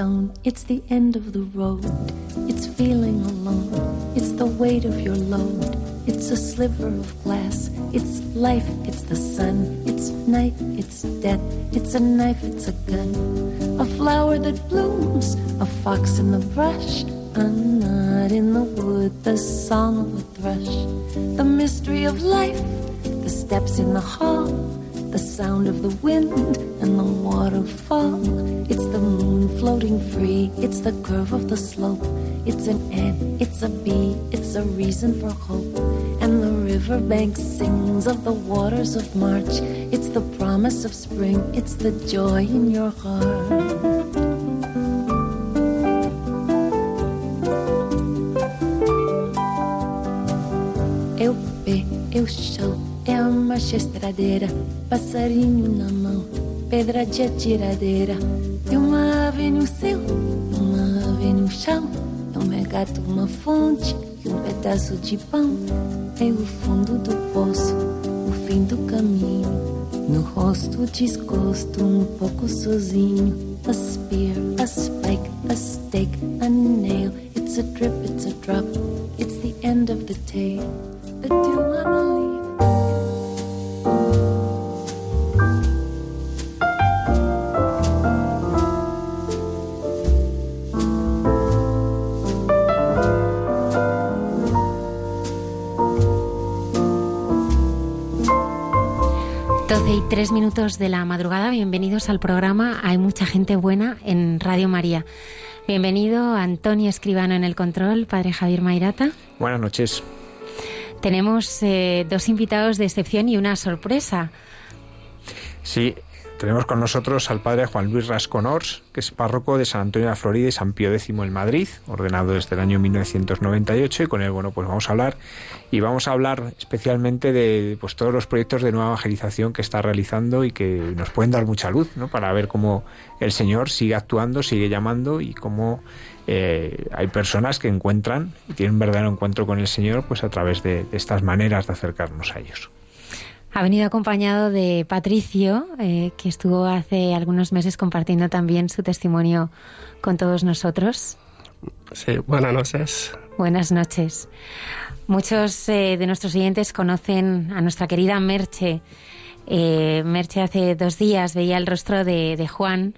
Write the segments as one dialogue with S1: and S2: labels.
S1: Stone, it's the end of the road. It's feeling alone, it's the weight of your load. It's a sliver of glass, it's life, it's the sun. It's night, it's death, it's a knife, it's a gun. A flower that blooms, a fox in the brush. A knot in the wood, the song of a thrush, the mystery of life. The steps in the hall, the sound of the wind and the waterfall. It's the moon floating free, it's the curve of the slope. It's an ant, it's a B, it's a reason for hope. And the riverbank sings of the waters of March. It's the promise of spring, it's the joy in your heart. Eu chão é a marcha estradeira, passarinho na mão, pedra de atiradeira. E uma ave no céu, uma ave no chão. É um gato, uma fonte e um pedaço de pão. É o fundo do poço, o fim do caminho. No rosto desgosto, um pouco sozinho. A spear, a spike, a stake, a nail. It's a drip, it's a drop. It's the end of the tale. But do I believe?
S2: 12 y 3 minutos de la madrugada, bienvenidos al programa Hay mucha gente buena en Radio María. Bienvenido Antonio Escribano en el control, padre Javier Mairata.
S3: Buenas noches.
S2: Tenemos eh, dos invitados de excepción y una sorpresa.
S3: Sí, tenemos con nosotros al padre Juan Luis Rasconors, que es párroco de San Antonio de la Florida y San Pío X en Madrid, ordenado desde el año 1998 y con él, bueno, pues vamos a hablar y vamos a hablar especialmente de pues todos los proyectos de nueva evangelización que está realizando y que nos pueden dar mucha luz, ¿no? Para ver cómo el Señor sigue actuando, sigue llamando y cómo eh, hay personas que encuentran y tienen un verdadero encuentro con el Señor, pues a través de estas maneras de acercarnos a ellos.
S2: Ha venido acompañado de Patricio, eh, que estuvo hace algunos meses compartiendo también su testimonio con todos nosotros.
S4: Sí, buenas noches.
S2: Buenas noches. Muchos eh, de nuestros oyentes conocen a nuestra querida Merche. Eh, Merche hace dos días veía el rostro de, Juan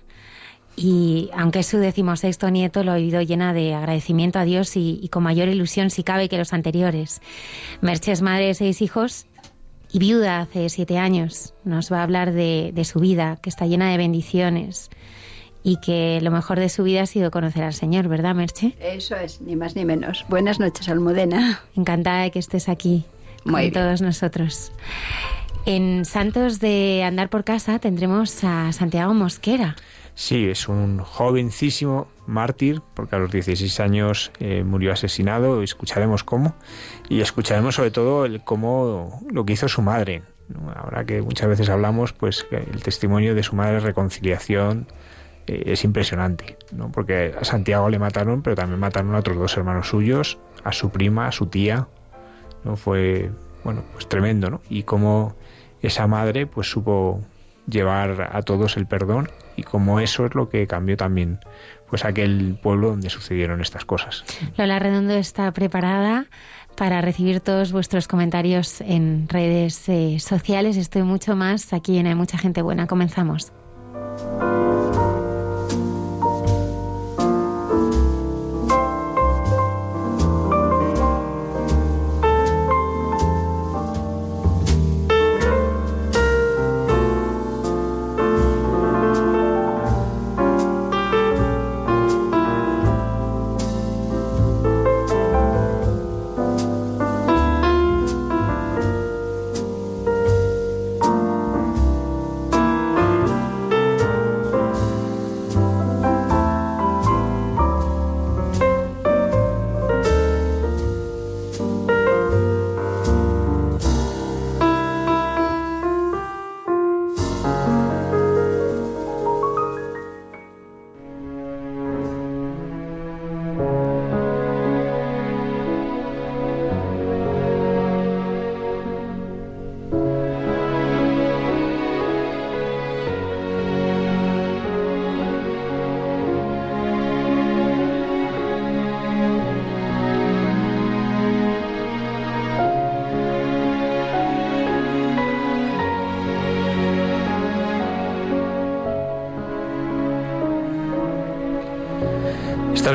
S2: y aunque es su decimosexto nieto, lo ha oído llena de agradecimiento a Dios y, y, con mayor ilusión, si cabe, que los anteriores. Merche es madre de seis hijos y viuda hace siete años. Nos va a hablar de, su vida, que está llena de bendiciones y que lo mejor de su vida ha sido conocer al Señor, ¿verdad, Merche?
S5: Eso es, ni más ni menos. Buenas noches, Almudena.
S2: Encantada de que estés aquí con todos nosotros. En Santos de Andar por Casa tendremos a Santiago Mosquera.
S3: Sí, es un jovencísimo mártir, porque a los 16 años eh, murió asesinado, escucharemos cómo, y escucharemos sobre todo el cómo lo que hizo su madre. Ahora que muchas veces hablamos, pues el testimonio de su madre reconciliación eh, es impresionante, ¿no? porque a Santiago le mataron, pero también mataron a otros dos hermanos suyos, a su prima, a su tía, ¿no? Fue, bueno, pues tremendo, ¿no? Y cómo esa madre pues supo llevar a todos el perdón y como eso es lo que cambió también pues aquel pueblo donde sucedieron estas cosas.
S2: Lola Redondo está preparada para recibir todos vuestros comentarios en redes eh, sociales. Estoy mucho más aquí en Hay mucha gente buena. Comenzamos.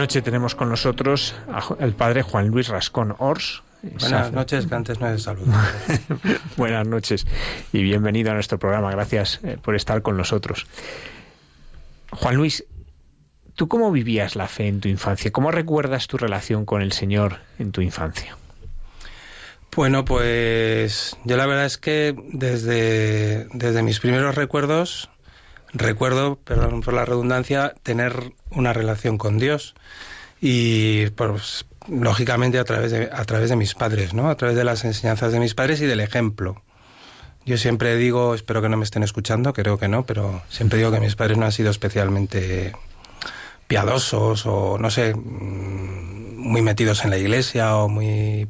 S3: Noche tenemos con nosotros al padre Juan Luis Rascón Ors.
S4: Buenas noches, que antes no he salud.
S3: Buenas noches y bienvenido a nuestro programa. Gracias eh, por estar con nosotros. Juan Luis, ¿tú cómo vivías la fe en tu infancia? ¿Cómo recuerdas tu relación con el Señor en tu infancia?
S4: Bueno, pues yo la verdad es que desde, desde mis primeros recuerdos recuerdo, perdón por la redundancia, tener una relación con Dios y pues lógicamente a través de a través de mis padres, ¿no? A través de las enseñanzas de mis padres y del ejemplo. Yo siempre digo, espero que no me estén escuchando, creo que no, pero siempre digo que mis padres no han sido especialmente piadosos o no sé, mm, muy metidos en la iglesia o muy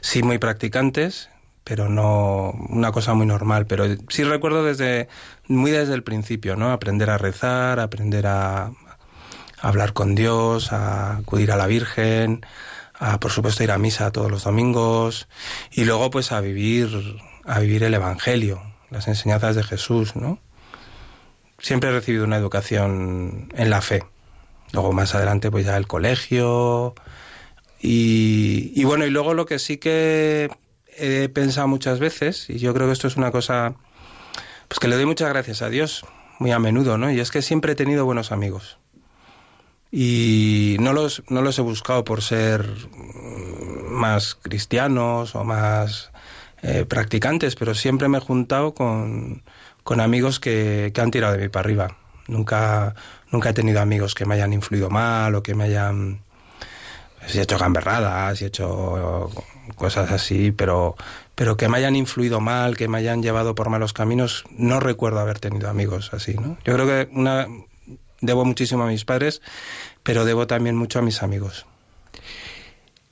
S4: sí muy practicantes, pero no una cosa muy normal. Pero sí recuerdo desde muy desde el principio, ¿no? Aprender a rezar, aprender a, hablar con Dios, a acudir a la Virgen, a por supuesto ir a misa todos los domingos y luego pues a vivir a vivir el Evangelio, las enseñanzas de Jesús, ¿no? Siempre he recibido una educación en la fe. Luego más adelante pues ya el colegio y, y bueno y luego lo que sí que he pensado muchas veces, y yo creo que esto es una cosa, pues que le doy muchas gracias a Dios, muy a menudo, ¿no? Y es que siempre he tenido buenos amigos. Y no los, no los he buscado por ser más cristianos o más eh, practicantes, pero siempre me he juntado con, con amigos que, que han tirado de mí para arriba. Nunca, nunca he tenido amigos que me hayan influido mal o que me hayan si he hecho gamberradas, he hecho cosas así, pero, pero que me hayan influido mal, que me hayan llevado por malos caminos, no recuerdo haber tenido amigos así, ¿no? Yo creo que una, debo muchísimo a mis padres, pero debo también mucho a mis amigos.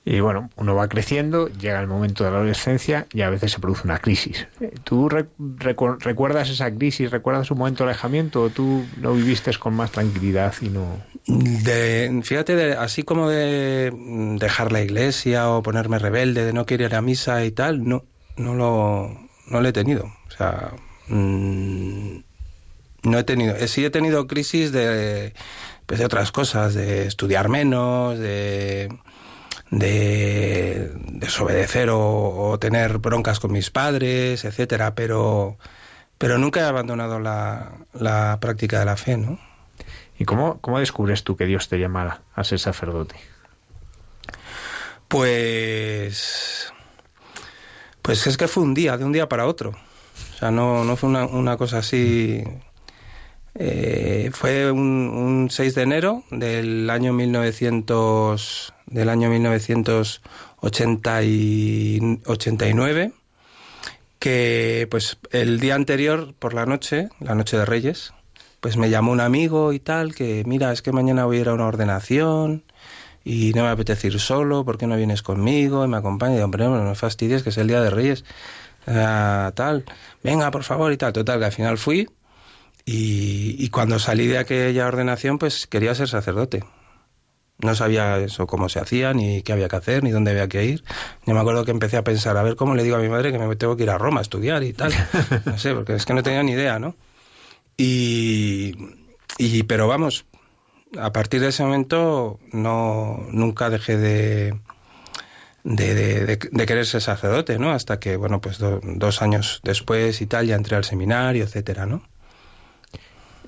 S3: Y bueno, uno va creciendo, llega el momento de la adolescencia y a veces se produce una crisis. ¿Tú recuerdas esa crisis, recuerdas un momento de alejamiento o tú lo viviste con más tranquilidad y no...?
S4: De, fíjate, de, así como de dejar la iglesia o ponerme rebelde, de no querer ir a misa y tal, no, no lo, no lo he tenido. O sea, mmm, no he tenido, sí he tenido crisis de, pues de otras cosas, de estudiar menos, de de desobedecer o, o, tener broncas con mis padres, etcétera, pero, pero nunca he abandonado la, la práctica de la fe, ¿no?
S3: ¿Y cómo, cómo descubres tú que Dios te llamara a ser sacerdote?
S4: Pues. Pues es que fue un día, de un día para otro. O sea, no, no fue una, una cosa así. Eh, fue un, un, 6 de enero del año 1900, del año 1989 que pues el día anterior por la noche, la noche de Reyes, pues me llamó un amigo y tal, que mira, es que mañana voy a ir a una ordenación y no me apetece ir solo, ¿por qué no vienes conmigo? Y me acompaña y hombre, no me fastidies, que es el día de Reyes, uh, tal, venga, por favor y tal. Total, que al final fui y, y cuando salí de aquella ordenación, pues quería ser sacerdote. No sabía eso cómo se hacía, ni qué había que hacer, ni dónde había que ir. Yo me acuerdo que empecé a pensar, a ver cómo le digo a mi madre que me tengo que ir a Roma a estudiar y tal. No sé, porque es que no tenía ni idea, ¿no? Y, y pero vamos, a partir de ese momento no nunca dejé de, de, de, de querer ser sacerdote, ¿no? Hasta que, bueno, pues do, dos años después y tal, ya entré al seminario, etcétera, ¿no?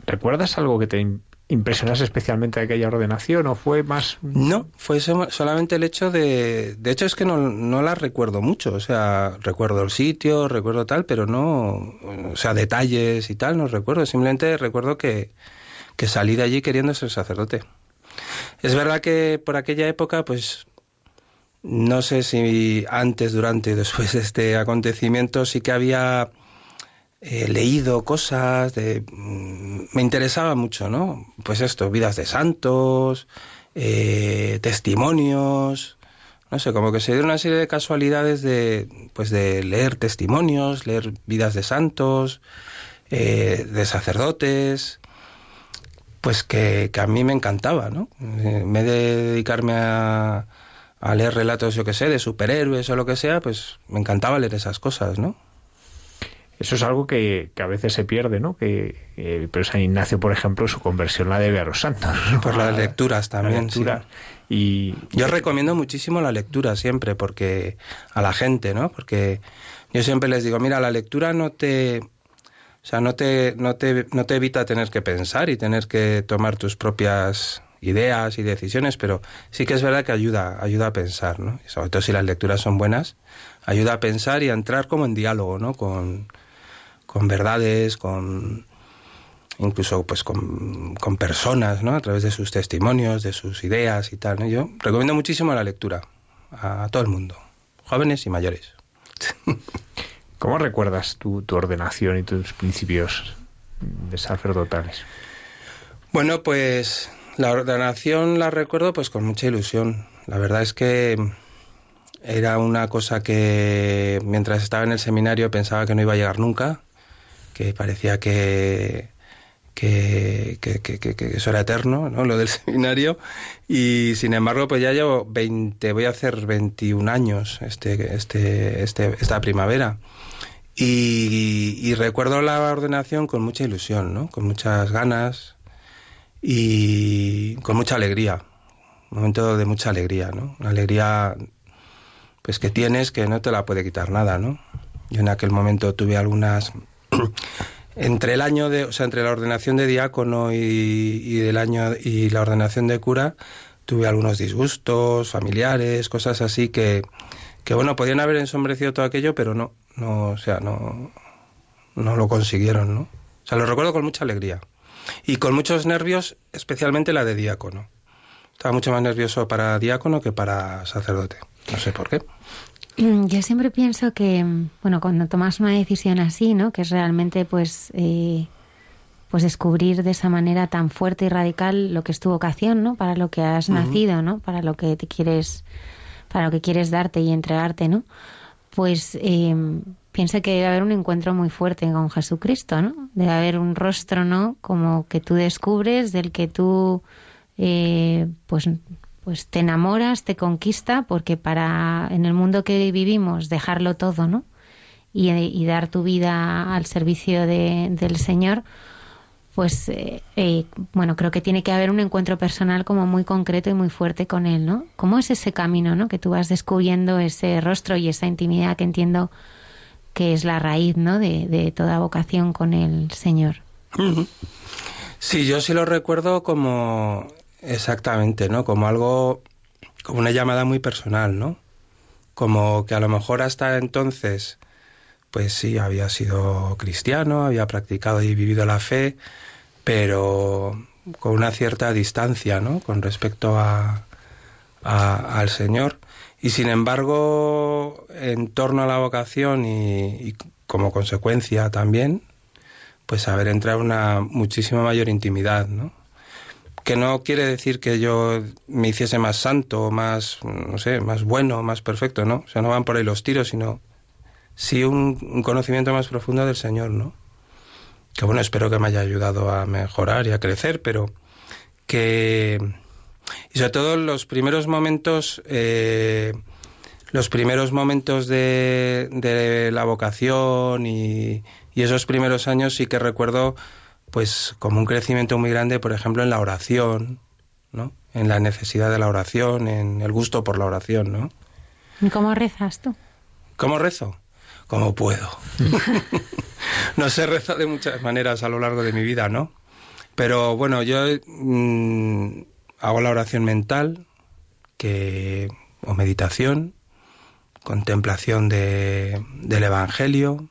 S3: ¿Recuerdas algo que te impresionase especialmente de aquella ordenación o fue más...?
S4: No, fue solamente el hecho de... De hecho es que no, no la recuerdo mucho, o sea, recuerdo el sitio, recuerdo tal, pero no... O sea, detalles y tal, no recuerdo, simplemente recuerdo que, que salí de allí queriendo ser sacerdote. Es verdad que por aquella época, pues... No sé si antes, durante después de este acontecimiento sí que había he leído cosas, de, me interesaba mucho, ¿no? Pues esto, vidas de santos, eh, testimonios, no sé, como que se dio una serie de casualidades de, pues de leer testimonios, leer vidas de santos, eh, de sacerdotes, pues que, que, a mí me encantaba, ¿no? En vez de dedicarme a, a leer relatos, yo que sé, de superhéroes o lo que sea, pues me encantaba leer esas cosas, ¿no?
S3: Eso es algo que, a veces se pierde, ¿no? Que eh, pero San Ignacio, por ejemplo, su conversión la debe a los santos.
S4: Por las lecturas también.
S3: Y
S4: yo recomiendo muchísimo la lectura siempre, porque a la gente, ¿no? Porque yo siempre les digo, mira, la lectura no te, o sea, no te, no te, no te evita tener que pensar y tener que tomar tus propias ideas y decisiones, pero sí que es verdad que ayuda, ayuda a pensar, ¿no? Y sobre todo si las lecturas son buenas, ayuda a pensar y a entrar como en diálogo, ¿no? Con, con verdades, con incluso pues con, con, personas, ¿no? A través de sus testimonios, de sus ideas y tal, ¿no? Yo recomiendo muchísimo la lectura a, todo el mundo, jóvenes y mayores.
S3: ¿Cómo recuerdas tu, tu ordenación y tus principios de sacerdotales?
S4: Bueno, pues la ordenación la recuerdo pues con mucha ilusión. La verdad es que era una cosa que mientras estaba en el seminario pensaba que no iba a llegar nunca que parecía que, que, eso era eterno, ¿no? Lo del seminario. Y sin embargo, pues ya llevo 20, voy a hacer 21 años este, este, este, esta primavera. Y, recuerdo la ordenación con mucha ilusión, ¿no? Con muchas ganas y con mucha alegría. Un momento de mucha alegría, ¿no? Una alegría pues que tienes que no te la puede quitar nada, ¿no? Yo en aquel momento tuve algunas entre el año de, o sea, entre la ordenación de diácono y, del año y la ordenación de cura, tuve algunos disgustos familiares, cosas así que, que bueno, podían haber ensombrecido todo aquello, pero no, no, o sea, no, no lo consiguieron, ¿no? O sea, lo recuerdo con mucha alegría y con muchos nervios, especialmente la de diácono. Estaba mucho más nervioso para diácono que para sacerdote. No sé por qué.
S2: Mm, yo siempre pienso que, bueno, cuando tomas una decisión así, ¿no? Que es realmente, pues, eh, pues descubrir de esa manera tan fuerte y radical lo que es tu vocación, ¿no? Para lo que has nacido, ¿no? Para lo que te quieres, para lo que quieres darte y entregarte, ¿no? Pues eh, pienso que debe haber un encuentro muy fuerte con Jesucristo, ¿no? Debe haber un rostro, ¿no? Como que tú descubres, del que tú, eh, pues pues te enamoras, te conquista, porque para en el mundo que vivimos dejarlo todo, ¿no? Y, dar tu vida al servicio del Señor, pues eh, eh, bueno, creo que tiene que haber un encuentro personal como muy concreto y muy fuerte con Él, ¿no? ¿Cómo es ese camino, ¿no? Que tú vas descubriendo ese rostro y esa intimidad que entiendo que es la raíz, ¿no? De, de toda vocación con el Señor.
S4: Sí, yo sí lo recuerdo como Exactamente, ¿no? Como algo, como una llamada muy personal, ¿no? Como que a lo mejor hasta entonces, pues sí, había sido cristiano, había practicado y vivido la fe, pero con una cierta distancia, ¿no? Con respecto a, al Señor. Y sin embargo, en torno a la vocación y, y como consecuencia también, pues haber entrado en una muchísima mayor intimidad, ¿no? Que no quiere decir que yo me hiciese más santo, más, no sé, más bueno, más perfecto, ¿no? O sea, no van por ahí los tiros, sino sí un, conocimiento más profundo del Señor, ¿no? Que bueno, espero que me haya ayudado a mejorar y a crecer, pero que... Y sobre todo los primeros momentos, eh, los primeros momentos de, la vocación y, y esos primeros años sí que recuerdo pues como un crecimiento muy grande, por ejemplo, en la oración, ¿no? En la necesidad de la oración, en el gusto por la oración, ¿no?
S2: ¿Y cómo rezas tú?
S4: ¿Cómo rezo? Como puedo. no sé, rezo de muchas maneras a lo largo de mi vida, ¿no? Pero bueno, yo mm, hago la oración mental, que o meditación, contemplación de, del Evangelio,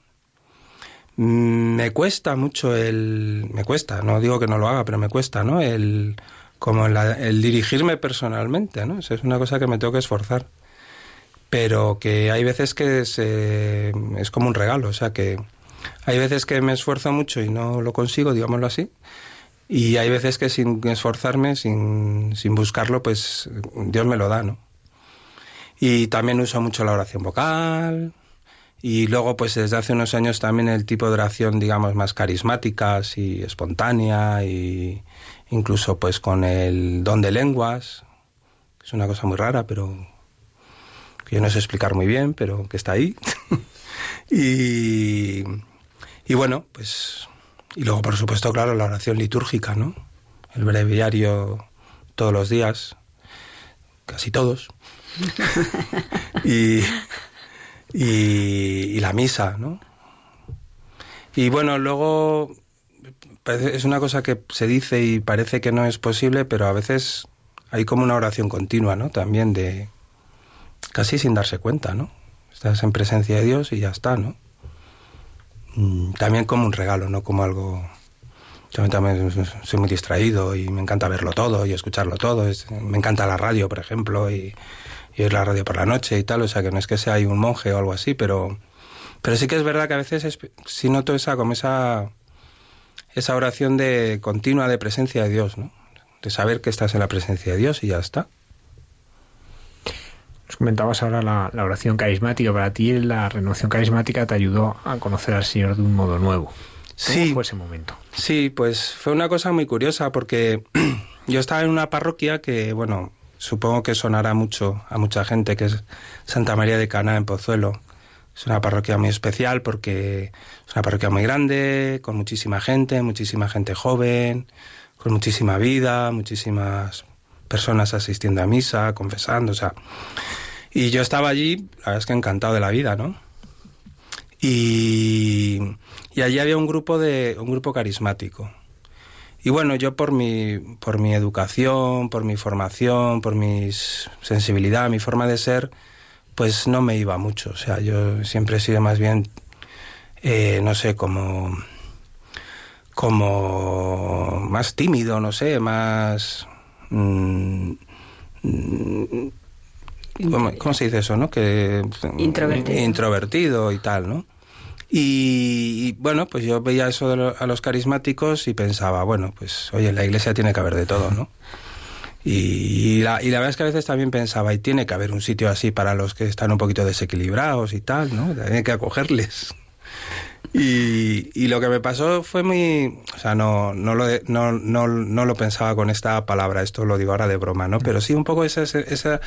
S4: me cuesta mucho el me cuesta no digo que no lo haga pero me cuesta no el como el dirigirme personalmente no Eso es una cosa que me tengo que esforzar. Pero que hay veces que es como un regalo o sea que hay veces que me esfuerzo mucho y no lo consigo digámoslo así y hay veces que sin esforzarme sin, sin buscarlo pues Dios me lo da no y también uso mucho la oración vocal y luego, pues desde hace unos años también el tipo de oración, digamos, más carismática y espontánea, y incluso pues con el don de lenguas, es una cosa muy rara, pero que yo no sé explicar muy bien, pero que está ahí. y, Y bueno, pues... Y luego, por supuesto, claro, la oración litúrgica, ¿no? El breviario todos los días, casi todos. y, y, la misa, ¿no? Y bueno, luego es una cosa que se dice y parece que no es posible, pero a veces hay como una oración continua, ¿no? También de casi sin darse cuenta, ¿no? Estás en presencia de Dios y ya está, ¿no? Mm, también como un regalo, no como algo... Yo también soy muy distraído y me encanta verlo todo y escucharlo todo. me encanta la radio, por ejemplo, y, y oír la radio por la noche y tal. O sea, que no es que sea un monje o algo así, pero, pero sí que es verdad que a veces es, sí noto esa, como esa, esa oración de continua de presencia de Dios, ¿no? De saber que estás en la presencia de Dios y ya está.
S3: Nos comentabas ahora la, oración carismática. Para ti la renovación carismática te ayudó a conocer al Señor de un modo nuevo. ¿Cómo
S4: sí,
S3: fue ese momento?
S4: Sí, pues fue una cosa muy curiosa porque yo estaba en una parroquia que, bueno, supongo que sonará mucho a mucha gente, que es Santa María de Cana en Pozuelo. Es una parroquia muy especial porque es una parroquia muy grande, con muchísima gente, muchísima gente joven, con muchísima vida, muchísimas personas asistiendo a misa, confesando, o sea. Y yo estaba allí, la verdad es que encantado de la vida, ¿no? Y, y allí había un grupo de un grupo carismático. Y bueno, yo por mi por mi educación, por mi formación, por mi sensibilidad, mi forma de ser, pues no me iba mucho. O sea, yo siempre he sido más bien, eh, no sé, como como más tímido, no sé, más Mm, ¿cómo, se dice eso, no? Que,
S5: introvertido.
S4: introvertido y tal, ¿no? Y, bueno, pues yo veía eso a los carismáticos y pensaba, bueno, pues oye, en la iglesia tiene que haber de todo, ¿no? Y, la, y la verdad es que a veces también pensaba, y tiene que haber un sitio así para los que están un poquito desequilibrados y tal, ¿no? Hay que acogerles. Y, lo que me pasó fue muy, o sea, no, no, lo, no, no, no, lo pensaba con esta palabra, esto lo digo ahora de broma, ¿no? Pero sí un poco esa, esa,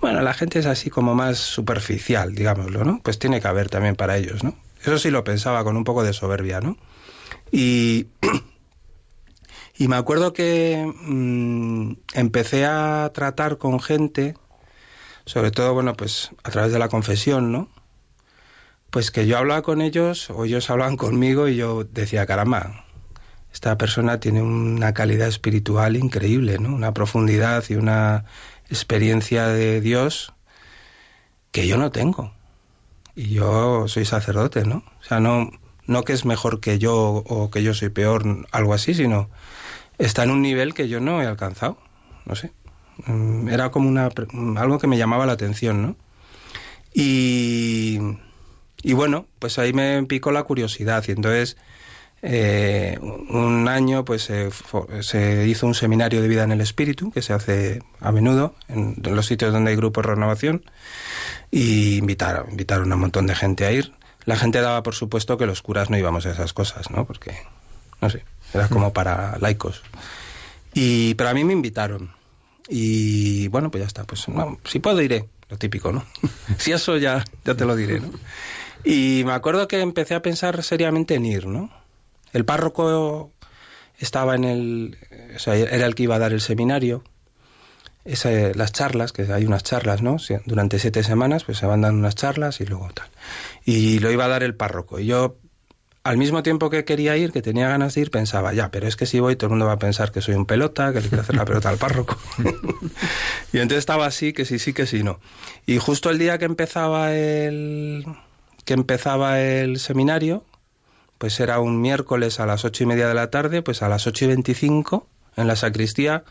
S4: bueno, la gente es así como más superficial, digámoslo, ¿no? Pues tiene que haber también para ellos, ¿no? Eso sí lo pensaba con un poco de soberbia, ¿no? Y, y me acuerdo que mm, empecé a tratar con gente, sobre todo, bueno, pues a través de la confesión, ¿no? Pues que yo hablaba con ellos o ellos hablaban conmigo y yo decía, caramba, esta persona tiene una calidad espiritual increíble, ¿no? Una profundidad y una experiencia de Dios que yo no tengo. Y yo soy sacerdote, ¿no? O sea, no, no que es mejor que yo o que yo soy peor, algo así, sino está en un nivel que yo no he alcanzado. No sé. Mm, era como una, algo que me llamaba la atención, ¿no? Y y bueno, pues ahí me picó la curiosidad y entonces eh, un año pues se hizo un seminario de vida en el espíritu que se hace a menudo en, los sitios donde hay grupos de renovación y invitaron, invitaron a un montón de gente a ir. La gente daba por supuesto que los curas no íbamos a esas cosas, ¿no? Porque, no sé, era como para laicos. Y, pero a mí me invitaron. Y bueno, pues ya está, pues si puedo iré, lo típico, ¿no? si eso ya, ya te lo diré, ¿no? Y me acuerdo que empecé a pensar seriamente en ir, ¿no? El párroco estaba en el... O sea, era el que iba a dar el seminario. las charlas, que hay unas charlas, ¿no? Durante siete semanas, pues se van dando unas charlas y luego tal. Y lo iba a dar el párroco. Y yo, al mismo tiempo que quería ir, que tenía ganas de ir, pensaba, ya, pero es que si voy todo el mundo va a pensar que soy un pelota, que le quiero hacer la pelota al párroco. y entonces estaba así, que sí, sí, que sí, no. Y justo el día que empezaba el que empezaba el seminario, pues era un miércoles a las ocho y media de la tarde, pues a las ocho y veinticinco, en la sacristía,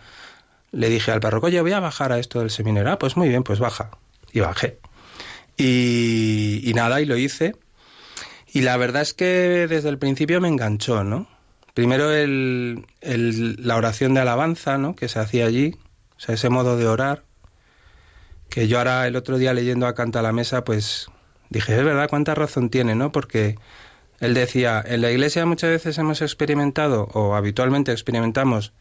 S4: le dije al párroco, oye, voy a bajar a esto del seminario. Ah, pues muy bien, pues baja. Y bajé. Y, nada, y lo hice. Y la verdad es que desde el principio me enganchó, ¿no? Primero el, la oración de alabanza, ¿no? Que se hacía allí, o sea, ese modo de orar, que yo ahora el otro día leyendo a Canta la Mesa, pues Dije, es verdad, cuánta razón tiene, ¿no? Porque él decía, en la iglesia muchas veces hemos experimentado, o habitualmente experimentamos,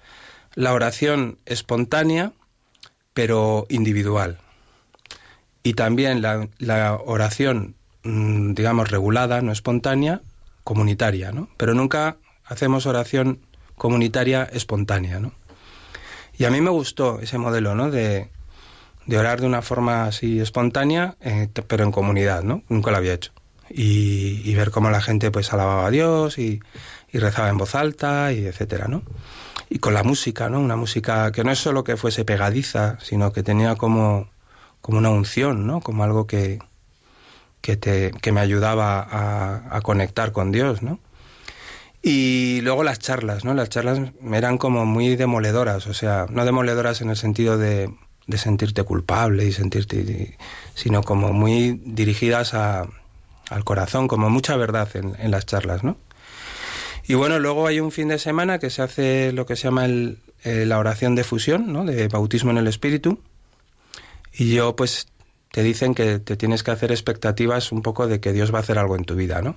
S4: la oración espontánea, pero individual. Y también la, oración, mm, digamos, regulada, no espontánea, comunitaria, ¿no? Pero nunca hacemos oración comunitaria espontánea, ¿no? Y a mí me gustó ese modelo, ¿no? De, orar de una forma así espontánea, eh, pero en comunidad, ¿no? Nunca lo había hecho. Y, ver cómo la gente pues alababa a Dios y, rezaba en voz alta y etcétera, ¿no? Y con la música, ¿no? Una música que no es solo que fuese pegadiza, sino que tenía como, como una unción, ¿no? Como algo que, que, te, que me ayudaba a, a conectar con Dios, ¿no? Y luego las charlas, ¿no? Las charlas eran como muy demoledoras, o sea, no demoledoras en el sentido de, de sentirte culpable y sentirte, sino como muy dirigidas a, al corazón, como mucha verdad en, las charlas, ¿no? Y bueno, luego hay un fin de semana que se hace lo que se llama el, eh, la oración de fusión, ¿no? De bautismo en el Espíritu. Y yo, pues, te dicen que te tienes que hacer expectativas un poco de que Dios va a hacer algo en tu vida, ¿no?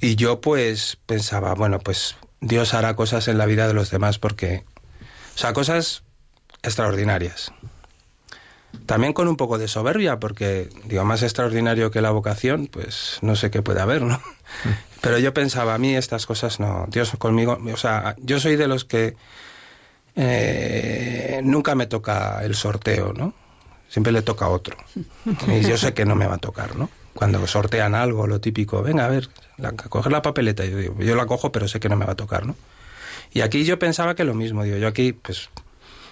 S4: Y yo pues pensaba, bueno, pues Dios hará cosas en la vida de los demás porque, o sea, cosas extraordinarias. También con un poco de soberbia, porque, digo, más extraordinario que la vocación, pues no sé qué puede haber, ¿no? Pero yo pensaba, a mí estas cosas no, Dios conmigo, o sea, yo soy de los que eh, nunca me toca el sorteo, ¿no? Siempre le toca a otro. Y yo sé que no me va a tocar, ¿no? Cuando sortean algo, lo típico, venga, a ver, la, coger la papeleta. Yo, digo, yo la cojo, pero sé que no me va a tocar, ¿no? Y aquí yo pensaba que lo mismo, digo, yo aquí, pues,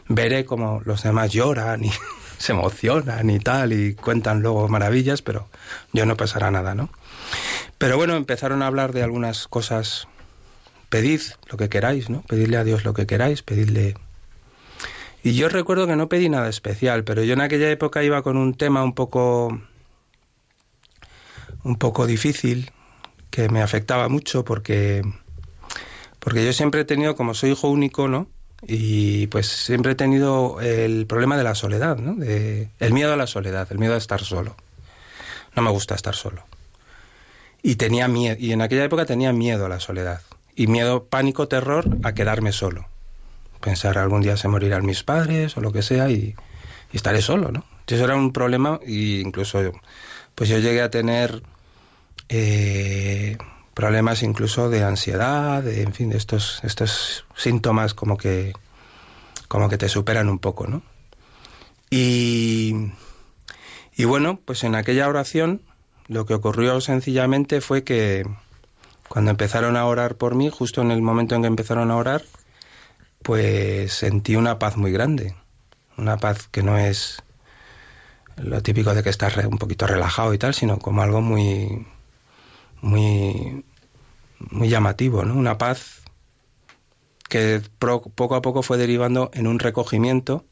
S4: veré como los demás lloran y se emocionan y tal, y cuentan luego maravillas, pero yo no pasará nada, ¿no? Pero bueno, empezaron a hablar de algunas cosas. Pedid lo que queráis, ¿no? Pedidle a Dios lo que queráis, pedidle. Y yo recuerdo que no pedí nada especial, pero yo en aquella época iba con un tema un poco un poco difícil que me afectaba mucho porque porque yo siempre he tenido como soy hijo único, ¿no? Y pues siempre he tenido el problema de la soledad, ¿no? De, el miedo a la soledad, el miedo a estar solo. No me gusta estar solo. Y tenía miedo, y en aquella época tenía miedo a la soledad. Y miedo, pánico, terror a quedarme solo. Pensar algún día se morirán mis padres o lo que sea y, estaré solo, ¿no? Entonces era un problema y incluso pues yo llegué a tener eh, problemas incluso de ansiedad, de, en fin, de estos, estos síntomas como que, como que te superan un poco, ¿no? Y, y bueno, pues en aquella oración lo que ocurrió sencillamente fue que cuando empezaron a orar por mí, justo en el momento en que empezaron a orar, pues sentí una paz muy grande, una paz que no es lo típico de que estás un poquito relajado y tal, sino como algo muy muy muy llamativo, ¿no? Una paz que poco a poco fue derivando en un recogimiento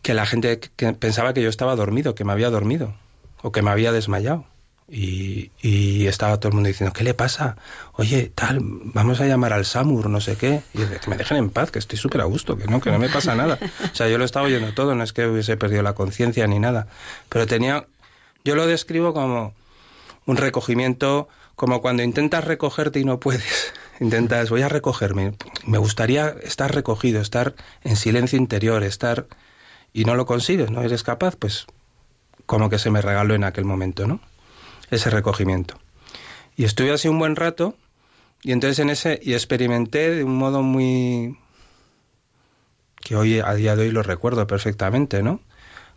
S4: que la gente pensaba que yo estaba dormido, que me había dormido o que me había desmayado. Y, y, estaba todo el mundo diciendo, ¿qué le pasa? Oye, tal, vamos a llamar al SAMUR, no sé qué. Y que me dejen en paz, que estoy súper a gusto, que no, que no me pasa nada. O sea, yo lo estaba oyendo todo, no es que hubiese perdido la conciencia ni nada. Pero tenía, yo lo describo como un recogimiento, como cuando intentas recogerte y no puedes. Intentas, voy a recogerme. Me gustaría estar recogido, estar en silencio interior, estar... Y no lo consigues, no eres capaz, pues como que se me regaló en aquel momento, ¿no? ese recogimiento. Y estuve así un buen rato y entonces en ese y experimenté de un modo muy que hoy a día de hoy lo recuerdo perfectamente, ¿no?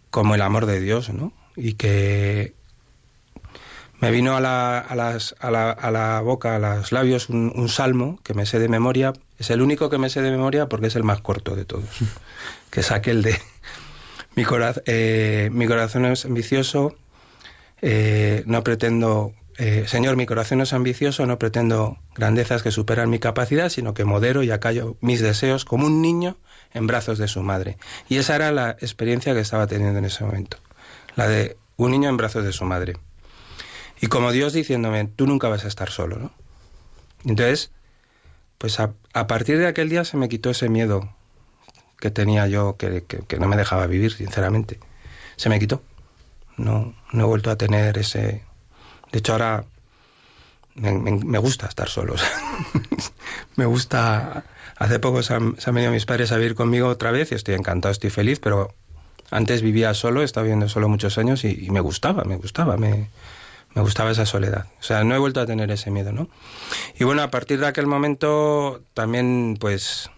S4: Como el amor de Dios, ¿no? Y que me vino a la, a las, a la, a la boca, a los labios, un, un, salmo que me sé de memoria. Es el único que me sé de memoria porque es el más corto de todos. Que es aquel de mi, cora eh, mi corazón es ambicioso, eh, no pretendo, eh, Señor, mi corazón es ambicioso, no pretendo grandezas que superan mi capacidad, sino que modero y acallo mis deseos como un niño en brazos de su madre. Y esa era la experiencia que estaba teniendo en ese momento, la de un niño en brazos de su madre. Y como Dios diciéndome, tú nunca vas a estar solo, ¿no? Entonces, pues a, partir de aquel día se me quitó ese miedo que tenía yo, que, que, no me dejaba vivir, sinceramente. Se me quitó no, no he vuelto a tener ese... De hecho, ahora me, gusta estar solo. me gusta... Hace poco se han, venido mis padres a vivir conmigo otra vez y estoy encantado, estoy feliz, pero antes vivía solo, he estado viviendo solo muchos años y, y me gustaba, me gustaba, me, Me gustaba esa soledad. O sea, no he vuelto a tener ese miedo, ¿no? Y bueno, a partir de aquel momento también, pues,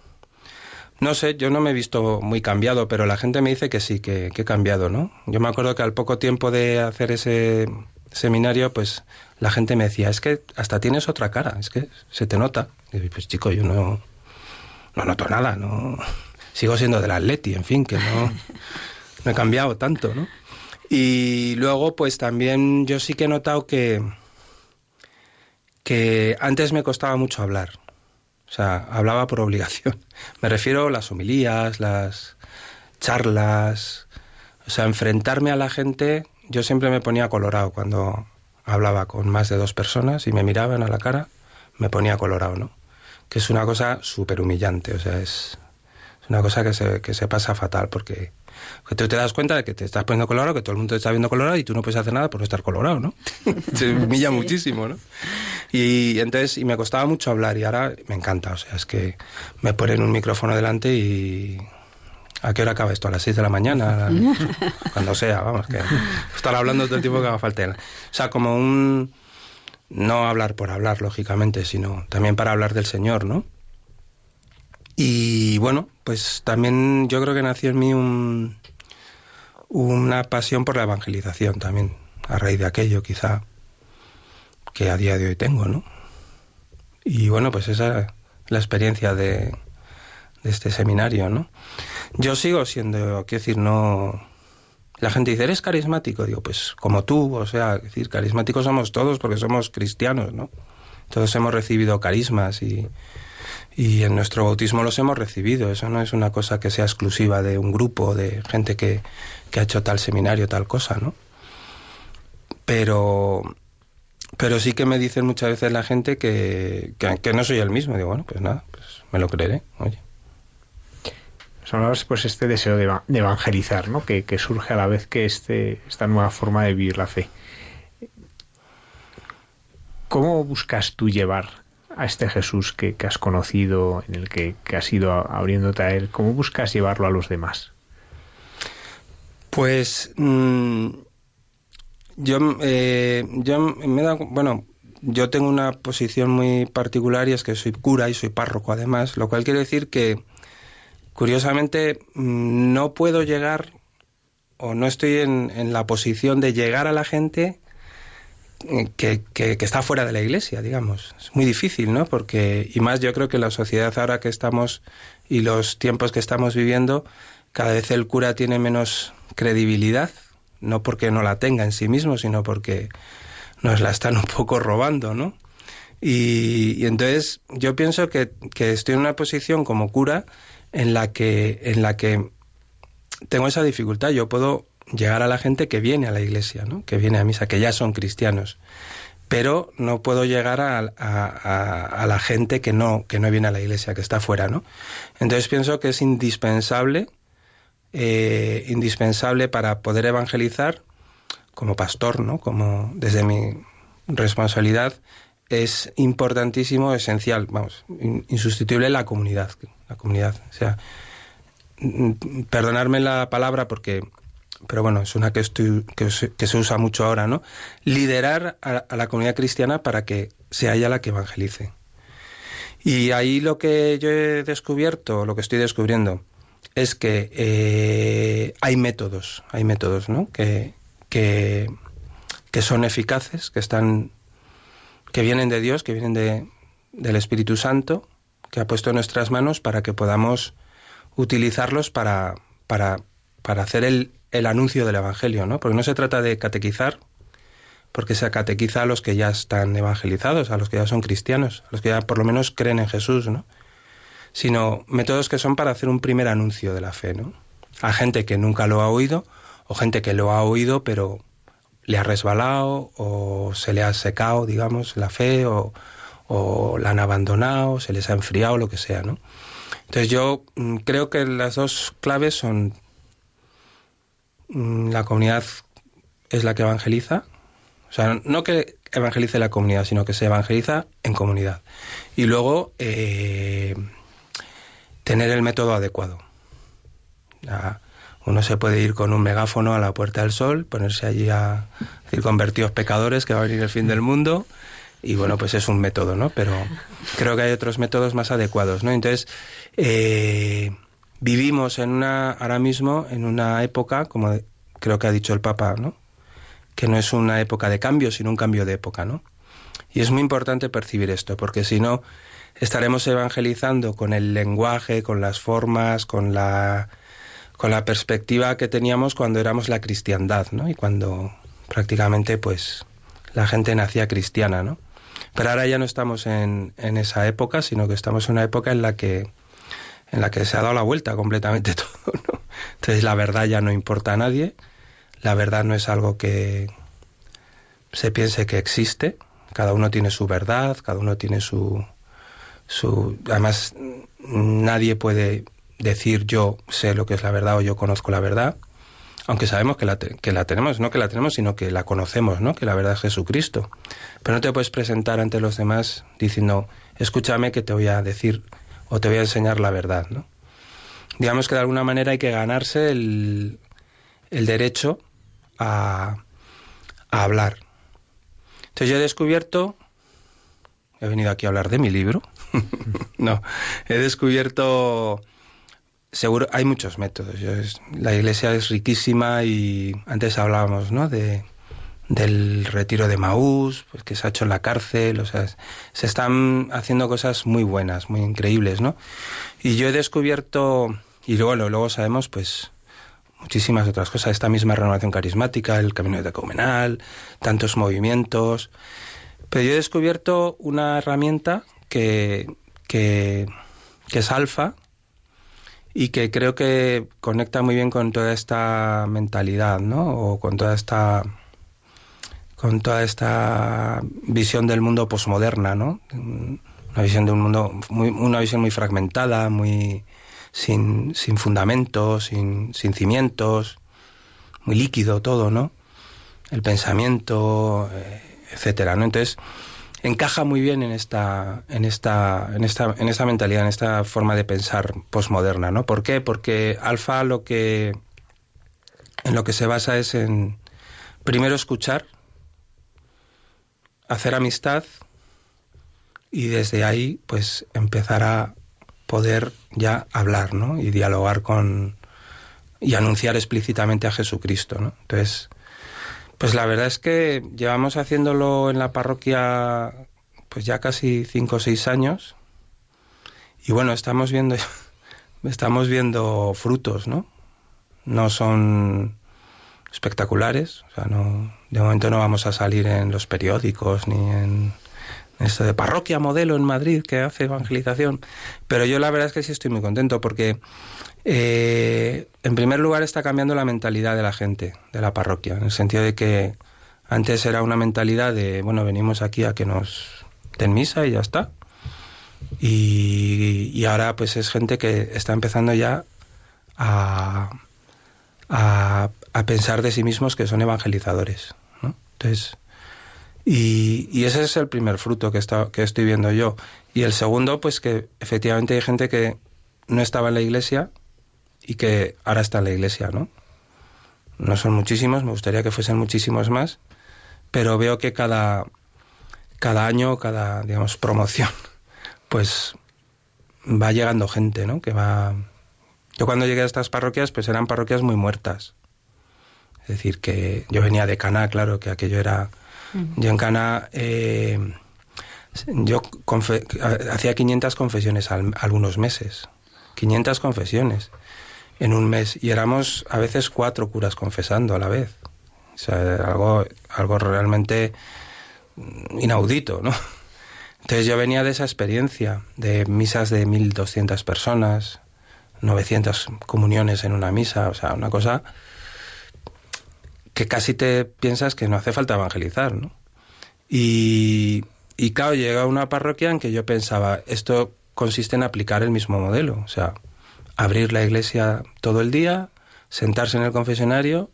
S4: no sé, yo no me he visto muy cambiado, pero la gente me dice que sí, que, que he cambiado, ¿no? Yo me acuerdo que al poco tiempo de hacer ese seminario, pues la gente me decía, es que hasta tienes otra cara, es que se te nota. Y pues chico, yo no, no noto nada, no sigo siendo del Atleti, en fin, que no, no he cambiado tanto, ¿no? Y luego, pues también yo sí que he notado que, que antes me costaba mucho hablar. O sea, hablaba por obligación. Me refiero a las homilías, las charlas. O sea, enfrentarme a la gente, yo siempre me ponía colorado cuando hablaba con más de dos personas y me miraban a la cara, me ponía colorado, ¿no? Que es una cosa súper humillante, o sea, es, una cosa que se, que se pasa fatal porque que tú te das cuenta de que te estás poniendo colorado, que todo el mundo te está viendo colorado y tú no puedes hacer nada por no estar colorado, ¿no? Se humilla muchísimo, ¿no? Y entonces, y me costaba mucho hablar y ahora me encanta, o sea, es que me ponen un micrófono delante y... ¿A qué hora acaba esto? ¿A las 6 de la mañana? Cuando sea, vamos, que estar hablando todo el tiempo que haga falta. O sea, como un... No hablar por hablar, lógicamente, sino también para hablar del Señor, ¿no? Y bueno, pues también yo creo que nació en mí un, una pasión por la evangelización también, a raíz de aquello quizá que a día de hoy tengo, ¿no? Y bueno, pues esa es la experiencia de, de este seminario, ¿no? Yo sigo siendo, quiero decir, no... La gente dice, ¿eres carismático? Digo, pues como tú, o sea, decir, carismáticos somos todos porque somos cristianos, ¿no? Todos hemos recibido carismas y, y en nuestro bautismo los hemos recibido. Eso no es una cosa que sea exclusiva de un grupo, de gente que, que ha hecho tal seminario, tal cosa, ¿no? Pero, pero sí que me dicen muchas veces la gente que, que, no soy el mismo. Digo, bueno, pues nada, pues me lo creeré, oye.
S3: Hablabas pues este deseo de, de evangelizar, ¿no? Que, que, surge a la vez que este, esta nueva forma de vivir la fe. ¿Cómo buscas tú llevar a este Jesús que, has conocido, en el que, has ido abriéndote a él? ¿Cómo buscas llevarlo a los demás?
S4: Pues mmm, yo, eh, yo bueno, yo tengo una posición muy particular y es que soy cura y soy párroco además, lo cual quiere decir que curiosamente no puedo llegar o no estoy en la posición de llegar a la gente que, que, que, está fuera de la iglesia, digamos. Es muy difícil, ¿no? Porque, y más yo creo que la sociedad ahora que estamos y los tiempos que estamos viviendo, cada vez el cura tiene menos credibilidad, no porque no la tenga en sí mismo, sino porque nos la están un poco robando, ¿no? Y, y entonces yo pienso que, que, estoy en una posición como cura en la que, en la que tengo esa dificultad. Yo puedo llegar a la gente que viene a la iglesia, ¿no? que viene a misa, que ya son cristianos. Pero no puedo llegar a, a, la gente que no, que no viene a la iglesia, que está fuera. ¿no? Entonces pienso que es indispensable, eh, indispensable para poder evangelizar como pastor, ¿no? como desde mi responsabilidad, es importantísimo, esencial, vamos, insustituible la comunidad. La comunidad. O sea, perdonarme la palabra porque pero bueno, es una que, estoy, que, se, usa mucho ahora, ¿no? Liderar a, a, la comunidad cristiana para que sea ella la que evangelice. Y ahí lo que yo he descubierto, lo que estoy descubriendo, es que eh, hay métodos, hay métodos, ¿no? Que, que, que, son eficaces, que están, que vienen de Dios, que vienen de, del Espíritu Santo, que ha puesto en nuestras manos para que podamos utilizarlos para, para, para hacer el, el anuncio del Evangelio, ¿no? Porque no se trata de catequizar, porque se catequiza a los que ya están evangelizados, a los que ya son cristianos, a los que ya por lo menos creen en Jesús, ¿no? Sino métodos que son para hacer un primer anuncio de la fe, ¿no? A gente que nunca lo ha oído, o gente que lo ha oído, pero le ha resbalado, o se le ha secado, digamos, la fe, o, o la han abandonado, se les ha enfriado, lo que sea, ¿no? Entonces yo mm, creo que las dos claves son la comunidad es la que evangeliza, o sea, no que evangelice la comunidad, sino que se evangeliza en comunidad. Y luego eh, tener el método adecuado. Uno se puede ir con un megáfono a la Puerta del Sol, ponerse allí a decir convertidos pecadores que va a venir el fin del mundo y bueno, pues es un método, ¿no? Pero creo que hay otros métodos más adecuados, ¿no? Entonces, eh, vivimos en una, ahora mismo en una época, como creo que ha dicho el Papa, ¿no? Que no es una época de cambio, sino un cambio de época, ¿no? Y es muy importante percibir esto, porque si no, estaremos evangelizando con el lenguaje, con las formas, con la, con la perspectiva que teníamos cuando éramos la cristiandad, ¿no? Y cuando prácticamente, pues, la gente nacía cristiana, ¿no? Pero ahora ya no estamos en, en esa época, sino que estamos en una época en la que en la que se ha dado la vuelta completamente todo. ¿no? Entonces la verdad ya no importa a nadie, la verdad no es algo que se piense que existe, cada uno tiene su verdad, cada uno tiene su... su además, nadie puede decir yo sé lo que es la verdad o yo conozco la verdad, aunque sabemos que la, que la tenemos, no que la tenemos, sino que la conocemos, ¿no? que la verdad es Jesucristo. Pero no te puedes presentar ante los demás diciendo, escúchame que te voy a decir o te voy a enseñar la verdad. ¿no? Digamos que de alguna manera hay que ganarse el, el derecho a, hablar. Entonces yo he descubierto, he venido aquí a hablar de mi libro, no, he descubierto seguro hay muchos métodos. la iglesia es riquísima y antes hablábamos, ¿no? De, del retiro de Maús, pues que se ha hecho en la cárcel, o sea, se están haciendo cosas muy buenas, muy increíbles, ¿no? Y yo he descubierto, y luego, luego sabemos, pues, muchísimas otras cosas, esta misma renovación carismática, el camino de decomenal, tantos movimientos, pero yo he descubierto una herramienta que, que, que es alfa, y que creo que conecta muy bien con toda esta mentalidad, ¿no? O con toda esta con toda esta visión del mundo posmoderna, ¿no? Una visión de un mundo muy, una visión muy fragmentada, muy sin, sin fundamentos, sin, sin cimientos, muy líquido todo, ¿no? El pensamiento, eh, etcétera, ¿no? Entonces, encaja muy bien en esta, en esta, en esta, en esta mentalidad, en esta forma de pensar posmoderna, ¿no? ¿Por qué? Porque Alfa lo que en lo que se basa es en primero escuchar, hacer amistad y desde ahí pues empezar a poder ya hablar, ¿no? Y dialogar con y anunciar explícitamente a Jesucristo, ¿no? Entonces, pues la verdad es que llevamos haciéndolo en la parroquia pues ya casi cinco o seis años y bueno, estamos viendo estamos viendo frutos, ¿no? No son espectaculares, o sea, no de momento no vamos a salir en los periódicos ni en esto de parroquia modelo en Madrid que hace evangelización, pero yo la verdad es que sí estoy muy contento porque eh, en primer lugar está cambiando la mentalidad de la gente, de la parroquia, en el sentido de que antes era una mentalidad de, bueno, venimos aquí a que nos den misa y ya está. Y, ahora pues es gente que está empezando ya a, a, pensar de sí mismos que son evangelizadores. Entonces, y, ese es el primer fruto que, que estoy viendo yo. Y el segundo, pues que efectivamente hay gente que no estaba en la iglesia y que ahora está en la iglesia, ¿no? No son muchísimos, me gustaría que fuesen muchísimos más, pero veo que cada, cada año, cada, digamos, promoción, pues va llegando gente, ¿no? Que va... Yo cuando llegué a estas parroquias, pues eran parroquias muy muertas. Es decir, que yo venía de Cana, claro, que aquello era... Yo en Cana... Eh, yo hacía 500 confesiones al, algunos meses. 500 confesiones en un mes y éramos a veces cuatro curas confesando a la vez. O sea, algo, algo realmente inaudito, ¿no? Entonces yo venía de esa experiencia de misas de 1.200 personas, 900 comuniones en una misa, o sea, una cosa que casi te piensas que no hace falta evangelizar, ¿no? Y, y claro, llega una parroquia en que yo pensaba, esto consiste en aplicar el mismo modelo, o sea, abrir la iglesia todo el día, sentarse en el confesionario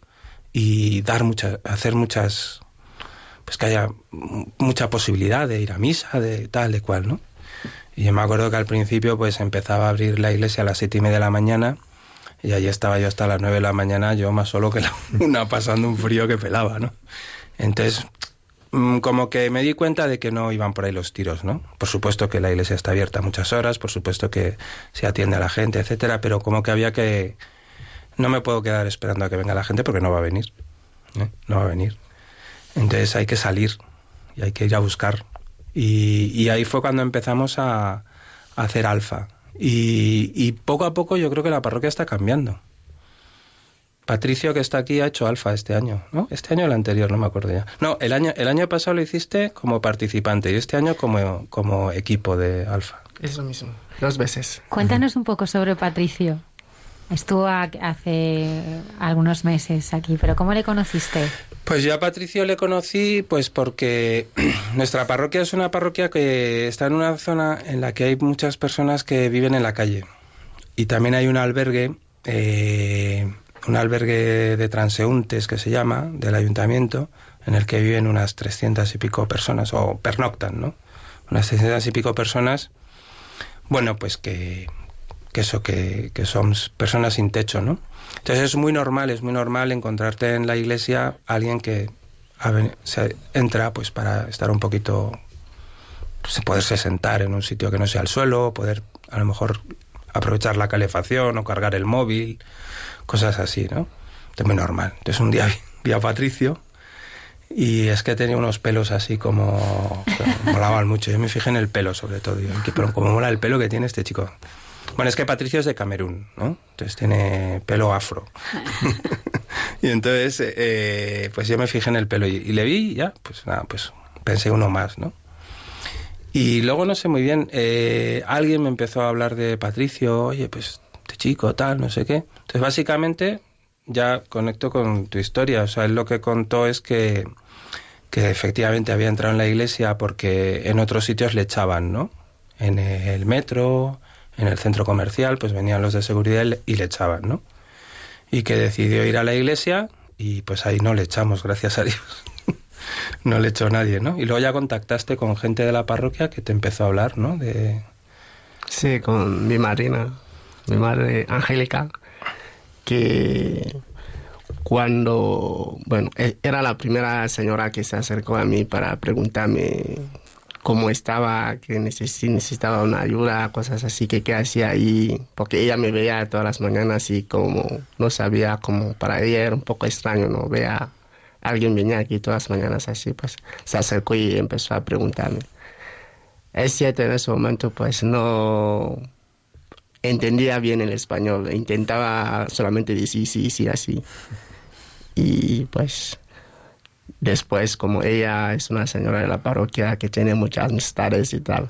S4: y dar muchas, hacer muchas, pues que haya mucha posibilidad de ir a misa, de tal, de cual, ¿no? Y yo me acuerdo que al principio pues empezaba a abrir la iglesia a las siete y media de la mañana Y allí estaba yo hasta las nueve de la mañana, yo más solo que la una, pasando un frío que pelaba, ¿no? Entonces, mm, como que me di cuenta de que no iban por ahí los tiros, ¿no? Por supuesto que la iglesia está abierta muchas horas, por supuesto que se atiende a la gente, etcétera, pero como que había que... No me puedo quedar esperando a que venga la gente porque no va a venir, ¿eh? No va a venir. Entonces hay que salir y hay que ir a buscar. Y, ahí fue cuando empezamos a hacer alfa. Y, y, poco a poco yo creo que la parroquia está cambiando. Patricio, que está aquí, ha hecho alfa este año, ¿no? Este año o el anterior, no me acuerdo ya. No, el año, el año pasado lo hiciste como participante y este año como, como equipo de alfa.
S6: Es lo mismo, dos veces.
S2: Cuéntanos un poco sobre Patricio. Estuvo hace algunos meses aquí, pero ¿cómo le conociste?
S4: Pues yo a Patricio le conocí pues porque nuestra parroquia es una parroquia que está en una zona en la que hay muchas personas que viven en la calle. Y también hay un albergue, eh, un albergue de transeúntes que se llama, del ayuntamiento, en el que viven unas 300 y pico personas, o pernoctan, ¿no? Unas 300 y pico personas, bueno, pues que, que eso, que, que son personas sin techo, ¿no? Entonces es muy normal, es muy normal encontrarte en la iglesia alguien que se entra pues para estar un poquito, pues, poderse sentar en un sitio que no sea el suelo, poder a lo mejor aprovechar la calefacción o cargar el móvil, cosas así, ¿no? Es muy normal. Entonces un día vi a Patricio y es que tenía unos pelos así como... molaban mucho. Yo me fijé en el pelo sobre todo. Pero como mola el pelo que tiene este chico. Bueno, es que Patricio es de Camerún, ¿no? Entonces tiene pelo afro. y entonces, eh, pues yo me fijé en el pelo y, y, le vi y ya, pues nada, pues pensé uno más, ¿no? Y luego no sé muy bien, eh, alguien me empezó a hablar de Patricio, oye, pues este chico, tal, no sé qué. Entonces, básicamente, ya conecto con tu historia. O sea, él lo que contó es que, que efectivamente había entrado en la iglesia porque en otros sitios le echaban, ¿no? En el metro, en el centro comercial, pues venían los de seguridad y le echaban, ¿no? Y que decidió ir a la iglesia y pues ahí no le echamos, gracias a Dios. no le echó nadie, ¿no? Y luego ya contactaste con gente de la parroquia que te empezó a hablar, ¿no? De...
S6: Sí, con mi madrina, mi madre Angélica, que cuando, bueno, era la primera señora que se acercó a mí para preguntarme cómo estaba, que necesitaba una ayuda, cosas así, que qué hacía ahí, porque ella me veía todas las mañanas y como no sabía, como para ella era un poco extraño, ¿no? Vea, alguien venía aquí todas las mañanas así, pues se acercó y empezó a preguntarme. Es cierto, en ese momento pues no entendía bien el español, intentaba solamente decir sí, sí, así. Y pues Después, como ella es una señora de la parroquia que tiene muchas amistades y tal,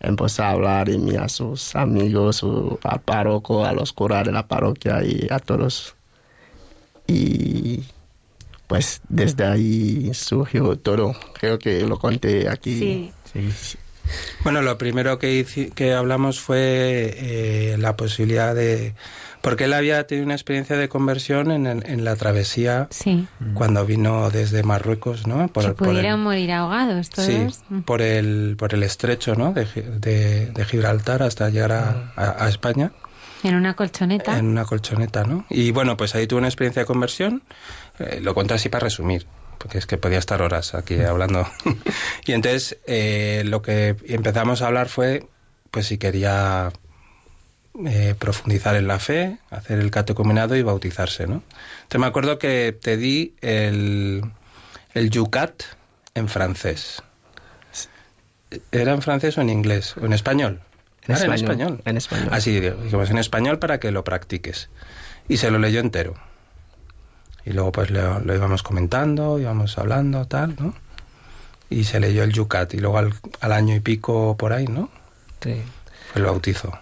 S6: empezó a hablar de mí a sus amigos, al párroco, a los curas de la parroquia y a todos. Y pues desde ahí surgió todo. Creo que lo conté aquí.
S2: Sí.
S6: sí, sí.
S4: Bueno, lo primero que, que hablamos fue eh, la posibilidad de porque él había tenido una experiencia de conversión en, el, en la travesía
S2: sí.
S4: cuando vino desde Marruecos, ¿no?
S2: Por, que pudieran por el, morir ahogados todos.
S4: Sí, por el, por el estrecho, ¿no? De, de, de Gibraltar hasta llegar a, a, a, España.
S2: En una colchoneta.
S4: En una colchoneta, ¿no? Y bueno, pues ahí tuvo una experiencia de conversión. Eh, lo cuento así para resumir porque es que podía estar horas aquí hablando. y entonces eh, lo que empezamos a hablar fue, pues si quería eh, profundizar en la fe, hacer el catecumenado y bautizarse, ¿no? Entonces me acuerdo que te di el, el yucat en francés. ¿Era en francés o en inglés? ¿O en español?
S6: En, español,
S4: en español.
S6: En español.
S4: Así, digamos, en español para que lo practiques. Y se lo leyó entero. Y luego pues lo, lo, íbamos comentando, íbamos hablando, tal, ¿no? Y se leyó el Yucat. Y luego al, al año y pico por ahí, ¿no?
S6: Sí.
S4: El bautizo.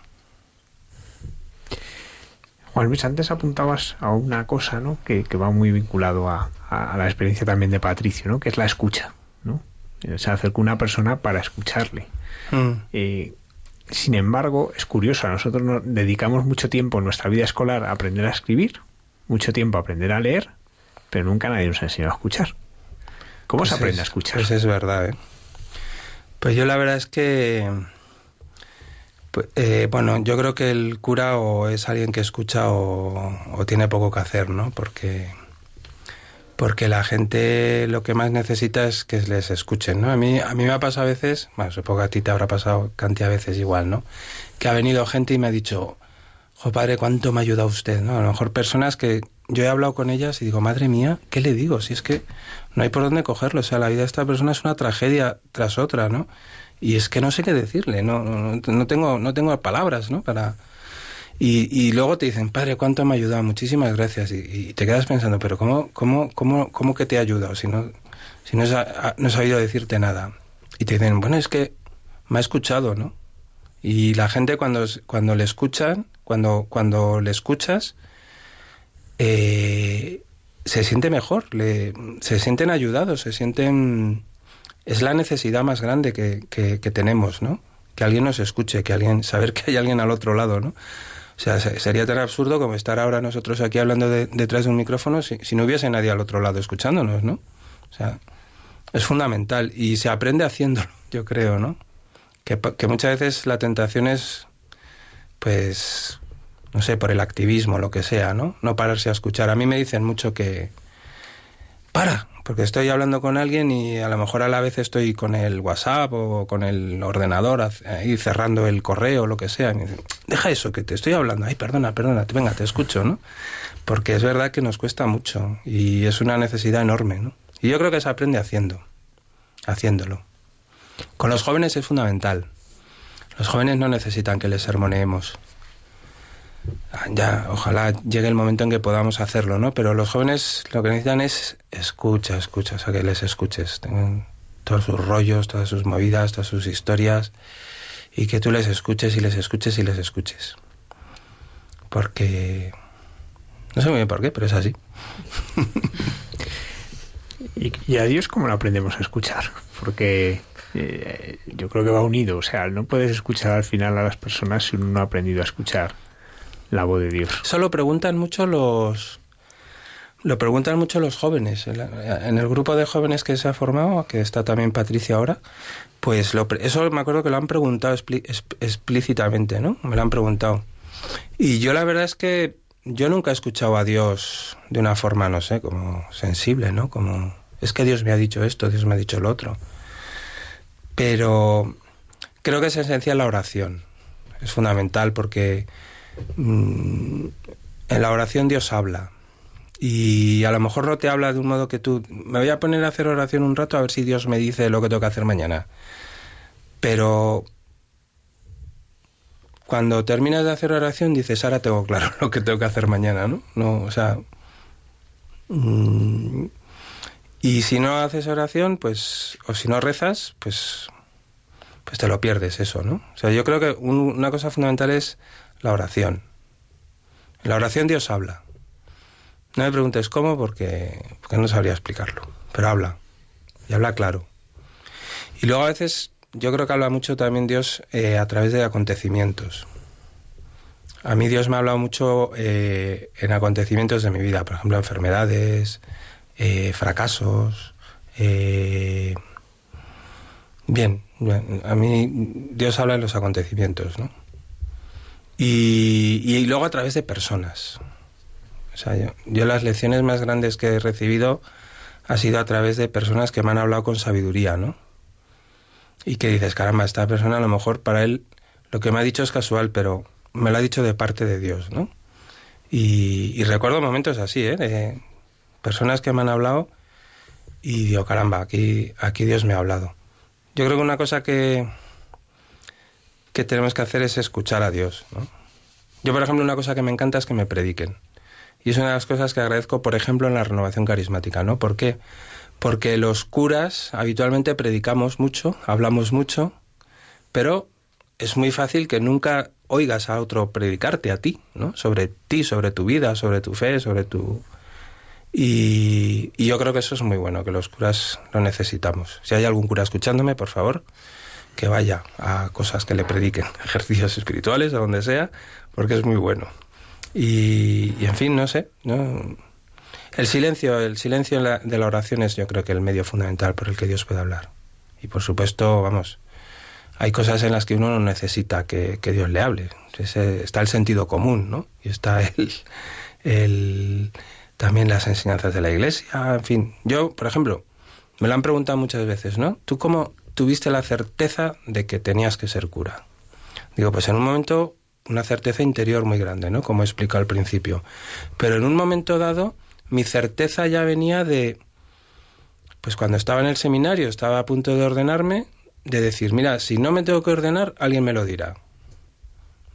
S3: Juan Luis, antes apuntabas a una cosa, ¿no? Que, que va muy vinculado a, a, la experiencia también de Patricio, ¿no? Que es la escucha, ¿no? Se acercó una persona para escucharle. Mm. Eh, sin embargo, es curioso, nosotros nos dedicamos mucho tiempo en nuestra vida escolar a aprender a escribir, mucho tiempo a aprender a leer, pero nunca nadie nos ha enseñado a escuchar. ¿Cómo
S4: pues
S3: se aprende
S4: es,
S3: a escuchar?
S4: Pues es verdad, ¿eh? Pues yo la verdad es que Pues, eh, bueno, yo creo que el cura o es alguien que escucha o, tiene poco que hacer, ¿no? Porque porque la gente lo que más necesita es que les escuchen, ¿no? A mí, a mí me ha pasado a veces, bueno, supongo que a ti te habrá pasado cantidad de veces igual, ¿no? Que ha venido gente y me ha dicho, jo padre, cuánto me ha ayudado usted, ¿no? A lo mejor personas que yo he hablado con ellas y digo, madre mía, ¿qué le digo? Si es que no hay por dónde cogerlo, o sea, la vida de esta persona es una tragedia tras otra, ¿no? Y es que no sé qué decirle, no, no, tengo, no tengo palabras, ¿no? Para... Y, y, luego te dicen, padre, ¿cuánto me ha ayudado? Muchísimas gracias. Y, te quedas pensando, pero ¿cómo, cómo, cómo, cómo que te ha ayudado si no, si no, no he sabido decirte nada? Y te dicen, bueno, es que me ha escuchado, ¿no? Y la gente cuando, cuando le escuchan, cuando, cuando le escuchas, eh, se siente mejor, le, se sienten ayudados, se sienten... Es la necesidad más grande que, que, tenemos, ¿no? Que alguien nos escuche, que alguien, saber que hay alguien al otro lado, ¿no? O sea, sería tan absurdo como estar ahora nosotros aquí hablando detrás de un micrófono si, si, no hubiese nadie al otro lado escuchándonos, ¿no? O sea, es fundamental y se aprende haciéndolo, yo creo, ¿no? Que, que muchas veces la tentación es, pues, no sé, por el activismo, lo que sea, ¿no? No pararse a escuchar. A mí me dicen mucho que para, porque estoy hablando con alguien y a lo mejor a la vez estoy con el WhatsApp o con el ordenador ahí cerrando el correo o lo que sea. Deja eso, que te estoy hablando. Ay, perdona, perdona, venga, te escucho, ¿no? Porque es verdad que nos cuesta mucho y es una necesidad enorme, ¿no? Y yo creo que se aprende haciendo, haciéndolo. Con los jóvenes es fundamental. Los jóvenes no necesitan que les sermoneemos ya, ojalá llegue el momento en que podamos hacerlo, ¿no? Pero los jóvenes lo que necesitan es escucha, escucha, o sea, que les escuches. Tengan todos sus rollos, todas sus movidas, todas sus historias, y que tú les escuches y les escuches y les escuches. Porque... No sé muy bien por qué, pero es así.
S3: ¿Y, a Dios cómo lo aprendemos a escuchar? Porque eh, yo creo que va unido. O sea, no puedes escuchar al final a las personas si uno no ha aprendido a escuchar la voz de Dios.
S4: Eso lo preguntan mucho los lo preguntan mucho los jóvenes. En el grupo de jóvenes que se ha formado, que está también Patricia ahora, pues lo, eso me acuerdo que lo han preguntado explícitamente, ¿no? Me lo han preguntado. Y yo la verdad es que yo nunca he escuchado a Dios de una forma, no sé, como sensible, ¿no? Como, es que Dios me ha dicho esto, Dios me ha dicho lo otro. Pero creo que es esencial la oración. Es fundamental porque en la oración Dios habla. Y a lo mejor no te habla de un modo que tú... Me voy a poner a hacer oración un rato a ver si Dios me dice lo que tengo que hacer mañana. Pero cuando terminas de hacer oración dices, ahora tengo claro lo que tengo que hacer mañana, ¿no? No, o sea... Mm, y si no haces oración, pues... O si no rezas, pues... Pues te lo pierdes eso, ¿no? O sea, yo creo que una cosa fundamental es la oración. En la oración Dios habla. No me preguntes cómo porque, porque no sabría explicarlo, pero habla. Y habla claro. Y luego a veces yo creo que habla mucho también Dios eh, a través de acontecimientos. A mí Dios me ha hablado mucho eh, en acontecimientos de mi vida, por ejemplo, enfermedades, eh, fracasos. bien, a mí Dios habla en los acontecimientos, ¿no? Y, luego a través de personas. O sea, yo, las lecciones más grandes que he recibido ha sido a través de personas que me han hablado con sabiduría, ¿no? Y que dices, caramba, esta persona a lo mejor para él lo que me ha dicho es casual, pero me lo ha dicho de parte de Dios, ¿no? Y, recuerdo momentos así, ¿eh? De personas que me han hablado y digo, caramba, aquí, aquí Dios me ha hablado. Yo creo que una cosa que, que tenemos que hacer es escuchar a Dios. Yo, por ejemplo, una cosa que me encanta es que me prediquen. Y es una de las cosas que agradezco, por ejemplo, en la renovación carismática, ¿no? ¿Por qué? Porque los curas habitualmente predicamos mucho, hablamos mucho, pero es muy fácil que nunca oigas a otro predicarte a ti, ¿no? Sobre ti, sobre tu vida, sobre tu fe, sobre tu... Y, y yo creo que eso es muy bueno, que los curas lo necesitamos. Si hay algún cura escuchándome, por favor, que vaya a cosas que le prediquen, ejercicios espirituales, a donde sea, porque es muy bueno. Y, en fin, no sé, ¿no? El silencio, el silencio de la oración es yo creo que el medio fundamental por el que Dios puede hablar. Y por supuesto, vamos, hay cosas en las que uno no necesita que, Dios le hable. está el sentido común, ¿no? Y está el, el, también las enseñanzas de la iglesia, en fin. Yo, por ejemplo, me lo han preguntado muchas veces, ¿no? ¿Tú cómo tuviste la certeza de que tenías que ser cura? Digo, pues en un momento una certeza interior muy grande, ¿no? Como he explicado al principio. Pero en un momento dado, mi certeza ya venía de, pues cuando estaba en el seminario, estaba a punto de ordenarme, de decir, mira, si no me tengo que ordenar, alguien me lo dirá.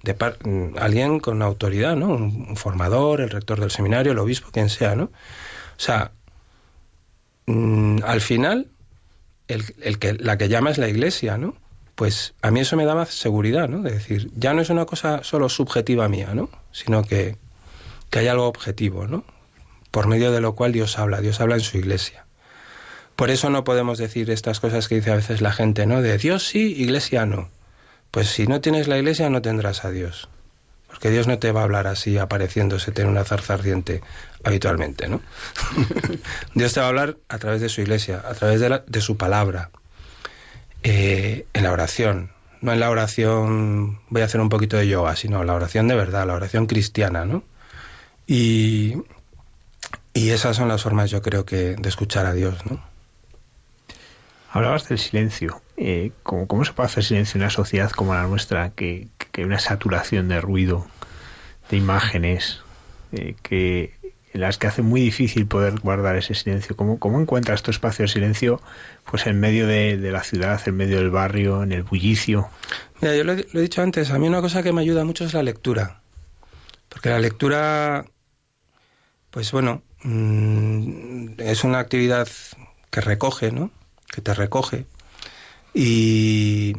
S4: De mm, alguien con autoridad, ¿no? Un, formador, el rector del seminario, el obispo, quien sea, ¿no? O sea, mm, al final, el, que, la que llama es la iglesia, ¿no? Pues a mí eso me daba seguridad, ¿no? De decir, ya no es una cosa solo subjetiva mía, ¿no? Sino que, que hay algo objetivo, ¿no? Por medio de lo cual Dios habla, Dios habla en su iglesia. Por eso no podemos decir estas cosas que dice a veces la gente, ¿no? De Dios sí, iglesia no. Pues si no tienes la iglesia no tendrás a Dios. Porque Dios no te va a hablar así apareciéndose en una zarza ardiente habitualmente, ¿no? Dios te va a hablar a través de su iglesia, a través de, de su palabra, eh, en la oración. No en la oración, voy a hacer un poquito de yoga, sino la oración de verdad, la oración cristiana, ¿no? Y, y esas son las formas, yo creo, que de escuchar a Dios, ¿no?
S3: Hablabas del silencio. Eh, ¿cómo, ¿cómo, se puede hacer silencio en una sociedad como la nuestra, que, que hay una saturación de ruido, de imágenes, eh, que en las que hace muy difícil poder guardar ese silencio. ¿Cómo, encuentras tu espacio de silencio pues en medio de, la ciudad, en medio del barrio, en el bullicio?
S4: Mira, yo lo he, dicho antes, a mí una cosa que me ayuda mucho es la lectura. Porque la lectura, pues bueno, mm, es una actividad que recoge, ¿no? Que te recoge. Y,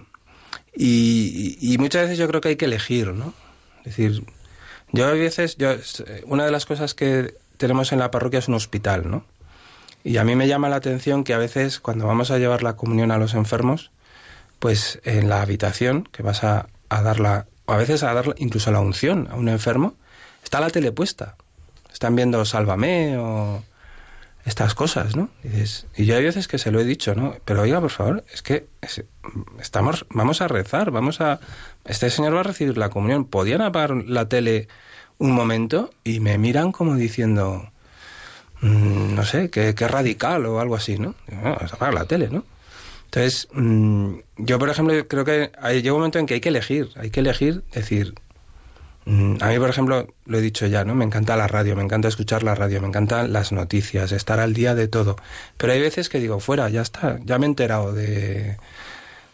S4: y, y, muchas veces yo creo que hay que elegir, ¿no? Es decir, yo a veces, yo, una de las cosas que tenemos en la parroquia es un hospital, ¿no? Y a mí me llama la atención que a veces cuando vamos a llevar la comunión a los enfermos, pues en la habitación que vas a, a darla, o a veces a dar incluso la unción a un enfermo, está la tele puesta. Están viendo Sálvame o estas cosas, ¿no? Y, yo hay veces que se lo he dicho, ¿no? Pero oiga, por favor, es que estamos, vamos a rezar, vamos a... Este señor va a recibir la comunión. ¿Podían apagar la tele un momento y me miran como diciendo, mm, no sé, que, radical o algo así, ¿no? Vamos a apagar la tele, ¿no? Entonces, mm, yo, por ejemplo, creo que hay, llega un momento en que hay que elegir, hay que elegir, decir, a mí, por ejemplo, lo he dicho ya, ¿no? Me encanta la radio, me encanta escuchar la radio, me encantan las noticias, estar al día de todo. Pero hay veces que digo, fuera, ya está, ya me he enterado de,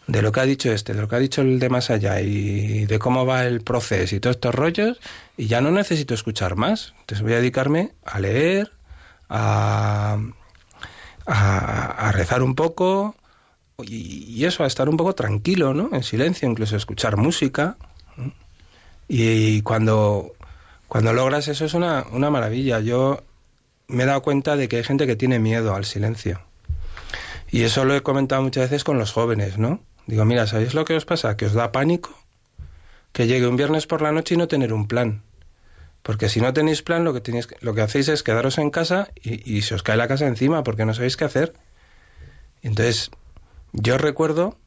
S4: de lo que ha dicho este, de lo que ha dicho el de más allá y de cómo va el proceso y todos estos rollos y ya no necesito escuchar más. Entonces voy a dedicarme a leer, a, a, rezar un poco y, eso, a estar un poco tranquilo, ¿no? En silencio, incluso escuchar música. Y, cuando, cuando logras eso es una, una maravilla. Yo me he dado cuenta de que hay gente que tiene miedo al silencio. Y eso lo he comentado muchas veces con los jóvenes, ¿no? Digo, mira, ¿sabéis lo que os pasa? Que os da pánico que llegue un viernes por la noche y no tener un plan. Porque si no tenéis plan, lo que, tenéis, lo que hacéis es quedaros en casa y, se os cae la casa encima porque no sabéis qué hacer. Entonces, yo recuerdo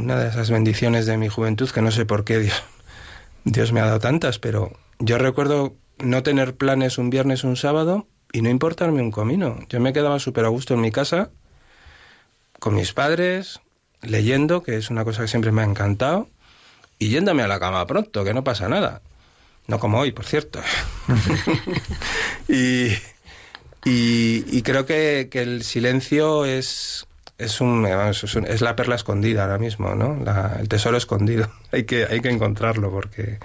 S4: una de esas bendiciones de mi juventud, que no sé por qué Dios, Dios me ha dado tantas, pero yo recuerdo no tener planes un viernes o un sábado y no importarme un comino. Yo me quedaba súper a gusto en mi casa con mis padres, leyendo, que es una cosa que siempre me ha encantado, y yéndome a la cama pronto, que no pasa nada. No como hoy, por cierto. y, y, creo que, que, el silencio es, es, un, es, la perla escondida ahora mismo, ¿no? el tesoro escondido. hay, que, hay que encontrarlo porque...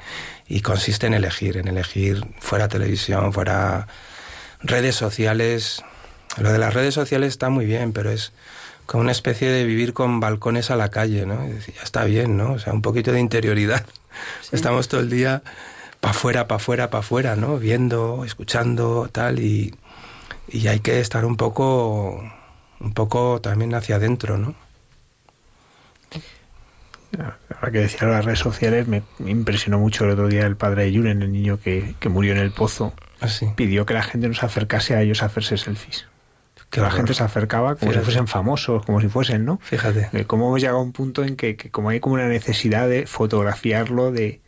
S4: Y consiste en elegir, en elegir fuera televisión, fuera redes sociales. Lo de las redes sociales está muy bien, pero es como una especie de vivir con balcones a la calle, ¿no? Y ya está bien, ¿no? O sea, un poquito de interioridad. Estamos todo el día para afuera, para afuera, para afuera, ¿no? Viendo, escuchando, tal, y, y hay que estar un poco, un poco también hacia adentro, ¿no?
S3: Ahora que decía las redes sociales, me, impresionó mucho el otro día el padre de Julen, el niño que, que murió en el pozo. Ah, Pidió que la gente nos acercase a ellos a hacerse selfies que la gente se acercaba como si fuesen famosos, como si fuesen, ¿no?
S4: Fíjate.
S3: De cómo hemos llegado a un punto en que, como hay como una necesidad de fotografiarlo, de,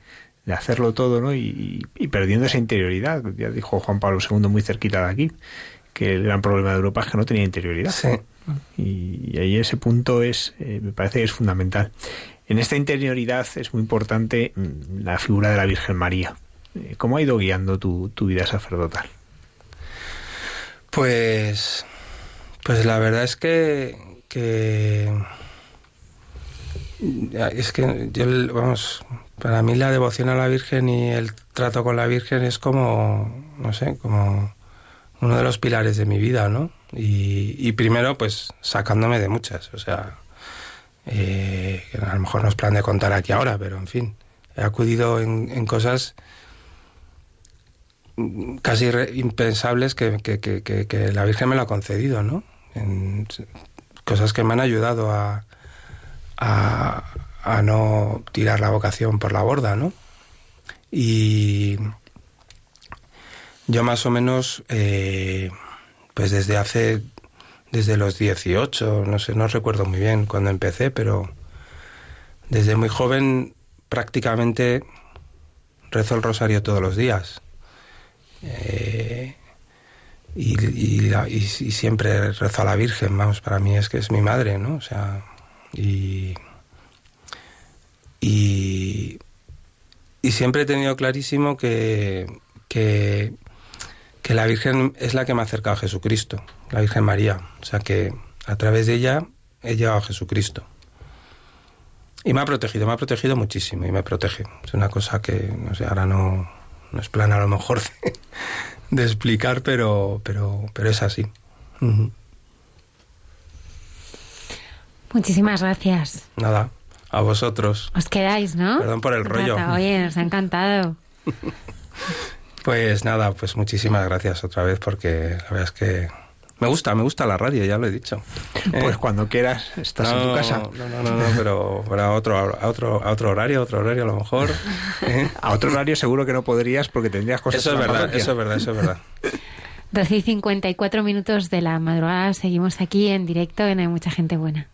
S3: de hacerlo todo, ¿no? Y, perdiendo esa interioridad. Ya dijo Juan Pablo II muy cerquita de aquí, que el gran problema de Europa es que no tenía interioridad.
S4: Sí.
S3: Y, ahí ese punto es, eh, me parece que es fundamental. En esta interioridad es muy importante mm, la figura de la Virgen María. Eh, ¿Cómo ha ido guiando tu, tu vida sacerdotal?
S4: Pues, pues la verdad es que, que es que yo, vamos, para mí la devoción a la Virgen y el trato con la Virgen es como, no sé, como uno de los pilares de mi vida, ¿no? Y, primero, pues sacándome de muchas, o sea, eh, a lo mejor no es plan de contar aquí ahora, pero en fin, he acudido en, cosas casi impensables que, la Virgen me lo ha concedido, ¿no? En cosas que me han ayudado a, a, a no tirar la vocación por la borda, ¿no? Y yo más o menos, eh, pues desde hace, desde los 18, no sé, no recuerdo muy bien cuando empecé, pero desde muy joven prácticamente rezo el rosario todos los días. Eh, y, y, siempre rezo a la Virgen, vamos, para mí es que es mi madre, ¿no? O sea, y, y, siempre he tenido clarísimo que, que, la Virgen es la que me ha acercado a Jesucristo, la Virgen María. O sea que a través de ella he llegado a Jesucristo. Y me ha protegido, me ha protegido muchísimo y me protege. Es una cosa que, no sé, ahora no, no es plan a lo mejor de, explicar, pero, pero, pero es así.
S2: Muchísimas gracias.
S4: Nada, a vosotros.
S2: Os quedáis, ¿no?
S4: Perdón por el rollo.
S2: Oye, nos ha encantado.
S4: pues nada, pues muchísimas gracias otra vez porque la verdad es que me gusta, me gusta la radio, ya lo he dicho.
S3: Pues eh, cuando quieras, estás en tu casa.
S4: No, no, no, pero, a, otro, a, otro, a otro horario, a otro horario a lo mejor.
S3: ¿eh? A otro horario seguro que no podrías porque tendrías cosas
S4: Eso es verdad, eso es verdad, eso es verdad.
S2: 12 y 54 minutos de la madrugada, seguimos aquí en directo en Hay Mucha Gente Buena.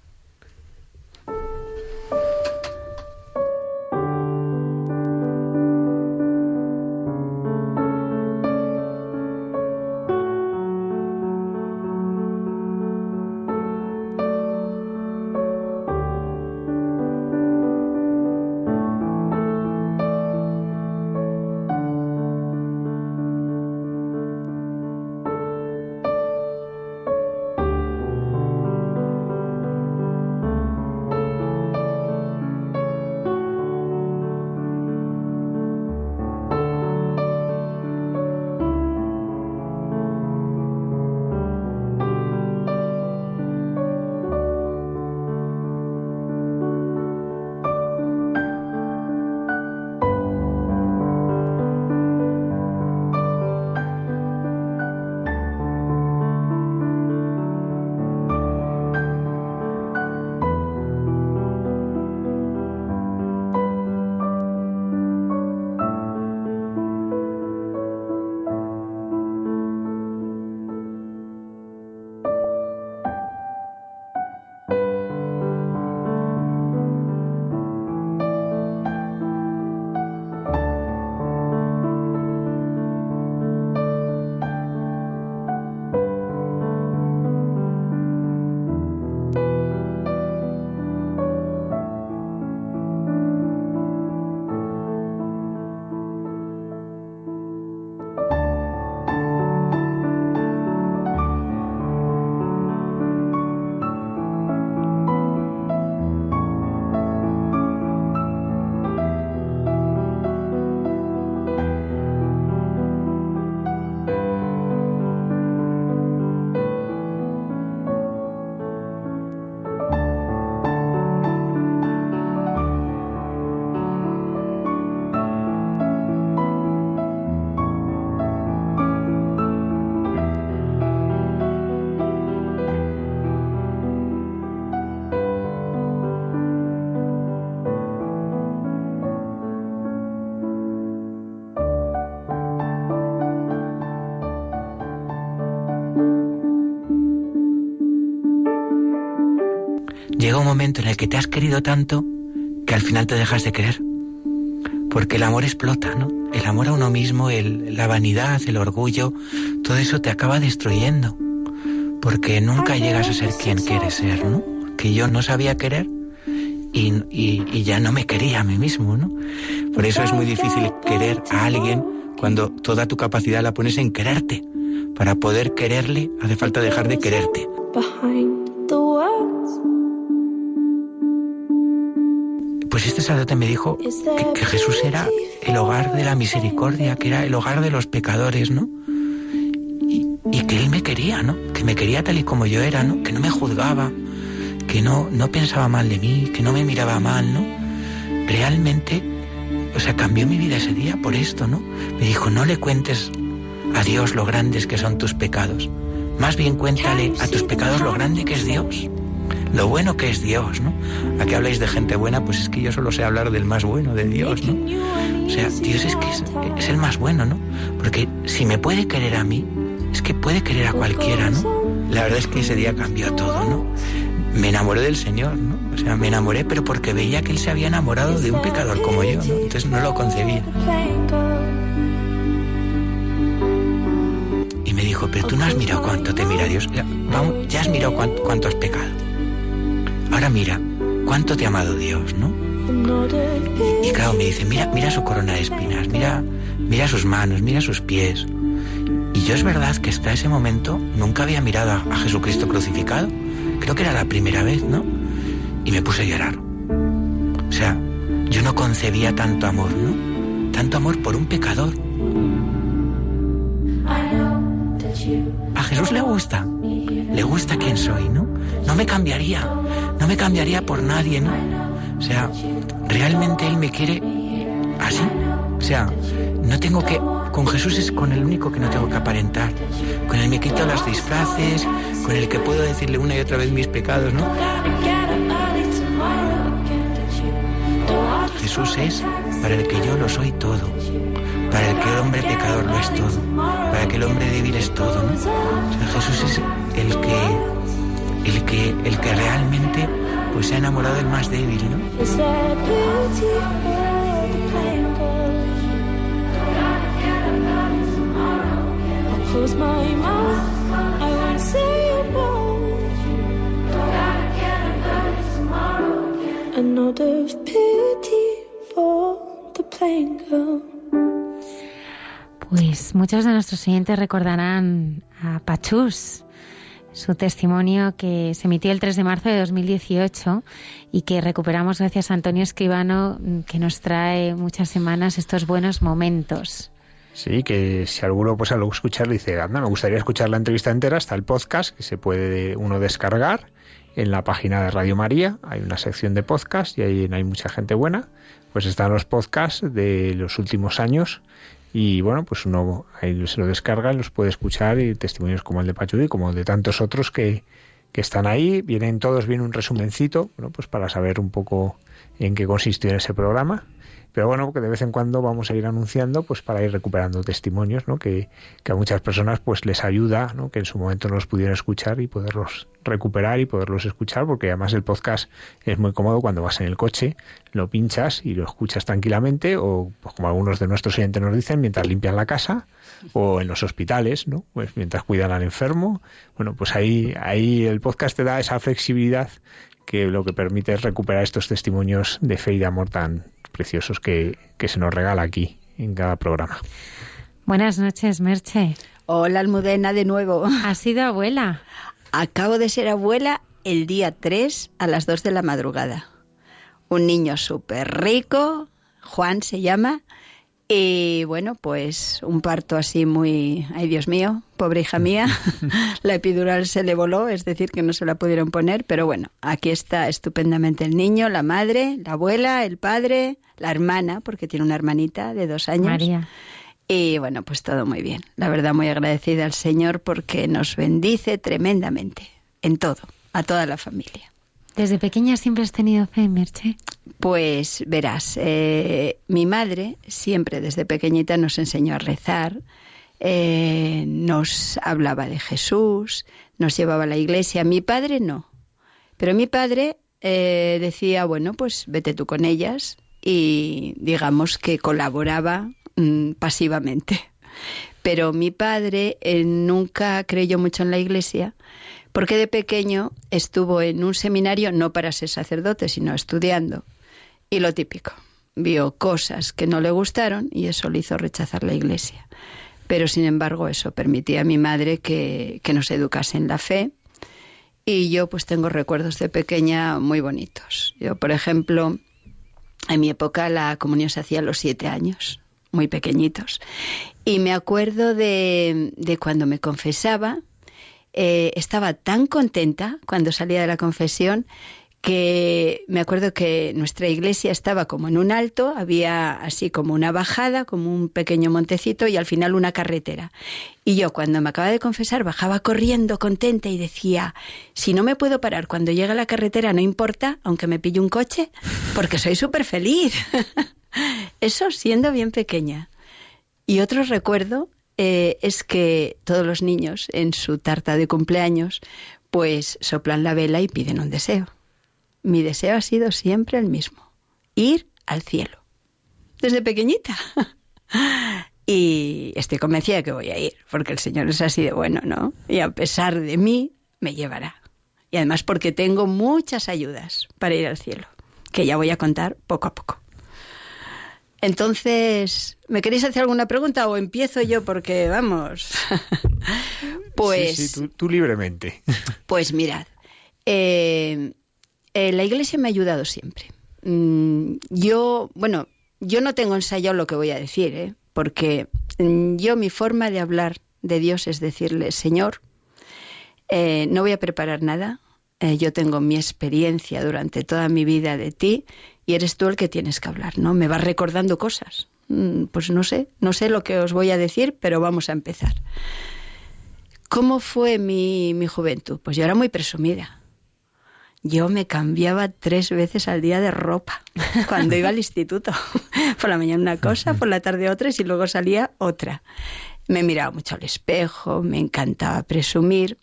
S7: Momento en el que te has querido tanto que al final te dejas de querer. Porque el amor explota, ¿no? El amor a uno mismo, el, la vanidad, el orgullo, todo eso te acaba destruyendo. Porque nunca llegas a ser quien quieres ser, ¿no? Que yo no sabía querer y, y ya no me quería a mí mismo, ¿no? Por eso es muy difícil querer a alguien cuando toda tu capacidad la pones en quererte. Para poder quererle hace falta dejar de quererte. Sacerdote me dijo que, Jesús era el hogar de la misericordia, que era el hogar de los pecadores, ¿no? Y, y, que él me quería, ¿no? Que me quería tal y como yo era, ¿no? Que no me juzgaba, que no, no pensaba mal de mí, que no me miraba mal, ¿no? Realmente, o sea, cambió mi vida ese día por esto, ¿no? Me dijo, no le cuentes a Dios lo grandes que son tus pecados. Más bien cuéntale a tus pecados lo grande que es Dios lo bueno que es Dios, ¿no? Aquí habláis de gente buena, pues es que yo solo sé hablar del más bueno, de Dios, ¿no? O sea, Dios es que es, el más bueno, ¿no? Porque si me puede querer a mí, es que puede querer a cualquiera, ¿no? La verdad es que ese día cambió todo, ¿no? Me enamoré del Señor, ¿no? O sea, me enamoré, pero porque veía que Él se había enamorado de un pecador como yo, ¿no? Entonces no lo concebía. Y me dijo, pero tú no has mirado cuánto te mira Dios. Ya, vamos, ya has mirado cuánto has pecado. Ahora mira, cuánto te ha amado Dios, ¿no? Y, claro, me dice, mira, mira su corona de espinas, mira, mira sus manos, mira sus pies. Y yo es verdad que hasta ese momento nunca había mirado a, Jesucristo crucificado. Creo que era la primera vez, ¿no? Y me puse a llorar. O sea, yo no concebía tanto amor, ¿no? Tanto amor por un pecador. A Jesús le gusta, le gusta quién soy, ¿no? No me cambiaría, no me cambiaría por nadie, ¿no? O sea, realmente Él me quiere así. O sea, no tengo que... Con Jesús es con el único que no tengo que aparentar. Con él me quito los disfraces, con el que puedo decirle una y otra vez mis pecados, ¿no? Jesús es para el que yo lo soy todo, para el que el hombre pecador lo es todo, para que el hombre débil es todo, ¿no? O sea, Jesús es el que el que, el que realmente pues se ha enamorado del más débil, ¿no?
S2: Pues muchos de nuestros siguientes recordarán a Pachus, su testimonio que se emitió el 3 de marzo de 2018 y que recuperamos gracias a Antonio Escribano, que nos trae muchas semanas estos buenos momentos.
S3: Sí, que si alguno pues al escucharlo dice, anda, me gustaría escuchar la entrevista entera, está el podcast que se puede uno descargar en la página de Radio María, hay una sección de podcast y ahí hay mucha gente buena, pues están los podcasts de los últimos años y bueno, pues uno ahí se lo descarga y los puede escuchar y testimonios como el de Pachudi, como de tantos otros que, que están ahí. Vienen todos, viene un resumencito, bueno, pues para saber un poco en qué consistió ese programa. Pero bueno, que de vez en cuando vamos a ir anunciando, pues para ir recuperando testimonios, ¿no? Que, que a muchas personas pues les ayuda, ¿no? Que en su momento no los pudieran escuchar y poderlos recuperar y poderlos escuchar, porque además el podcast es muy cómodo cuando vas en el coche, lo pinchas y lo escuchas tranquilamente, o pues como algunos de nuestros oyentes nos dicen, mientras limpian la casa, o en los hospitales, ¿no? Pues mientras cuidan al enfermo. Bueno, pues ahí, ahí el podcast te da esa flexibilidad que lo que permite es recuperar estos testimonios de fe y de amor tan, preciosos que, que se nos regala aquí en cada programa.
S2: Buenas noches, Merche.
S5: Hola, Almudena, de nuevo.
S2: ¿Has sido abuela?
S5: Acabo de ser abuela el día 3 a las 2 de la madrugada. Un niño súper rico, Juan se llama, y bueno, pues un parto así muy, ay Dios mío, pobre hija mía, la epidural se le voló, es decir, que no se la pudieron poner, pero bueno, aquí está estupendamente el niño, la madre, la abuela, el padre, la hermana, porque tiene una hermanita de dos años.
S2: María.
S5: Y bueno, pues todo muy bien. La verdad, muy agradecida al Señor porque nos bendice tremendamente en todo, a toda la familia.
S2: ¿Desde pequeña siempre has tenido fe, Merche?
S5: Pues verás, eh, mi madre siempre desde pequeñita nos enseñó a rezar, eh, nos hablaba de Jesús, nos llevaba a la iglesia. Mi padre no, pero mi padre eh, decía, bueno, pues vete tú con ellas y digamos que colaboraba mm, pasivamente. Pero mi padre nunca creyó mucho en la iglesia porque de pequeño estuvo en un seminario no para ser sacerdote, sino estudiando. Y lo típico, vio cosas que no le gustaron y eso le hizo rechazar la iglesia. Pero sin embargo eso permitía a mi madre que, que nos educase en la fe y yo pues tengo recuerdos de pequeña muy bonitos. Yo, por ejemplo, en mi época la comunión se hacía a los siete años, muy pequeñitos. Y me acuerdo de, de cuando me confesaba, eh, estaba tan contenta cuando salía de la confesión que me acuerdo que nuestra iglesia estaba como en un alto, había así como una bajada, como un pequeño montecito y al final una carretera. Y yo cuando me acaba de confesar bajaba corriendo contenta y decía, si no me puedo parar cuando llega la carretera no importa, aunque me pille un coche, porque soy súper feliz. Eso siendo bien pequeña. Y otro recuerdo eh, es que todos los niños en su tarta de cumpleaños pues soplan la vela y piden un deseo mi deseo ha sido siempre el mismo, ir al cielo. Desde pequeñita. y estoy convencida de que voy a ir, porque el Señor es así de bueno, ¿no? Y a pesar de mí, me llevará. Y además porque tengo muchas ayudas para ir al cielo, que ya voy a contar poco a poco. Entonces, ¿me queréis hacer alguna pregunta o empiezo yo? Porque, vamos.
S3: pues. Sí, sí tú, libremente.
S5: pues mirad, eh, eh, la iglesia me ha ayudado siempre. Mm, yo, bueno, yo no tengo ensayado lo que voy a decir, ¿eh? porque mm, yo mi forma de hablar de Dios es decirle, Señor, eh, no voy a preparar nada, yo tengo mi experiencia durante toda mi vida de ti y eres tú el que tienes que hablar, ¿no? Me vas recordando cosas. Mm, pues no sé, no sé lo que os voy a decir, pero vamos a empezar. ¿Cómo fue mi, mi juventud? Pues yo era muy presumida yo me cambiaba tres veces al día de ropa cuando iba al instituto. por la mañana una cosa, por la tarde otra y luego salía otra. Me miraba mucho al espejo, me encantaba presumir.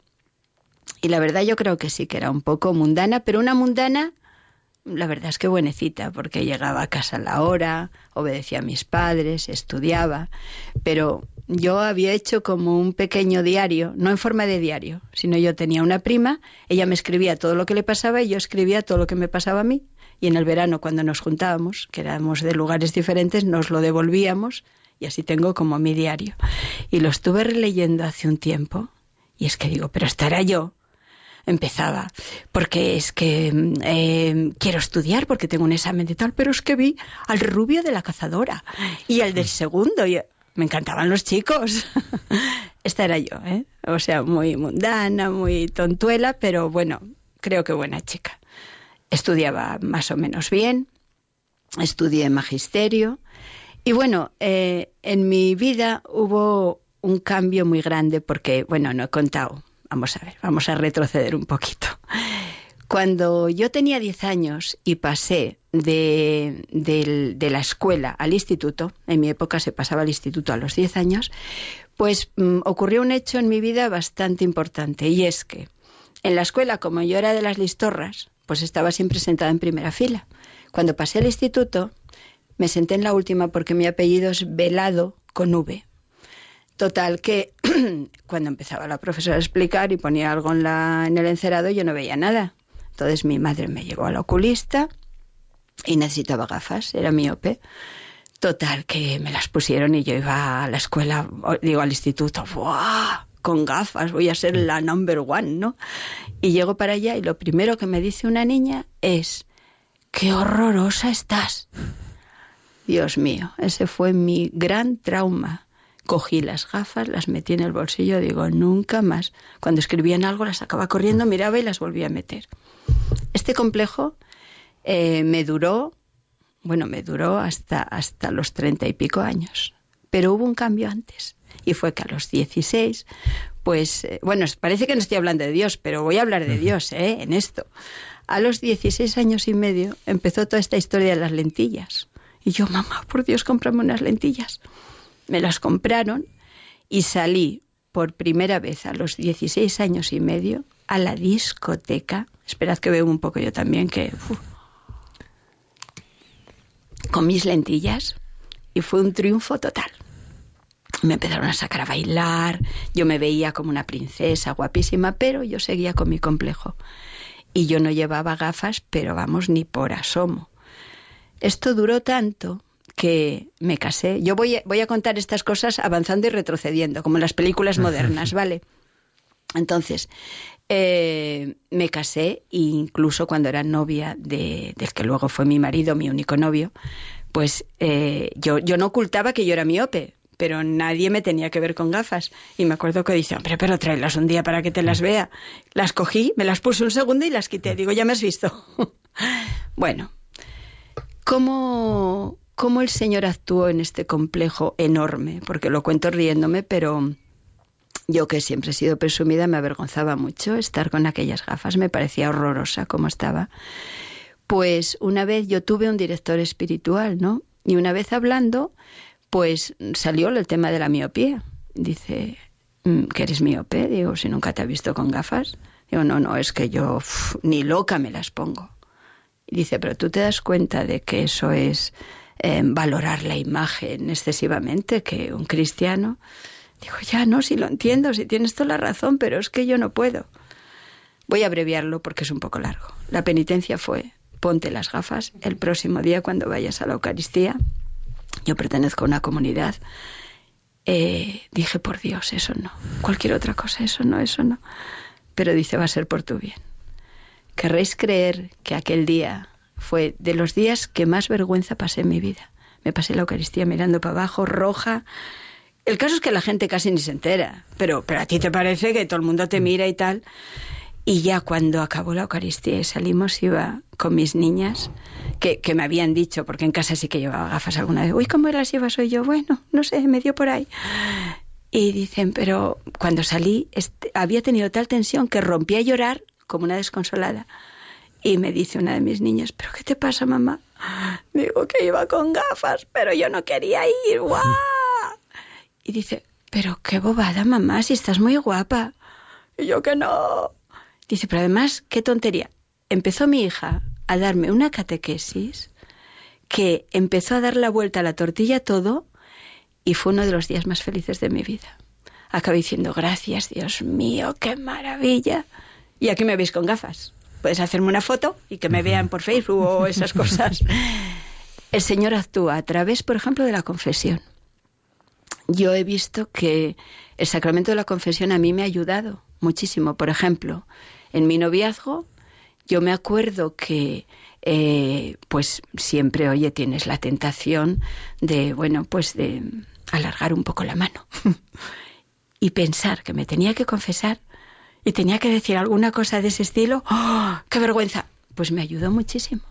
S5: Y la verdad yo creo que sí, que era un poco mundana, pero una mundana, la verdad es que buenecita, porque llegaba a casa a la hora, obedecía a mis padres, estudiaba, pero yo había hecho como un pequeño diario, no en forma de diario, sino yo tenía una prima, ella me escribía todo lo que le pasaba y yo escribía todo lo que me pasaba a mí. Y en el verano, cuando nos juntábamos, que éramos de lugares diferentes, nos lo devolvíamos y así tengo como mi diario. Y lo estuve releyendo hace un tiempo y es que digo, pero estará yo. Empezaba, porque es que eh, quiero estudiar, porque tengo un examen de tal, pero es que vi al rubio de la cazadora y al del segundo. Y, me encantaban los chicos. Esta era yo, ¿eh? O sea, muy mundana, muy tontuela, pero bueno, creo que buena chica. Estudiaba más o menos bien, estudié magisterio y bueno, eh, en mi vida hubo un cambio muy grande porque, bueno, no he contado. Vamos a ver, vamos a retroceder un poquito. Cuando yo tenía 10 años y pasé de, la escuela al instituto, en mi época se pasaba al instituto a los 10 años, pues mm, ocurrió un hecho en mi vida bastante importante y es que en la escuela, como yo era de las listorras, pues estaba siempre sentada en primera fila. Cuando pasé al instituto, me senté en la última porque mi apellido es Velado con V. Total que cuando empezaba la profesora a explicar y ponía algo en, la, en el encerado, yo no veía nada. Entonces mi madre me llevó al oculista y necesitaba gafas, era miope. Total, que me las pusieron y yo iba a la escuela, digo al instituto, ¡buah! Con gafas, voy a ser la number one, ¿no? Y llego para allá y lo primero que me dice una niña es, ¡qué horrorosa estás! Dios mío, ese fue mi gran trauma. Cogí las gafas, las metí en el bolsillo, digo, nunca más. Cuando escribían algo, las sacaba corriendo, miraba y las volvía a meter. Este complejo eh, me duró, bueno, me duró hasta, hasta los treinta y pico años. Pero hubo un cambio antes. Y fue que a los dieciséis, pues, eh, bueno, parece que no estoy hablando de Dios, pero voy a hablar de Dios, ¿eh? En esto. A los dieciséis años y medio empezó toda esta historia de las lentillas. Y yo, mamá, por Dios, cómprame unas lentillas. Me las compraron y salí por primera vez a los 16 años y medio a la discoteca. Esperad que veo un poco yo también que... con mis lentillas y fue un triunfo total. Me empezaron a sacar a bailar, yo me veía como una princesa guapísima, pero yo seguía con mi complejo. Y yo no llevaba gafas, pero vamos, ni por asomo. Esto duró tanto que me casé. Yo voy a, voy a contar estas cosas avanzando y retrocediendo, como en las películas modernas, ¿vale? Entonces, eh, me casé, incluso cuando era novia de, del que luego fue mi marido, mi único novio, pues eh, yo, yo no ocultaba que yo era miope, pero nadie me tenía que ver con gafas. Y me acuerdo que dice, hombre, pero tráelas un día para que te las vea. Las cogí, me las puse un segundo y las quité. Digo, ya me has visto. bueno, ¿cómo, ¿cómo el Señor actuó en este complejo enorme? Porque lo cuento riéndome, pero yo que siempre he sido presumida me avergonzaba mucho estar con aquellas gafas. Me parecía horrorosa como estaba. Pues una vez yo tuve un director espiritual, ¿no? Y una vez hablando, pues salió el tema de la miopía. Dice, mm, ¿que eres miope? Digo, si nunca te ha visto con gafas. Digo, no, no, es que yo ni loca me las pongo. Dice, pero tú te das cuenta de que eso es eh, valorar la imagen excesivamente, que un cristiano... Digo, ya no, si lo entiendo, si tienes toda la razón, pero es que yo no puedo. Voy a abreviarlo porque es un poco largo. La penitencia fue ponte las gafas el próximo día cuando vayas a la Eucaristía. Yo pertenezco a una comunidad. Eh, dije, por Dios, eso no. Cualquier otra cosa, eso no, eso no. Pero dice, va a ser por tu bien. Querréis creer que aquel día fue de los días que más vergüenza pasé en mi vida. Me pasé la Eucaristía mirando para abajo, roja. El caso es que la gente casi ni se entera, pero, pero a ti te parece que todo el mundo te mira y tal. Y ya cuando acabó la Eucaristía y salimos, iba con mis niñas, que, que, me habían dicho, porque en casa sí que llevaba gafas alguna vez, uy, ¿cómo las llevas hoy? Yo, bueno, no sé, me dio por ahí. Y dicen, pero cuando salí este, había tenido tal tensión que rompí a llorar como una desconsolada. Y me dice una de mis niñas, ¿pero qué te pasa, mamá? Digo que iba con gafas, pero yo no quería ir. ¡Guau! Y dice, pero qué bobada, mamá, si estás muy guapa. Y yo que no. Dice, pero además, qué tontería. Empezó mi hija a darme una catequesis que empezó a dar la vuelta a la tortilla todo y fue uno de los días más felices de mi vida. Acabé diciendo, gracias, Dios mío, qué maravilla. Y aquí me veis con gafas. Puedes hacerme una foto y que me vean por Facebook o esas cosas. El Señor actúa a través, por ejemplo, de la confesión. Yo he visto que el sacramento de la confesión a mí me ha ayudado muchísimo. Por ejemplo, en mi noviazgo, yo me acuerdo que eh, pues siempre, oye, tienes la tentación de, bueno, pues de alargar un poco la mano y pensar que me tenía que confesar y tenía que decir alguna cosa de ese estilo, ¡oh, ¡qué vergüenza! Pues me ayudó muchísimo.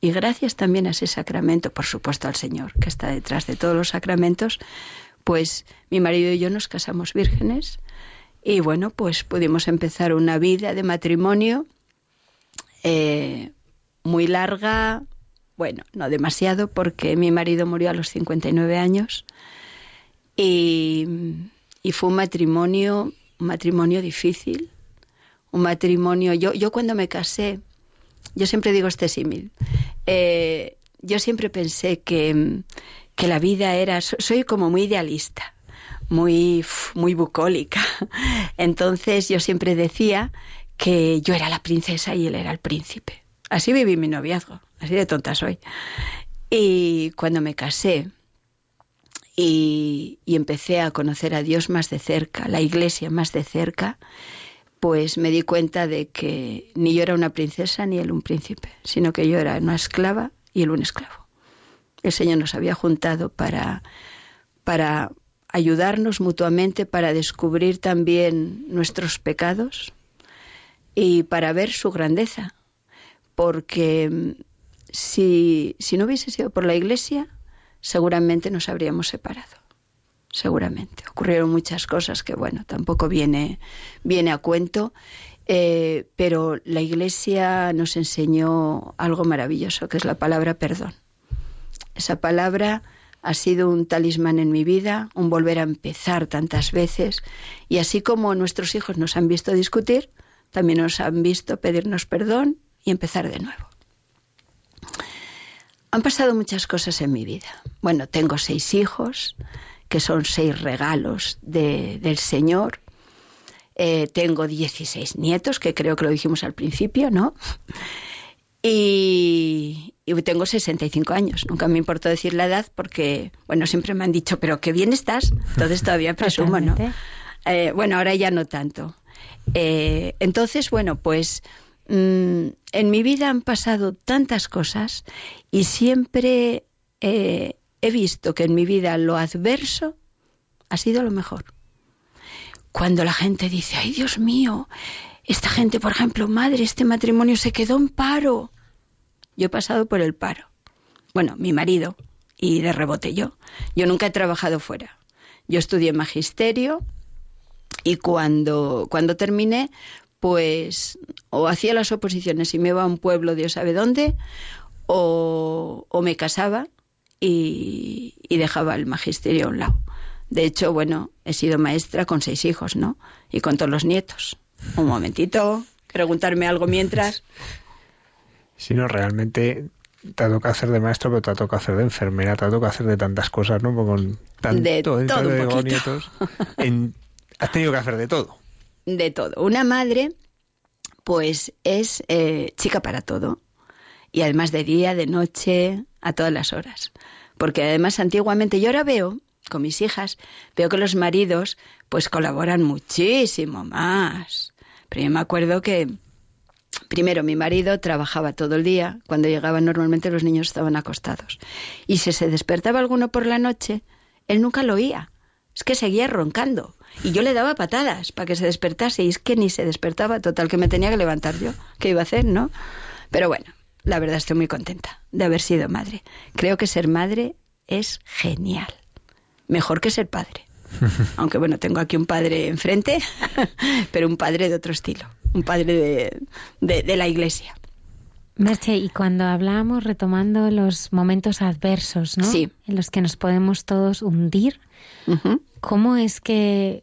S5: Y gracias también a ese sacramento, por supuesto al Señor, que está detrás de todos los sacramentos, pues mi marido y yo nos casamos vírgenes y bueno, pues pudimos empezar una vida de matrimonio eh, muy larga, bueno, no demasiado, porque mi marido murió a los 59 años y, y fue un matrimonio, un matrimonio difícil, un matrimonio. Yo, yo cuando me casé, yo siempre digo este símil. Eh, yo siempre pensé que, que la vida era, soy como muy idealista muy, muy bucólica. Entonces yo siempre decía que yo era la princesa y él era el príncipe. Así viví mi noviazgo, así de tonta soy. Y cuando me casé y, empecé a conocer a Dios más de cerca, la iglesia más de cerca, pues me di cuenta de que ni yo era una princesa ni él un príncipe, sino que yo era una esclava y él un esclavo. El Señor nos había juntado para, para ayudarnos mutuamente para descubrir también nuestros pecados y para ver su grandeza. Porque mm, si, si no hubiese sido por la Iglesia, seguramente nos habríamos separado. Seguramente. Ocurrieron muchas cosas que, bueno, tampoco viene, viene a cuento. Eh, pero la Iglesia nos enseñó algo maravilloso, que es la palabra perdón. Esa palabra ha sido un talismán en mi vida, un volver a empezar tantas veces. Y así como nuestros hijos nos han visto discutir, también nos han visto pedirnos perdón y empezar de nuevo. Han pasado muchas cosas en mi vida. Bueno, tengo seis hijos, que son seis regalos del Señor. Eh, tengo 16 nietos, que creo que lo dijimos al principio, ¿no? Y, tengo 65 años. Nunca me importó decir la edad porque, bueno, siempre me han dicho, pero qué bien estás. Entonces todavía presumo, ¿no? Eh, bueno, ahora ya no tanto. Eh, entonces, bueno, pues mm, en mi vida han pasado tantas cosas y siempre eh, he visto que en mi vida lo adverso ha sido lo mejor. Cuando la gente dice, ay Dios mío, esta gente, por ejemplo, madre, este matrimonio se quedó en paro. Yo he pasado por el paro. Bueno, mi marido y de rebote yo. Yo nunca he trabajado fuera. Yo estudié magisterio y cuando, cuando terminé, pues o hacía las oposiciones y me iba a un pueblo, Dios sabe dónde, o, o me casaba y, y, dejaba el magisterio a un lado. De hecho, bueno, he sido maestra con seis hijos, ¿no? Y con todos los nietos. Un momentito, preguntarme algo mientras.
S3: Si no, realmente te ha tocado hacer de maestro, pero te ha tocado hacer de enfermera, te ha tocado hacer de tantas cosas, ¿no? Con tanto,
S5: de todo un
S3: nietos, has tenido que hacer de todo.
S5: De todo. Una madre, pues es eh, chica para todo. Y además de día, de noche, a todas las horas. Porque además antiguamente, yo ahora veo, con mis hijas, veo que los maridos pues colaboran muchísimo más. Pero yo me acuerdo que Primero, mi marido trabajaba todo el día. Cuando llegaba, normalmente los niños estaban acostados. Y si se despertaba alguno por la noche, él nunca lo oía. Es que seguía roncando. Y yo le daba patadas para que se despertase. Y es que ni se despertaba. Total, que me tenía que levantar yo. ¿Qué iba a hacer, no? Pero bueno, la verdad estoy muy contenta de haber sido madre. Creo que ser madre es genial. Mejor que ser padre. Aunque bueno, tengo aquí un padre enfrente, pero un padre de otro estilo un padre de, la iglesia.
S2: Merche, y cuando hablamos retomando los momentos adversos, ¿no?
S5: Sí.
S2: En los que nos podemos todos hundir, ¿cómo es que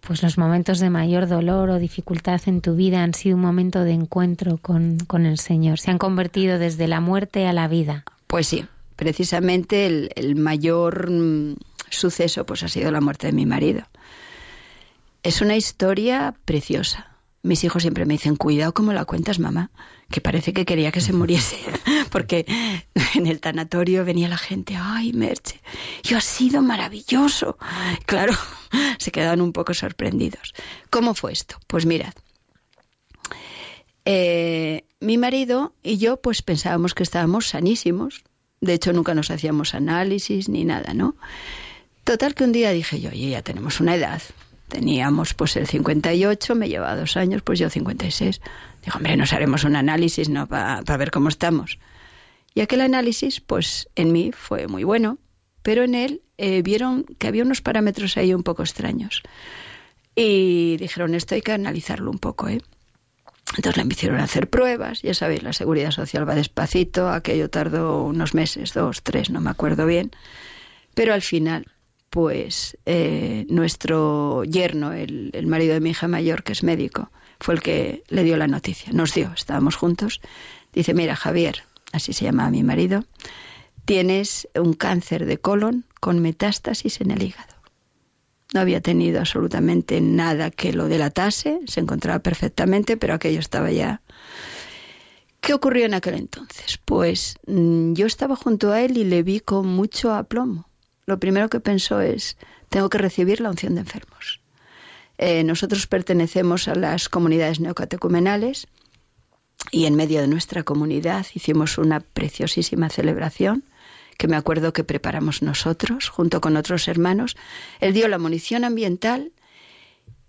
S2: pues los momentos de mayor dolor o dificultad en tu vida han sido un momento de encuentro con, con el Señor? ¿Se han convertido desde la muerte a la vida?
S5: Pues sí, precisamente el, el mayor mm, suceso pues ha sido la muerte de mi marido. Es una historia preciosa mis hijos siempre me dicen, cuidado como la cuentas, mamá, que parece que quería que se muriese, porque en el tanatorio venía la gente, ay, Merche, yo ha sido maravilloso. Claro, se quedaban un poco sorprendidos. ¿Cómo fue esto? Pues mirad, eh, mi marido y yo pues pensábamos que estábamos sanísimos, de hecho nunca nos hacíamos análisis ni nada, ¿no? Total que un día dije yo, oye, ya tenemos una edad, Teníamos pues el 58, me lleva dos años, pues yo 56. Digo, hombre, nos haremos un análisis, ¿no? Para ver cómo estamos. Y aquel análisis, pues en mí fue muy bueno, pero en él eh, vieron que había unos parámetros ahí un poco extraños. Y dijeron, esto hay que analizarlo un poco, ¿eh? Entonces le hicieron hacer pruebas, ya sabéis, la seguridad social va despacito, aquello tardó unos meses, dos, tres, no me acuerdo bien, pero al final pues eh, nuestro yerno, el, el, marido de mi hija mayor, que es médico, fue el que le dio la noticia. Nos dio, estábamos juntos. Dice, mira, Javier, así se llama mi marido, tienes un cáncer de colon con metástasis en el hígado. No había tenido absolutamente nada que lo delatase, se encontraba perfectamente, pero aquello estaba ya... ¿Qué ocurrió en aquel entonces? Pues mm, yo estaba junto a él y le vi con mucho aplomo lo primero que pensó es, tengo que recibir la unción de enfermos. Eh, nosotros pertenecemos a las comunidades neocatecumenales y en medio de nuestra comunidad hicimos una preciosísima celebración que me acuerdo que preparamos nosotros junto con otros hermanos. Él dio la munición ambiental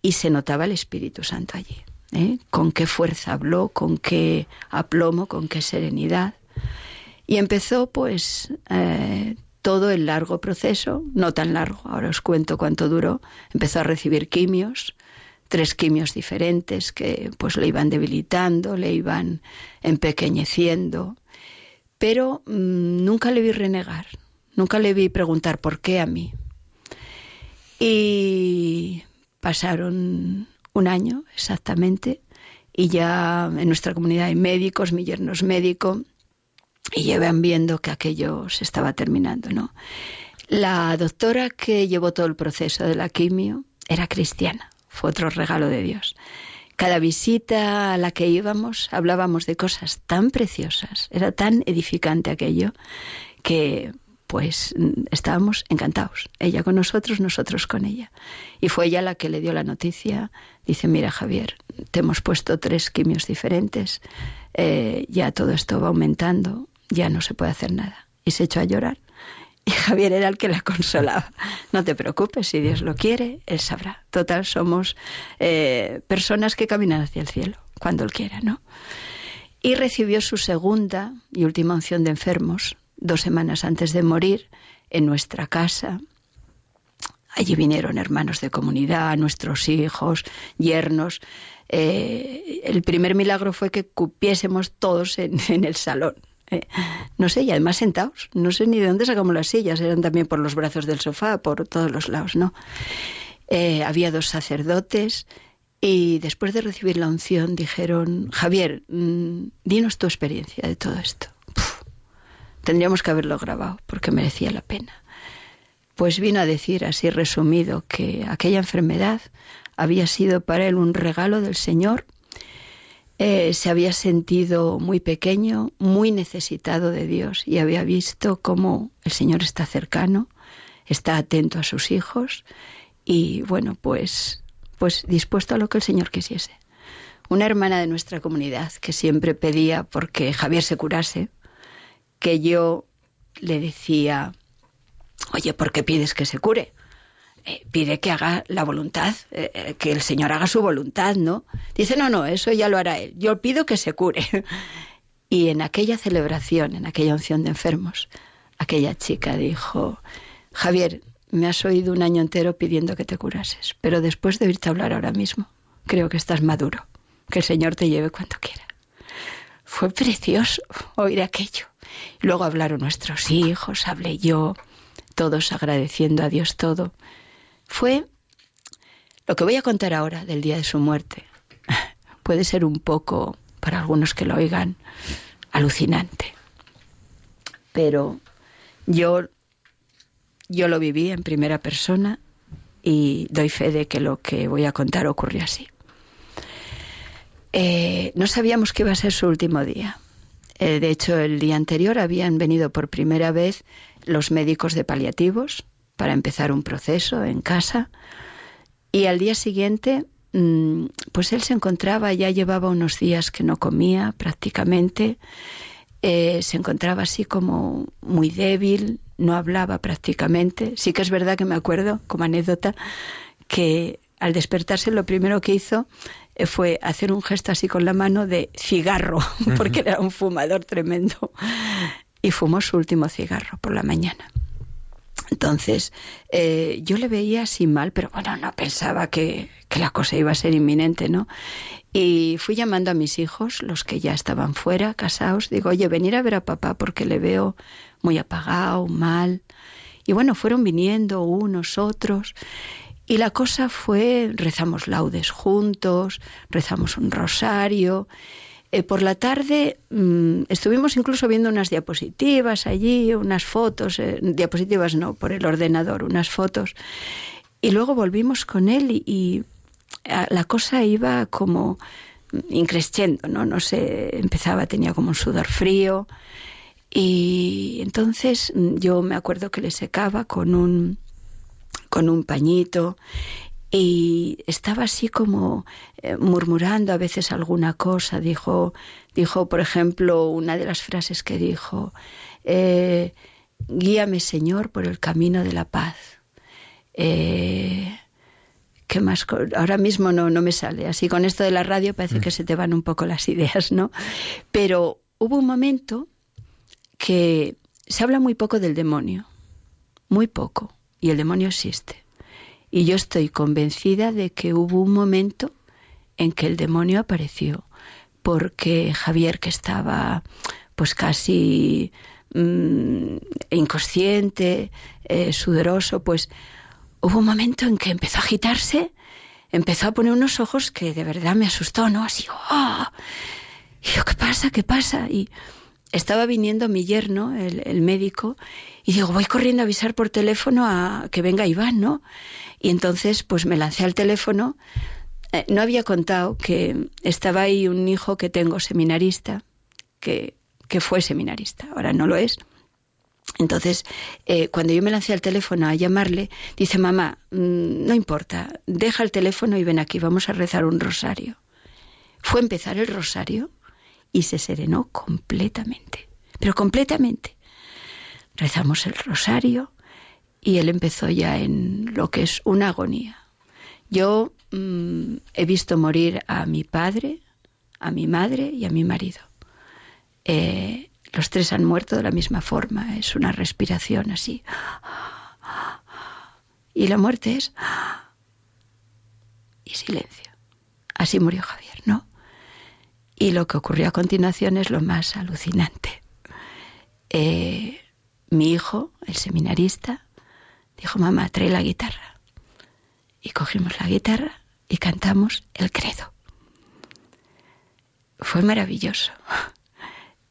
S5: y se notaba el Espíritu Santo allí. ¿eh? Con qué fuerza habló, con qué aplomo, con qué serenidad. Y empezó pues eh, todo el largo proceso, no tan largo, ahora os cuento cuánto duró, empezó a recibir quimios, tres quimios diferentes que pues le iban debilitando, le iban empequeñeciendo, pero mm, nunca le vi renegar, Nunca le vi preguntar por qué a mí. Y pasaron un año exactamente y ya en nuestra comunidad hay médicos, mi yerno es médico y llevan viendo que aquello se estaba terminando, ¿no? La doctora que llevó todo el proceso de la quimio era cristiana, fue otro regalo de Dios. Cada visita a la que íbamos hablábamos de cosas tan preciosas, era tan edificante aquello que pues estábamos encantados. Ella con nosotros, nosotros con ella. Y fue ella la que le dio la noticia. Dice, mira Javier, te hemos puesto tres quimios diferentes, eh, ya todo esto va aumentando, ya no se puede hacer nada. Y se echó a llorar. Y Javier era el que la consolaba. No te preocupes, si Dios lo quiere, Él sabrá. Total, somos eh, personas que caminan hacia el cielo, cuando Él quiera, ¿no? Y recibió su segunda y última unción de enfermos dos semanas antes de morir en nuestra casa. Allí vinieron hermanos de comunidad, nuestros hijos, yernos. Eh, el primer milagro fue que cupiésemos todos en, en el salón. Eh, no sé, y además sentados. No sé ni de dónde sacamos las sillas, eran también por los brazos del sofá, por todos los lados, ¿no? Eh, había dos sacerdotes y después de recibir la unción dijeron, Javier, mm, dinos tu experiencia de todo esto. tendríamos que haberlo grabado porque merecía la pena. Pues vino a decir así resumido que aquella enfermedad había sido para él un regalo del Señor eh, se había sentido muy pequeño, muy necesitado de Dios y había visto cómo el Señor está cercano, está atento a sus hijos y bueno, pues, pues dispuesto a lo que el Señor quisiese. Una hermana de nuestra comunidad que siempre pedía porque Javier se curase, que yo le decía, oye, ¿por qué pides que se cure? Eh, pide que haga la voluntad, eh, eh, que el Señor haga su voluntad, ¿no? Dice, no, no, eso ya lo hará Él. Yo pido que se cure. y en aquella celebración, en aquella unción de enfermos, aquella chica dijo, Javier, me has oído un año entero pidiendo que te curases, pero después de oírte hablar ahora mismo, creo que estás maduro. Que el Señor te lleve cuando quiera. Fue precioso oír aquello. Luego hablaron nuestros hijos, hablé yo, todos agradeciendo a Dios todo. Fue lo que voy a contar ahora del día de su muerte. Puede ser un poco, para algunos que lo oigan, alucinante. Pero yo, yo lo viví en primera persona y doy fe de que lo que voy a contar ocurrió así. Eh, no sabíamos que iba a ser su último día. Eh, de hecho, el día anterior habían venido por primera vez los médicos de paliativos para empezar un proceso en casa. Y al día siguiente, mm, pues él se encontraba, ya llevaba unos días que no comía prácticamente, eh, se encontraba así como muy débil, no hablaba prácticamente. Sí que es verdad que me acuerdo, como anécdota, que al despertarse lo primero que hizo eh, fue hacer un gesto así con la mano de cigarro, porque era un fumador tremendo. Y fumó su último cigarro por la mañana. Entonces, eh, yo le veía así mal, pero bueno, no pensaba que, que, la cosa iba a ser inminente, ¿no? Y fui llamando a mis hijos, los que ya estaban fuera, casados, digo, oye, venir a ver a papá porque le veo muy apagado, mal. Y bueno, fueron viniendo unos, otros. Y la cosa fue, rezamos laudes juntos, rezamos un rosario eh, por la tarde mm, estuvimos incluso viendo unas diapositivas allí, unas fotos, eh, diapositivas no, por el ordenador, unas fotos. Y luego volvimos con él y, la cosa iba como increciendo, ¿no? No sé, empezaba, tenía como un sudor frío. Y entonces mm, yo me acuerdo que le secaba con un, con un pañito y estaba así como eh, murmurando a veces alguna cosa. Dijo, dijo, por ejemplo, una de las frases que dijo, eh, guíame Señor por el camino de la paz. Eh, ¿Qué más? Ahora mismo no, no me sale. Así con esto de la radio parece que mm. se te van un poco las ideas, ¿no? Pero hubo un momento que se habla muy poco del demonio, muy poco, y el demonio existe. Y yo estoy convencida de que hubo un momento en que el demonio apareció, porque Javier, que estaba pues casi mm, inconsciente, eh, sudoroso, pues hubo un momento en que empezó a agitarse, empezó a poner unos ojos que de verdad me asustó, ¿no? Así, ¡oh! Yo, ¿qué pasa? ¿Qué pasa? Y estaba viniendo mi yerno, el, médico, y digo, voy corriendo a avisar por teléfono a que venga Iván, ¿no? Y entonces, pues me lancé al teléfono. Eh, no había contado que estaba ahí un hijo que tengo, seminarista, que, que fue seminarista, ahora no lo es. Entonces, eh, cuando yo me lancé al teléfono a llamarle, dice, mamá, mm, no importa, deja el teléfono y ven aquí, vamos a rezar un rosario. Fue empezar el rosario y se serenó completamente, pero completamente. Rezamos el rosario y él empezó ya en lo que es una agonía. Yo mm, he visto morir a mi padre, a mi madre y a mi marido. Eh, los tres han muerto de la misma forma, es una respiración así. Y la muerte es... Y silencio. Así murió Javier, ¿no? Y lo que ocurrió a continuación es lo más alucinante. Eh, mi hijo, el seminarista, dijo, mamá, trae la guitarra. Y cogimos la guitarra y cantamos el credo. Fue maravilloso.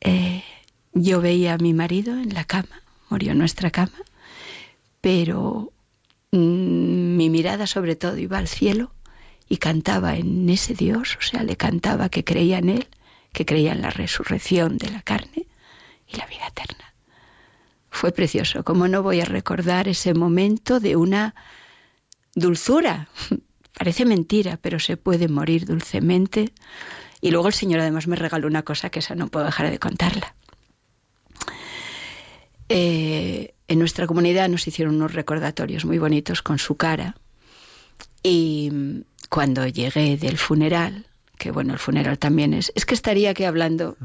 S5: Eh, yo veía a mi marido en la cama, murió en nuestra cama, pero mm, mi mirada sobre todo iba al cielo y cantaba en ese Dios, o sea, le cantaba que creía en Él, que creía en la resurrección de la carne y la vida eterna. Fue precioso. ¿Cómo no voy a recordar ese momento de una dulzura? Parece mentira, pero se puede morir dulcemente. Y luego el Señor además me regaló una cosa que esa no puedo dejar de contarla. Eh, en nuestra comunidad nos hicieron unos recordatorios muy bonitos con su cara. Y cuando llegué del funeral, que bueno, el funeral también es, es que estaría aquí hablando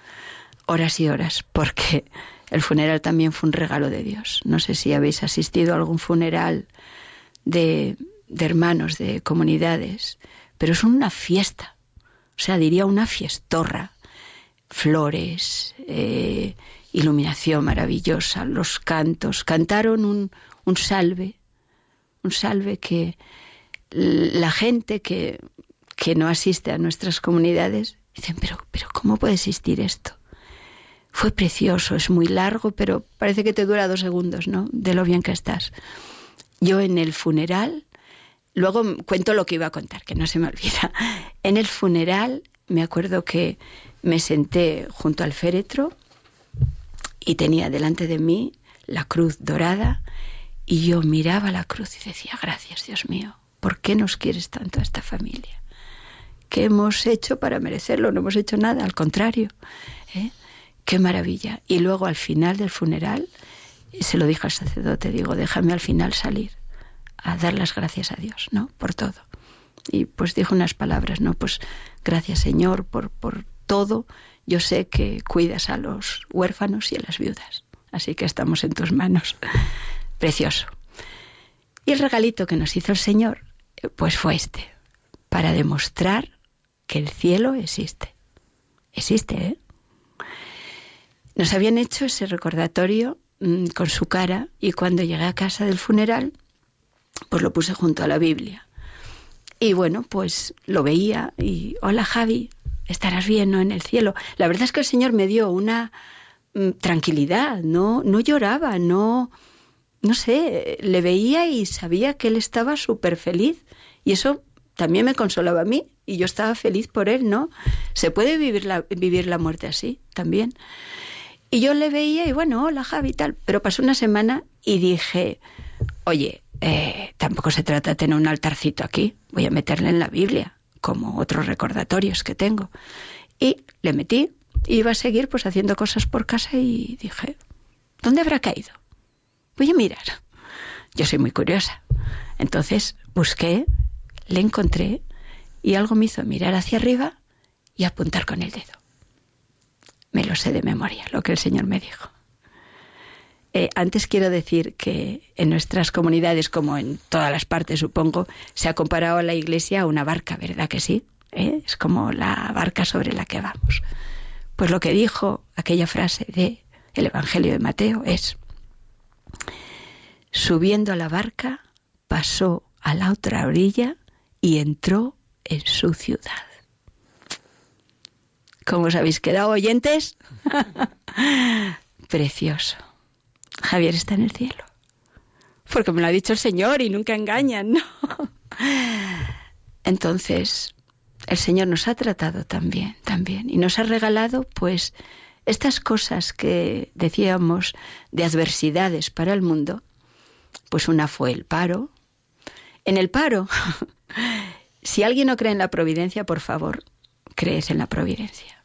S5: horas y horas, porque el funeral también fue un regalo de Dios. No sé si habéis asistido a algún funeral de, hermanos, de comunidades, pero es una fiesta, o sea, diría una fiestorra. Flores, eh, iluminación maravillosa, los cantos. Cantaron un, un salve, un salve que la gente que, que no asiste a nuestras comunidades dicen, pero, pero ¿cómo puede existir esto? Fue precioso, es muy largo, pero parece que te dura dos segundos, ¿no? De lo bien que estás. Yo en el funeral, luego cuento lo que iba a contar, que no se me olvida. En el funeral me acuerdo que me senté junto al féretro y tenía delante de mí la cruz dorada y yo miraba la cruz y decía, gracias Dios mío, ¿Por qué nos quieres tanto a esta familia? ¿Qué hemos hecho para merecerlo? No hemos hecho nada, al contrario. ¿eh? Qué maravilla. Y luego al final del funeral, se lo dije al sacerdote, digo, déjame al final salir a dar las gracias a Dios, ¿no? Por todo. Y pues dijo unas palabras, ¿no? Pues gracias Señor por, por todo. Yo sé que cuidas a los huérfanos y a las viudas. Así que estamos en tus manos. Precioso. Y el regalito que nos hizo el Señor pues fue este, para demostrar que el cielo existe. Existe, ¿eh? Nos habían hecho ese recordatorio mm, con su cara y cuando llegué a casa del funeral, pues lo puse junto a la Biblia. Y bueno, pues lo veía y, hola Javi, estarás bien, ¿no? En el cielo. La verdad es que el Señor me dio una mm, tranquilidad, no, no lloraba, no, no sé, le veía y sabía que él estaba súper feliz. Y eso también me consolaba a mí y yo estaba feliz por él, ¿no? Se puede vivir la, vivir la muerte así también. Y yo le veía y bueno, hola Javi y tal, pero pasó una semana y dije, oye, eh, tampoco se trata de tener un altarcito aquí, voy a meterle en la Biblia, como otros recordatorios que tengo. Y le metí, iba a seguir pues haciendo cosas por casa y dije, ¿dónde habrá caído? voy a mirar. Yo soy muy curiosa. Entonces busqué, le encontré y algo me hizo mirar hacia arriba y apuntar con el dedo. Me lo sé de memoria, lo que el Señor me dijo. Eh, antes quiero decir que en nuestras comunidades, como en todas las partes, supongo, se ha comparado a la iglesia a una barca, ¿verdad que sí? ¿Eh? Es como la barca sobre la que vamos. Pues lo que dijo aquella frase de el Evangelio de Mateo es, subiendo a la barca, pasó a la otra orilla y entró en su ciudad. ¿Cómo os habéis quedado oyentes? Precioso. Javier está en el cielo. Porque me lo ha dicho el Señor y nunca engañan, ¿no? Entonces, el Señor nos ha tratado también, también, y nos ha regalado, pues, estas cosas que decíamos de adversidades para el mundo, pues una fue el paro. En el paro, si alguien no cree en la providencia, por favor, crees en la providencia.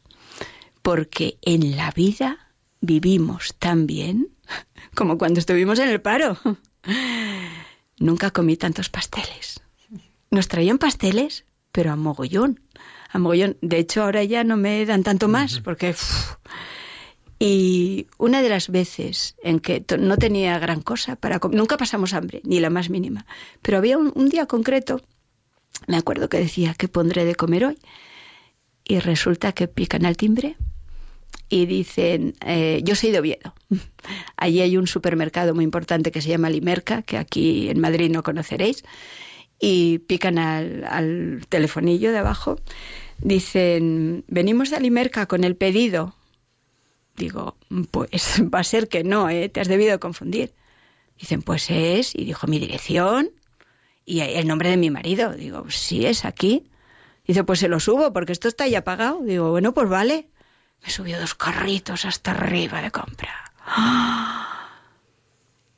S5: Porque en la vida vivimos tan bien como cuando estuvimos en el paro. Nunca comí tantos pasteles. Nos traían pasteles, pero a mogollón. A mogollón. De hecho, ahora ya no me dan tanto más, porque. Y una de las veces en que no tenía gran cosa para comer, nunca pasamos hambre, ni la más mínima, pero había un, día concreto, me acuerdo que decía, ¿qué pondré de comer hoy? Y resulta que pican al timbre y dicen, eh, yo soy de Oviedo. Allí hay un supermercado muy importante que se llama Limerca, que aquí en Madrid no conoceréis, y pican al, telefonillo de abajo. Dicen, venimos de Limerca con el pedido. Digo, pues va a ser que no, ¿eh? te has debido confundir. Dicen, pues es, y dijo mi dirección y el nombre de mi marido. Digo, sí, es aquí. Dice, pues se lo subo porque esto está ya pagado. Digo, bueno, pues vale me subió dos carritos hasta arriba de compra.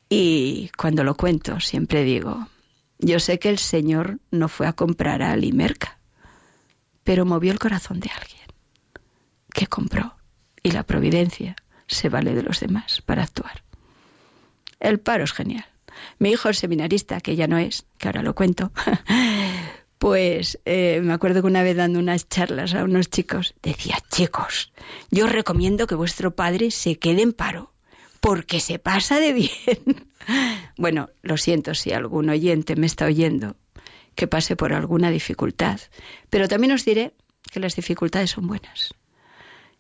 S5: Y cuando lo cuento, siempre digo, yo sé que el Señor no fue a comprar a Limerca, pero movió el corazón de alguien que compró y la providencia se vale de los demás para actuar. El paro es genial. Mi hijo, el seminarista, que ya no es, que ahora lo cuento, pues eh, me acuerdo que una vez dando unas charlas a unos chicos, decía, chicos, yo recomiendo que vuestro padre se quede en paro, porque se pasa de bien. bueno, lo siento si algún oyente me está oyendo que pase por alguna dificultad, pero también os diré que las dificultades son buenas,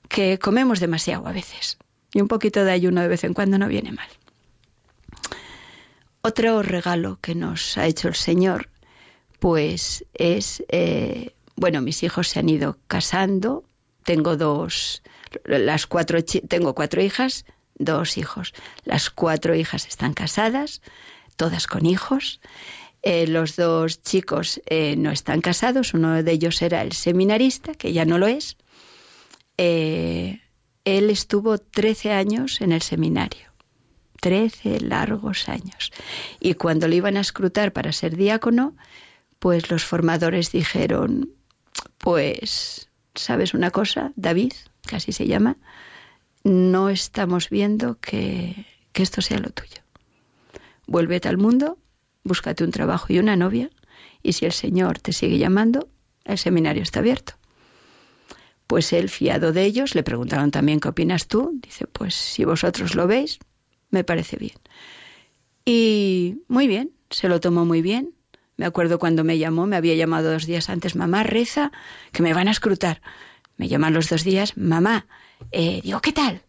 S5: que comemos demasiado a veces y un poquito de ayuno de vez en cuando no viene mal. Otro regalo que nos ha hecho el Señor pues es, eh, bueno, mis hijos se han ido casando, tengo dos, las cuatro, tengo cuatro hijas, dos hijos. Las cuatro hijas están casadas, todas con hijos. Eh, los dos chicos eh, no están casados, uno de ellos era el seminarista, que ya no lo es. él estuvo 13 años en el seminario, 13 largos años. Y cuando le iban a escrutar para ser diácono, pues los formadores dijeron, pues, ¿sabes una cosa, David? Que así se llama, no estamos viendo que, que esto sea lo tuyo. Vuélvete al mundo, búscate un trabajo y una novia, y si el Señor te sigue llamando, el seminario está abierto. Pues él, fiado de ellos, le preguntaron también qué opinas tú. Dice, pues si vosotros lo veis, me parece bien. Y muy bien, se lo tomó muy bien. Me acuerdo cuando me llamó, me había llamado dos días antes, mamá, reza, que me van a escrutar. Me llaman los dos días, mamá, eh, digo, ¿qué tal?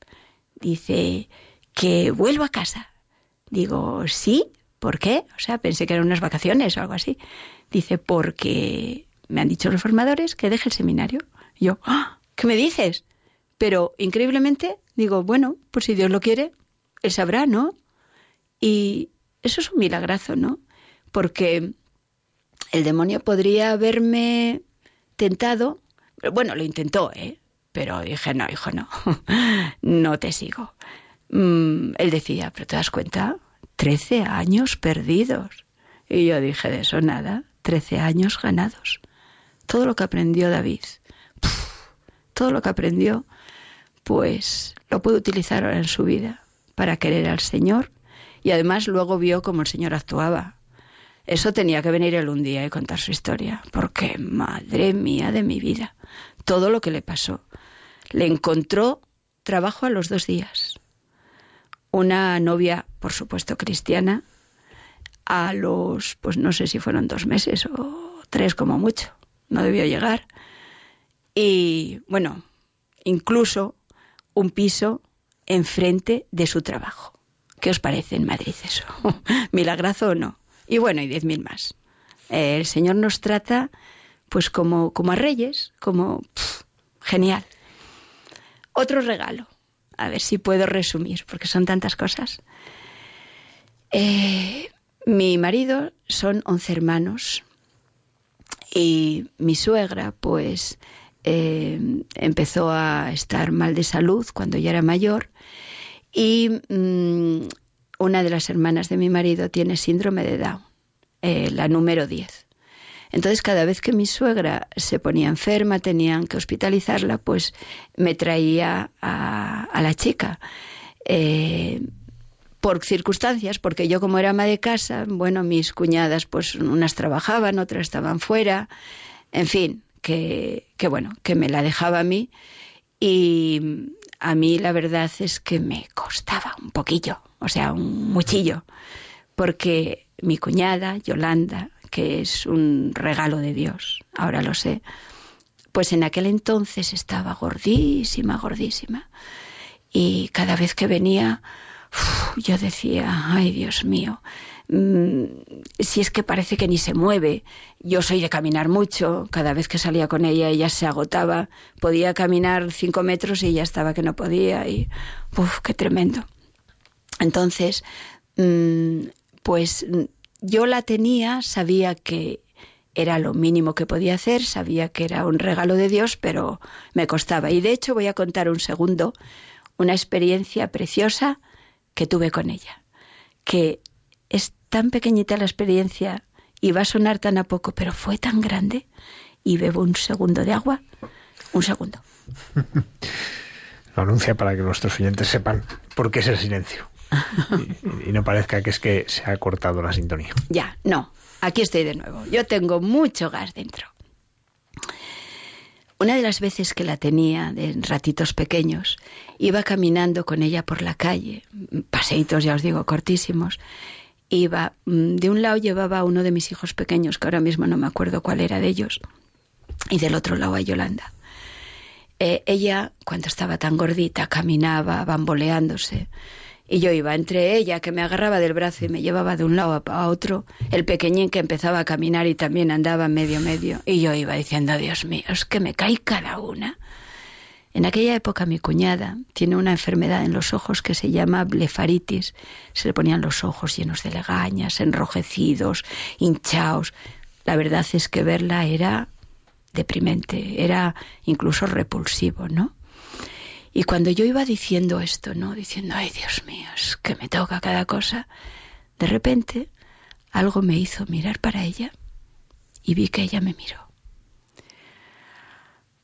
S5: Dice, que vuelvo a casa. Digo, sí, ¿por qué? O sea, pensé que eran unas vacaciones o algo así. Dice, porque me han dicho los formadores que deje el seminario. yo, ¡Ah! ¿qué me dices? Pero increíblemente digo, bueno, pues si Dios lo quiere, Él sabrá, ¿no? Y eso es un milagrazo, ¿no? Porque el demonio podría haberme tentado, bueno, lo intentó, ¿eh? Pero dije, no, hijo, no, no te sigo. Mm, él decía, pero te das cuenta, trece años perdidos. Y yo dije, de eso nada, trece años ganados. Todo lo que aprendió David, todo lo que aprendió, pues lo puede utilizar ahora en su vida para querer al Señor y además luego vio cómo el Señor actuaba. Eso tenía que venir él un día y contar su historia, porque madre mía de mi vida, todo lo que le pasó. Le encontró trabajo a los dos días. Una novia, por supuesto, cristiana, a los, pues no sé si fueron dos meses o tres como mucho, no debió llegar. Y bueno, incluso un piso enfrente de su trabajo. ¿Qué os parece en Madrid eso? ¿Milagrazo o no? Y bueno, y diez mil más. el Señor nos trata pues como, como a reyes, como genial. Otro regalo, a ver si puedo resumir, porque son tantas cosas. Eh, mi marido son once hermanos y mi suegra, pues, eh, empezó a estar mal de salud cuando ya era mayor y mm, una de las hermanas de mi marido tiene síndrome de Down, eh, la número 10. Entonces, cada vez que mi suegra se ponía enferma, tenían que hospitalizarla, pues me traía a, la chica. Eh, por circunstancias, porque yo como era ama de casa, bueno, mis cuñadas, pues unas trabajaban, otras estaban fuera, en fin, que, que bueno, que me la dejaba a mí y a mí la verdad es que me costaba un poquillo, o sea, un muchillo, porque mi cuñada, Yolanda, que es un regalo de Dios, ahora lo sé, pues en aquel entonces estaba gordísima, gordísima. Y cada vez que venía, yo decía, ay Dios mío, mm, si es que parece que ni se mueve. Yo soy de caminar mucho, cada vez que salía con ella ella se agotaba, podía caminar cinco metros y ella estaba que no podía y, uff, qué tremendo. Entonces, mm, pues yo la tenía, sabía que era lo mínimo que podía hacer, sabía que era un regalo de Dios, pero me costaba. Y de hecho voy a contar un segundo una experiencia preciosa que tuve con ella, que es tan pequeñita la experiencia y va a sonar tan a poco, pero fue tan grande y bebo un segundo de agua, un segundo.
S3: Lo anuncia para que nuestros oyentes sepan por qué es el silencio y, no parezca que es que se ha cortado la sintonía.
S5: Ya, no. Aquí estoy de nuevo. Yo tengo mucho gas dentro. Una de las veces que la tenía, de ratitos pequeños, iba caminando con ella por la calle, paseitos, ya os digo, cortísimos. Iba, mm, de un lado llevaba a uno de mis hijos pequeños, que ahora mismo no me acuerdo cuál era de ellos, y del otro lado a Yolanda. Eh, ella, cuando estaba tan gordita, caminaba bamboleándose y yo iba entre ella, que me agarraba del brazo y me llevaba de un lado a otro, el pequeñín que empezaba a caminar y también andaba medio medio, y yo iba diciendo, Dios mío, es que me cae cada una. En aquella época mi cuñada tiene una enfermedad en los ojos que se llama blefaritis. Se le ponían los ojos llenos de legañas, enrojecidos, hinchados. La verdad es que verla era deprimente, era incluso repulsivo, ¿no? Y cuando yo iba diciendo esto, ¿no? Diciendo, ay Dios mío, es que me toca cada cosa, de repente algo me hizo mirar para ella y vi que ella me miró.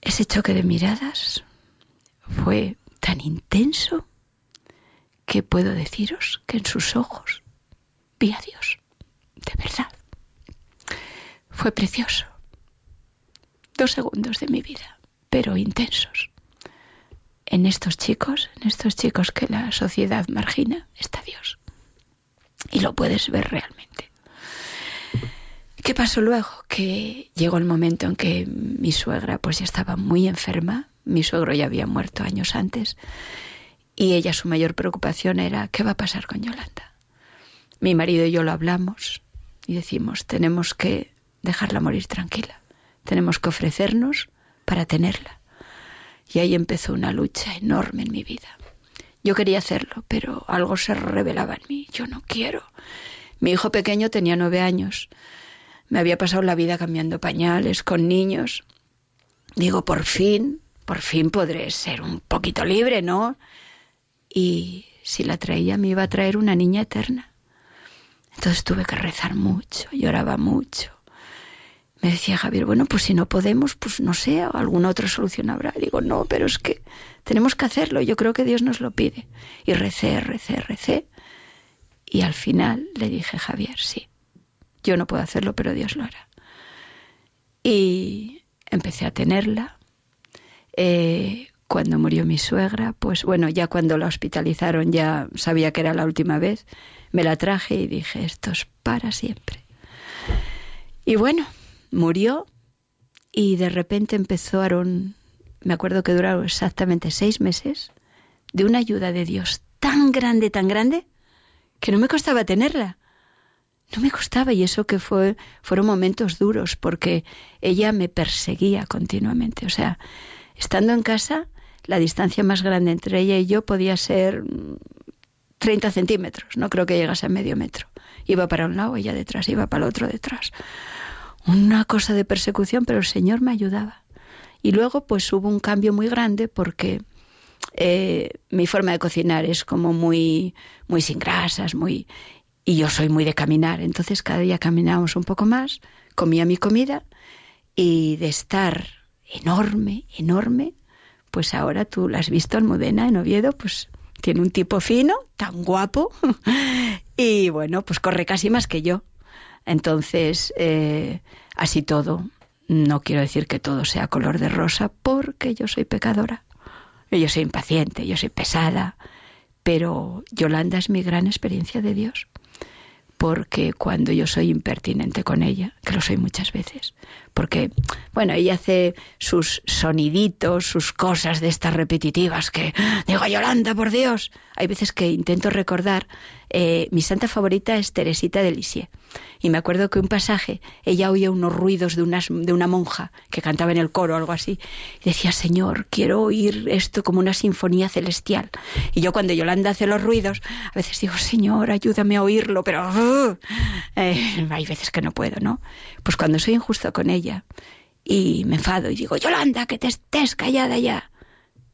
S5: Ese choque de miradas fue tan intenso que puedo deciros que en sus ojos vi a Dios, de verdad. Fue precioso. Dos segundos de mi vida, pero intensos en estos chicos, en estos chicos que la sociedad margina, está Dios. Y lo puedes ver realmente. ¿Qué pasó luego? Que llegó el momento en que mi suegra pues ya estaba muy enferma, mi suegro ya había muerto años antes, y ella su mayor preocupación era ¿qué va a pasar con Yolanda? Mi marido y yo lo hablamos y decimos, tenemos que dejarla morir tranquila, tenemos que ofrecernos para tenerla. Y ahí empezó una lucha enorme en mi vida. Yo quería hacerlo, pero algo se revelaba en mí. Yo no quiero. Mi hijo pequeño tenía nueve años. Me había pasado la vida cambiando pañales con niños. Digo, por fin, por fin podré ser un poquito libre, ¿no? Y si la traía me iba a traer una niña eterna. Entonces tuve que rezar mucho, lloraba mucho me decía Javier, bueno, pues si no podemos, pues no sé, alguna otra solución habrá. Digo, no, pero es que tenemos que hacerlo, yo creo que Dios nos lo pide. Y recé, recé, recé. Y al final le dije, Javier, sí, yo no puedo hacerlo, pero Dios lo hará. Y empecé a tenerla. Eh, cuando murió mi suegra, pues bueno, ya cuando la hospitalizaron ya sabía que era la última vez, me la traje y dije, esto es para siempre. Y bueno, murió y de repente empezó Aarón, me acuerdo que duraron exactamente seis meses, de una ayuda de Dios tan grande, tan grande, que no me costaba tenerla. No me costaba y eso que fue, fueron momentos duros porque ella me perseguía continuamente. O sea, estando en casa, la distancia más grande entre ella y yo podía ser 30 mm, centímetros, no creo que llegase a medio metro. Iba para un lado, ella detrás, iba para el otro detrás. Una cosa de persecución, pero el Señor me ayudaba. Y luego pues hubo un cambio muy grande porque eh, mi forma de cocinar es como muy, muy sin grasas, muy... Y yo soy muy de caminar, entonces cada día caminábamos un poco más, comía mi comida y de estar enorme, enorme, pues ahora tú la has visto en Modena, en Oviedo, pues tiene un tipo fino, tan guapo, y bueno, pues corre casi más que yo. Entonces, eh, así todo, no quiero decir que todo sea color de rosa, porque yo soy pecadora. Yo soy impaciente, yo soy pesada, pero Yolanda es mi gran experiencia de Dios, porque cuando yo soy impertinente con ella, que lo soy muchas veces, porque, bueno, ella hace sus soniditos, sus cosas de estas repetitivas que, digo, Yolanda, por Dios, hay veces que intento recordar, eh, mi santa favorita es Teresita de Lisieux, y me acuerdo que un pasaje, ella oía unos ruidos de una, de una monja que cantaba en el coro o algo así. Y decía, Señor, quiero oír esto como una sinfonía celestial. Y yo cuando Yolanda hace los ruidos, a veces digo, Señor, ayúdame a oírlo, pero eh, hay veces que no puedo, ¿no? Pues cuando soy injusto con ella y me enfado y digo, Yolanda, que te estés callada ya.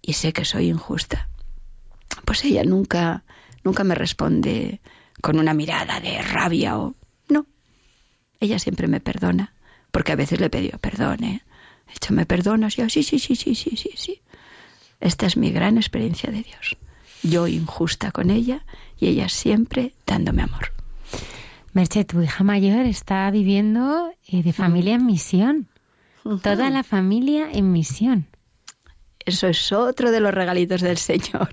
S5: Y sé que soy injusta. Pues ella nunca, nunca me responde con una mirada de rabia o ella siempre me perdona, porque a veces le pedido perdón, ¿eh? He dicho, ¿me perdonas? yo, sí, sí, sí, sí, sí, sí, sí. Esta es mi gran experiencia de Dios. Yo injusta con ella y ella siempre dándome amor.
S2: Merche, tu hija mayor está viviendo eh, de familia en misión. Toda la familia en misión.
S5: Eso es otro de los regalitos del Señor.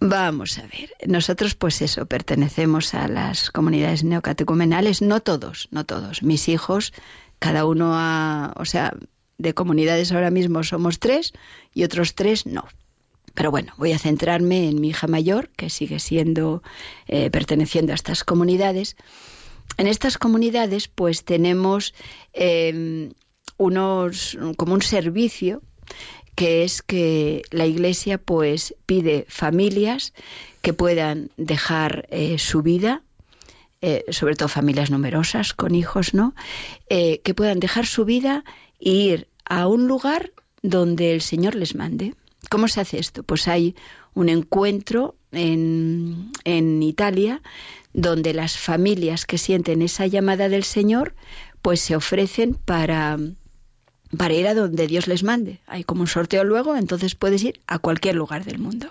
S5: Vamos a ver, nosotros pues eso, pertenecemos a las comunidades neocatecumenales, no todos, no todos. Mis hijos, cada uno a, o sea, de comunidades ahora mismo somos tres y otros tres no. Pero bueno, voy a centrarme en mi hija mayor, que sigue siendo, eh, perteneciendo a estas comunidades. En estas comunidades pues tenemos eh, unos, como un servicio que es que la Iglesia pues pide familias que puedan dejar eh, su vida, eh, sobre todo familias numerosas con hijos, ¿no? Que puedan dejar su vida e ir a un lugar donde el Señor les mande. ¿Cómo se hace esto? Pues hay un encuentro en, en Italia donde las familias que sienten esa llamada del Señor pues se ofrecen para para ir a donde Dios les mande. Hay como un sorteo luego, entonces puedes ir a cualquier lugar del mundo.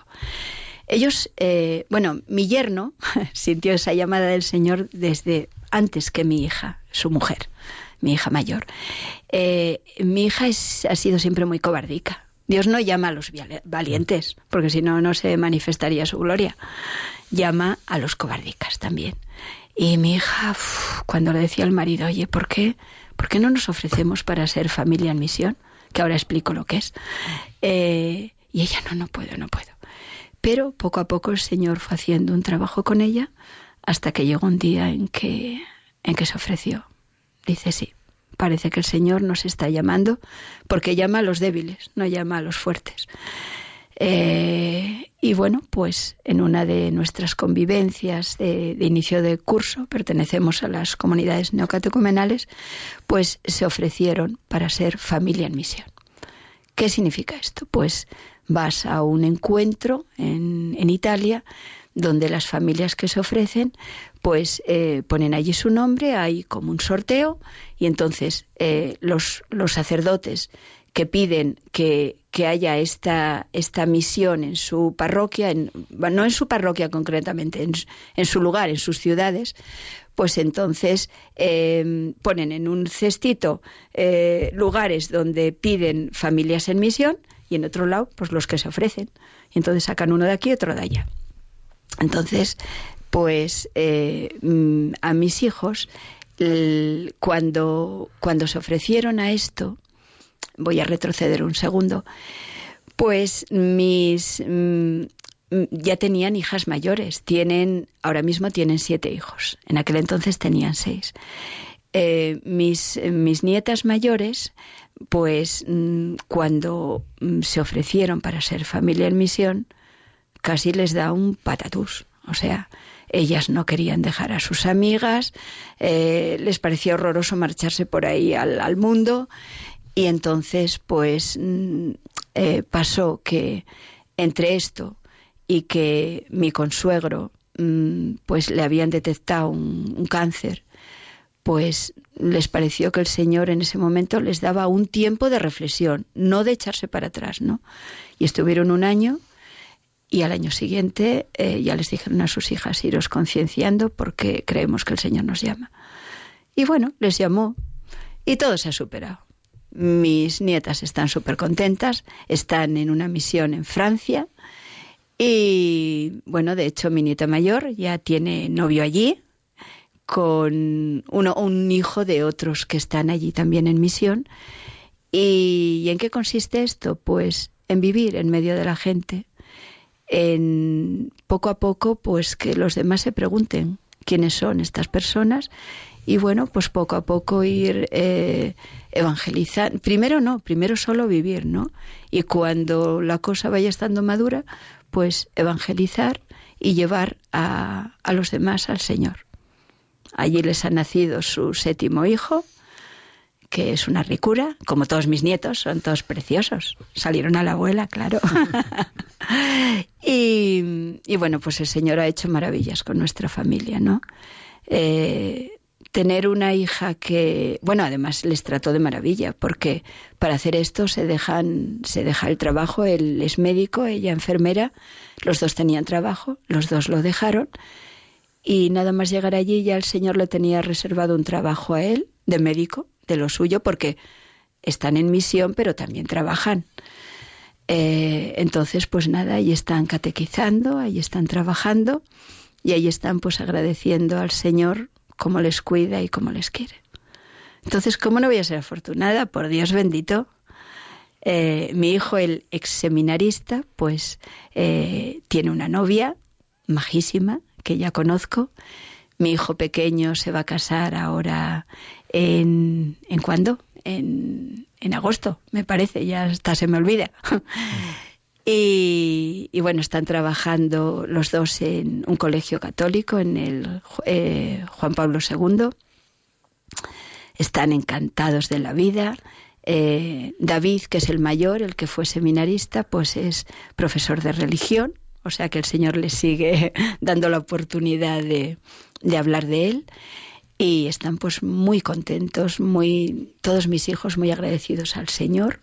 S5: Ellos, eh, bueno, mi yerno sintió esa llamada del Señor desde antes que mi hija, su mujer, mi hija mayor. Eh, mi hija ha sido siempre muy cobardica. Dios no llama a los valientes, porque si no, no se manifestaría su gloria. Llama a los cobardicas también. Y mi hija, cuando le decía al marido, oye, ¿por qué ¿por qué no nos ofrecemos para ser familia en misión? Que ahora explico lo que es. Eh, y ella, no, no puedo, no puedo. Pero poco a poco el Señor fue haciendo un trabajo con ella hasta que llegó un día en que, en que se ofreció. Dice, sí, parece que el Señor nos está llamando porque llama a los débiles, no llama a los fuertes. Eh, y bueno, pues en una de nuestras convivencias de, inicio de curso, pertenecemos a las comunidades neocatecumenales, pues se ofrecieron para ser familia en misión. ¿Qué significa esto? Pues vas a un encuentro en, Italia donde las familias que se ofrecen pues eh, ponen allí su nombre, hay como un sorteo y entonces eh, los, los sacerdotes que piden que, haya esta, esta misión en su parroquia, en, no en su parroquia concretamente, en, su lugar, en sus ciudades, pues entonces em, ponen en un cestito eh, lugares donde piden familias en misión y en otro lado, pues los que se ofrecen. Y entonces sacan uno de aquí y otro de allá. Entonces, pues eh, mm, a mis hijos, cuando, cuando se ofrecieron a esto, voy a retroceder un segundo, Pues mis mm, ya tenían hijas mayores, tienen ahora mismo tienen siete hijos. En aquel entonces tenían seis. Eh, mis, mis nietas mayores, pues mm, cuando mm, se ofrecieron para ser familia en misión, casi les da un patatús. O sea, ellas no querían dejar a sus amigas, eh, les parecía horroroso marcharse por ahí al, mundo y entonces pues mm, eh, pasó que entre esto y que mi consuegro mm, pues le habían detectado un, cáncer, pues les pareció que el Señor en ese momento les daba un tiempo de reflexión, no de echarse para atrás, ¿no? Y estuvieron un año y al año siguiente eh, ya les dijeron a sus hijas iros concienciando porque creemos que el Señor nos llama. Y bueno, les llamó y todo se ha superado. Mis nietas están súper contentas, están en una misión en Francia y bueno, de hecho mi nieta mayor ya tiene novio allí con uno, un hijo de otros que están allí también en misión. ¿Y en qué consiste esto? Pues en vivir en medio de la gente, en poco a poco, pues que los demás se pregunten quiénes son estas personas y bueno, pues poco a poco ir eh, evangelizando. Primero no, primero solo vivir, ¿no? Y cuando la cosa vaya estando madura, pues evangelizar y llevar a, a los demás al Señor. Allí les ha nacido su séptimo hijo, que es una ricura, como todos mis nietos, son todos preciosos. Salieron a la abuela, claro. y, bueno, pues el Señor ha hecho maravillas con nuestra familia, ¿no? Eh, tener una hija que, bueno, además les trató de maravilla, porque para hacer esto se dejan, se deja el trabajo, él es médico, ella enfermera, los dos tenían trabajo, los dos lo dejaron, y nada más llegar allí ya el Señor le tenía reservado un trabajo a él de médico, de lo suyo porque están en misión, pero también trabajan. Eh, entonces, pues nada, ahí están catequizando, ahí están trabajando y ahí están pues agradeciendo al Señor cómo les cuida y cómo les quiere. Entonces, ¿cómo no voy a ser afortunada? Por Dios bendito. Eh, mi hijo, el ex seminarista, pues eh, tiene una novia majísima que ya conozco. Mi hijo pequeño se va a casar ahora en, ¿en cuándo? En, en agosto, me parece, ya hasta se me olvida. Y, bueno, están trabajando los dos en un colegio católico, en el eh, Juan Pablo II. Están encantados de la vida. Eh, David, que es el mayor, el que fue seminarista, pues es profesor de religión, o sea que el Señor le sigue dando la oportunidad de, de hablar de él y están pues muy contentos, muy todos mis hijos muy agradecidos al Señor.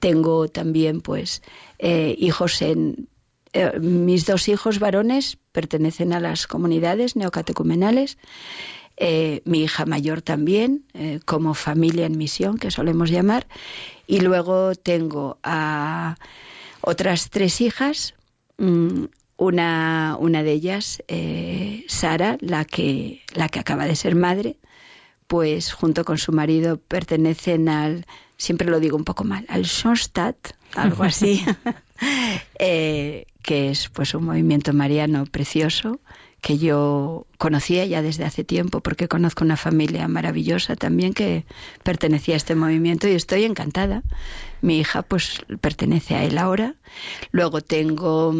S5: Tengo también pues eh, hijos en eh, mis dos hijos varones pertenecen a las comunidades neocatecumenales. Eh, mi hija mayor también, como familia en misión, que solemos llamar. Y luego tengo a otras tres hijas, mm, una, una de ellas, eh, Sara, la que, la que acaba de ser madre, pues junto con su marido pertenecen al, siempre lo digo un poco mal, al Schoenstatt, algo así, eh, que es pues un movimiento mariano precioso que yo conocía ya desde hace tiempo porque conozco una familia maravillosa también que pertenecía a este movimiento y estoy encantada. Mi hija pues pertenece a él ahora. Luego tengo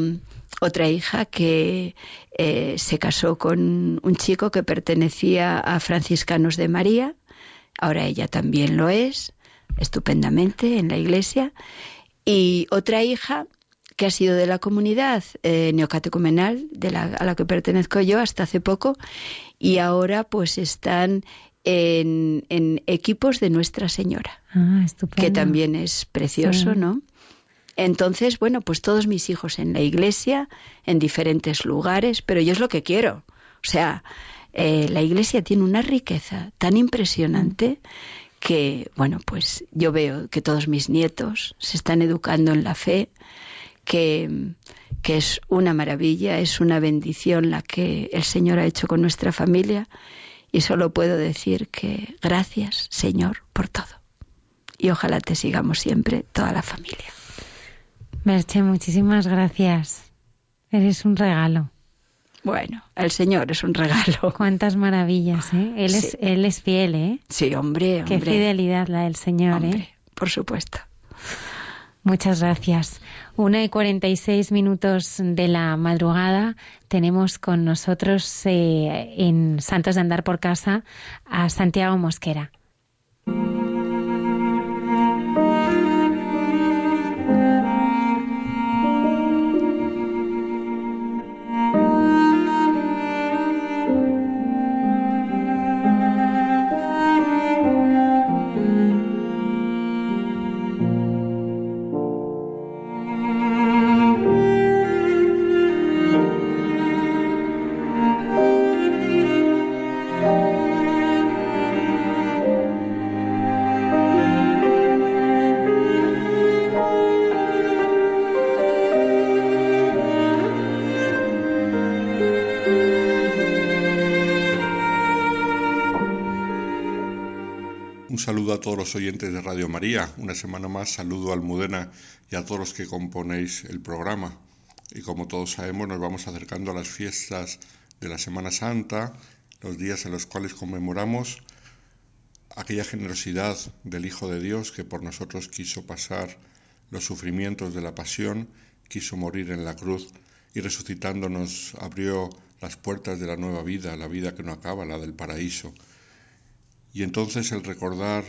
S5: otra hija que eh, se casó con un chico que pertenecía a franciscanos de María, ahora ella también lo es, estupendamente en la iglesia, y otra hija que ha sido de la comunidad eh, neocatecumenal de la, a la que pertenezco yo hasta hace poco y ahora pues están en, equipos de Nuestra Señora, ah, que también es precioso, ¿no? Entonces, bueno, pues todos mis hijos en la iglesia, en diferentes lugares, pero yo es lo que quiero. O sea, eh, la iglesia tiene una riqueza tan impresionante que, bueno, pues yo veo que todos mis nietos se están educando en la fe, que, que es una maravilla, es una bendición la que el Señor ha hecho con nuestra familia y solo puedo decir que gracias, Señor, por todo. Y ojalá te sigamos siempre, toda la familia.
S2: Merche, muchísimas gracias. Eres un regalo.
S5: Bueno, el Señor es un regalo.
S2: Cuántas maravillas, ¿eh? Él, es, él es fiel, ¿eh?
S5: Sí, hombre,
S2: hombre. Qué fidelidad la del Señor, ¿eh?
S5: Por supuesto.
S2: Muchas gracias. Una y cuarenta y seis minutos de la madrugada tenemos con nosotros eh, en Santos de Andar por Casa a Santiago Mosquera.
S8: De Radio María. Una semana más saludo a Almudena y a todos los que componéis el programa. Y como todos sabemos, nos vamos acercando a las fiestas de la Semana Santa, los días en los cuales conmemoramos aquella generosidad del Hijo de Dios que por nosotros quiso pasar los sufrimientos de la pasión, quiso morir en la cruz y resucitando nos abrió las puertas de la nueva vida, la vida que no acaba, la del paraíso. Y entonces el recordar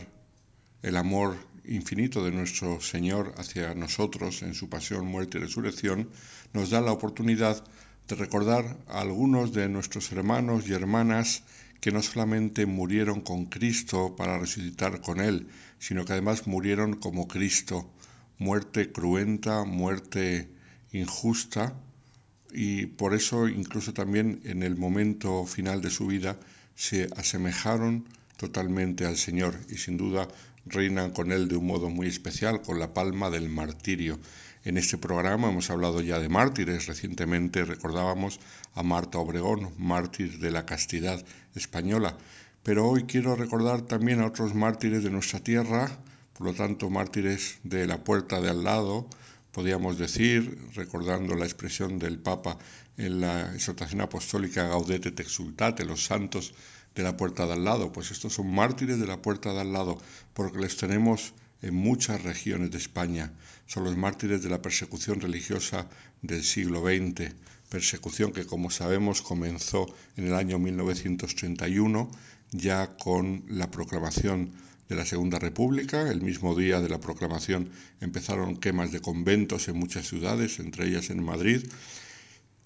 S8: el amor infinito de nuestro Señor hacia nosotros en su pasión, muerte y resurrección, nos da la oportunidad de recordar a algunos de nuestros hermanos y hermanas que no solamente murieron con Cristo para resucitar con Él, sino que además murieron como Cristo, muerte cruenta, muerte injusta, y por eso incluso también en el momento final de su vida se asemejaron totalmente al Señor y sin duda reinan con Él de un modo muy especial, con la palma del martirio. En este programa hemos hablado ya de mártires. Recientemente recordábamos a Marta Obregón, mártir de la castidad española. Pero hoy quiero recordar también a otros mártires de nuestra tierra, por lo tanto mártires de la puerta de al lado, podríamos decir, recordando la expresión del Papa en la exhortación apostólica Gaudete te exultate, los santos de la puerta de al lado. Pues estos son mártires de la puerta de al lado, porque les tenemos en muchas regiones de España. Son los mártires de la persecución religiosa del siglo XX, persecución que como sabemos comenzó en el año 1931 ya con la proclamación de la Segunda República. El mismo día de la proclamación empezaron quemas de conventos en muchas ciudades, entre ellas en Madrid,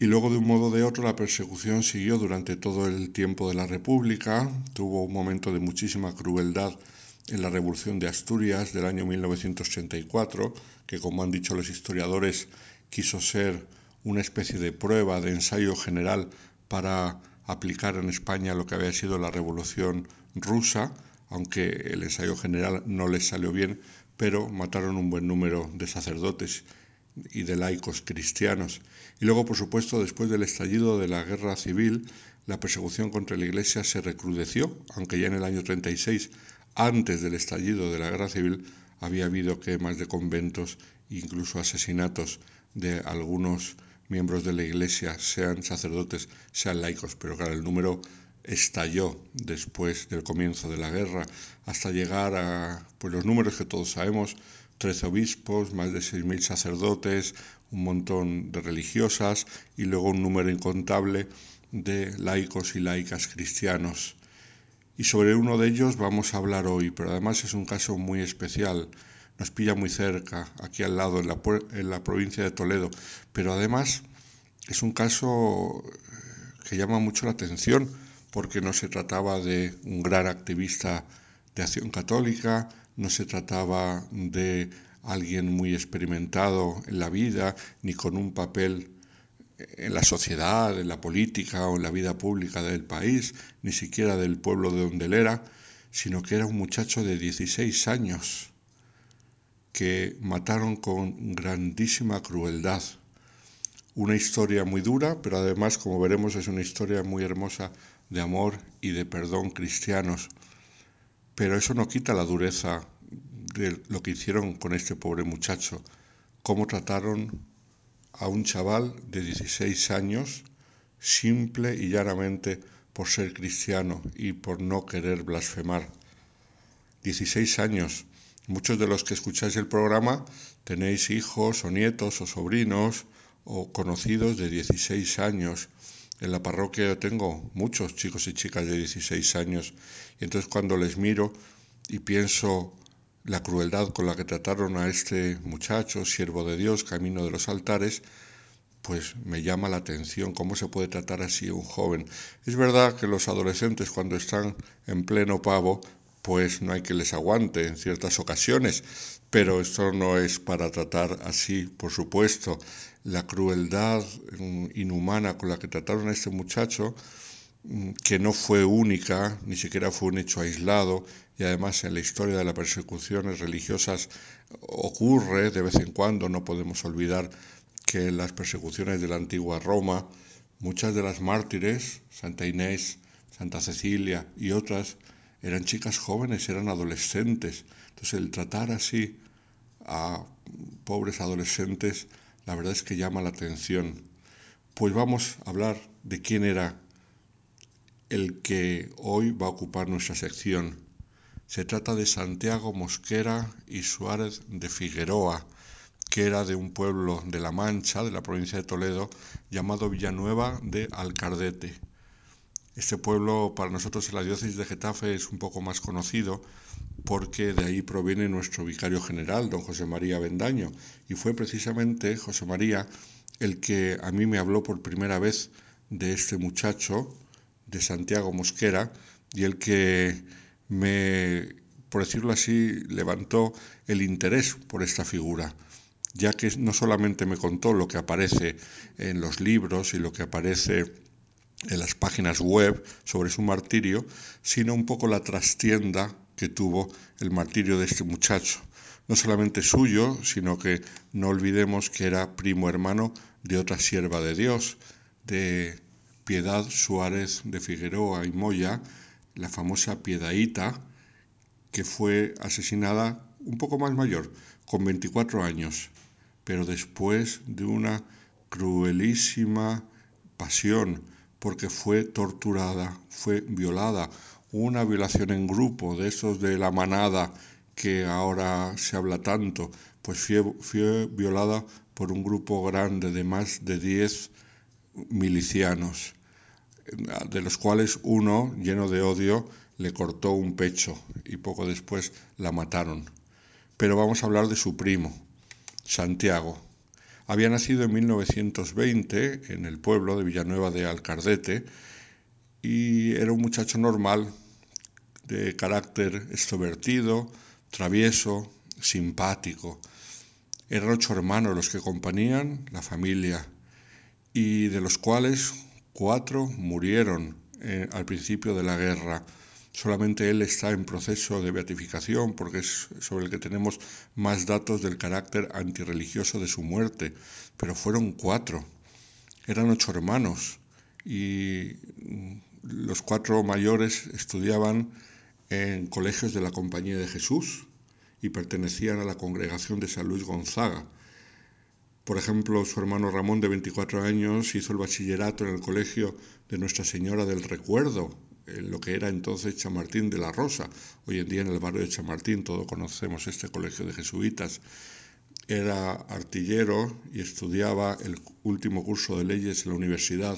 S8: y luego de un modo o de otro la persecución siguió durante todo el tiempo de la República. Tuvo un momento de muchísima crueldad en la Revolución de Asturias del año 1934, que como han dicho los historiadores quiso ser una especie de prueba, de ensayo general para aplicar en España lo que había sido la Revolución rusa, aunque el ensayo general no les salió bien, pero mataron un buen número de sacerdotes y de laicos cristianos. Y luego, por supuesto, después del estallido de la guerra civil, la persecución contra la Iglesia se recrudeció, aunque ya en el año 36, antes del estallido de la guerra civil, había habido quemas de conventos incluso asesinatos de algunos miembros de la Iglesia, sean sacerdotes, sean laicos, pero claro, el número estalló después del comienzo de la guerra hasta llegar a pues los números que todos sabemos 13 obispos, más de 6.000 sacerdotes, un montón de religiosas y luego un número incontable de laicos y laicas cristianos. Y sobre uno de ellos vamos a hablar hoy, pero además es un caso muy especial. Nos pilla muy cerca, aquí al lado, en la, en la provincia de Toledo, pero además es un caso que llama mucho la atención porque no se trataba de un gran activista de acción católica, no se trataba de alguien muy experimentado en la vida, ni con un papel en la sociedad, en la política o en la vida pública del país, ni siquiera del pueblo de donde él era, sino que era un muchacho de 16 años que mataron con grandísima crueldad. Una historia muy dura, pero además, como veremos, es una historia muy hermosa de amor y de perdón cristianos. Pero eso no quita la dureza de lo que hicieron con este pobre muchacho, cómo trataron a un chaval de 16 años, simple y llanamente por ser cristiano y por no querer blasfemar. 16 años. Muchos de los que escucháis el programa tenéis hijos o nietos o sobrinos o conocidos de 16 años. En la parroquia yo tengo muchos chicos y chicas de 16 años y entonces cuando les miro y pienso la crueldad con la que trataron a este muchacho, siervo de Dios, camino de los altares, pues me llama la atención cómo se puede tratar así a un joven. Es verdad que los adolescentes cuando están en pleno pavo, pues no hay que les aguante en ciertas ocasiones, pero esto no es para tratar así, por supuesto. La crueldad mm, inhumana con la que trataron a este muchacho, que no fue única, ni siquiera fue un hecho aislado, y además en la historia de las persecuciones religiosas ocurre de vez en cuando, no podemos olvidar que en las persecuciones de la antigua Roma, muchas de las mártires, Santa Inés, Santa Cecilia y otras, eran chicas jóvenes, eran adolescentes. Entonces el tratar así a pobres adolescentes, la verdad es que llama la atención. Pues vamos a hablar de quién era el que hoy va a ocupar nuestra sección. Se trata de Santiago Mosquera y Suárez de Figueroa, que era de un pueblo de La Mancha, de la provincia de Toledo, llamado Villanueva de Alcardete. Este pueblo para nosotros en la diócesis de Getafe es un poco más conocido porque de ahí proviene nuestro vicario general, don José María Bendaño, y fue precisamente José María el que a mí me habló por primera vez de este muchacho, de Santiago Mosquera, y el que me, por decirlo así, levantó el interés por esta figura ya que no solamente me contó lo que aparece en los libros y lo que aparece en las páginas web sobre su martirio, sino un poco la trastienda que tuvo el martirio de este muchacho. No solamente suyo, sino que no olvidemos que era primo hermano de otra sierva de Dios, de Piedad Suárez de Figueroa y Moya, la famosa Piedaíta, que fue asesinada un poco más mayor, con 24 años, pero después de una cruelísima pasión, porque fue torturada, fue violada, una violación en grupo, de esos de la manada que ahora se habla tanto, pues fue, violada por un grupo grande de más de 10 milicianos, de los cuales uno, lleno de odio, le cortó un pecho y poco después la mataron. Pero vamos a hablar de su primo, Santiago. Había nacido en 1920 en el pueblo de Villanueva de Alcardete y era un muchacho normal, de carácter extrovertido, travieso, simpático. Eran ocho hermanos los que acompañaban la familia y de los cuales cuatro murieron eh, al principio de la guerra Solamente él está en proceso de beatificación porque es sobre el que tenemos más datos del carácter antirreligioso de su muerte, pero fueron cuatro. Eran ocho hermanos y los cuatro mayores estudiaban en colegios de la Compañía de Jesús y pertenecían a la congregación de San Luis Gonzaga. Por ejemplo, su hermano Ramón, de 24 años, hizo el bachillerato en el colegio de Nuestra Señora del Recuerdo, en lo que era entonces Chamartín de la Rosa. Hoy en día en el barrio de Chamartín todos conocemos este colegio de jesuitas. Era artillero y estudiaba el último curso de leyes en la universidad.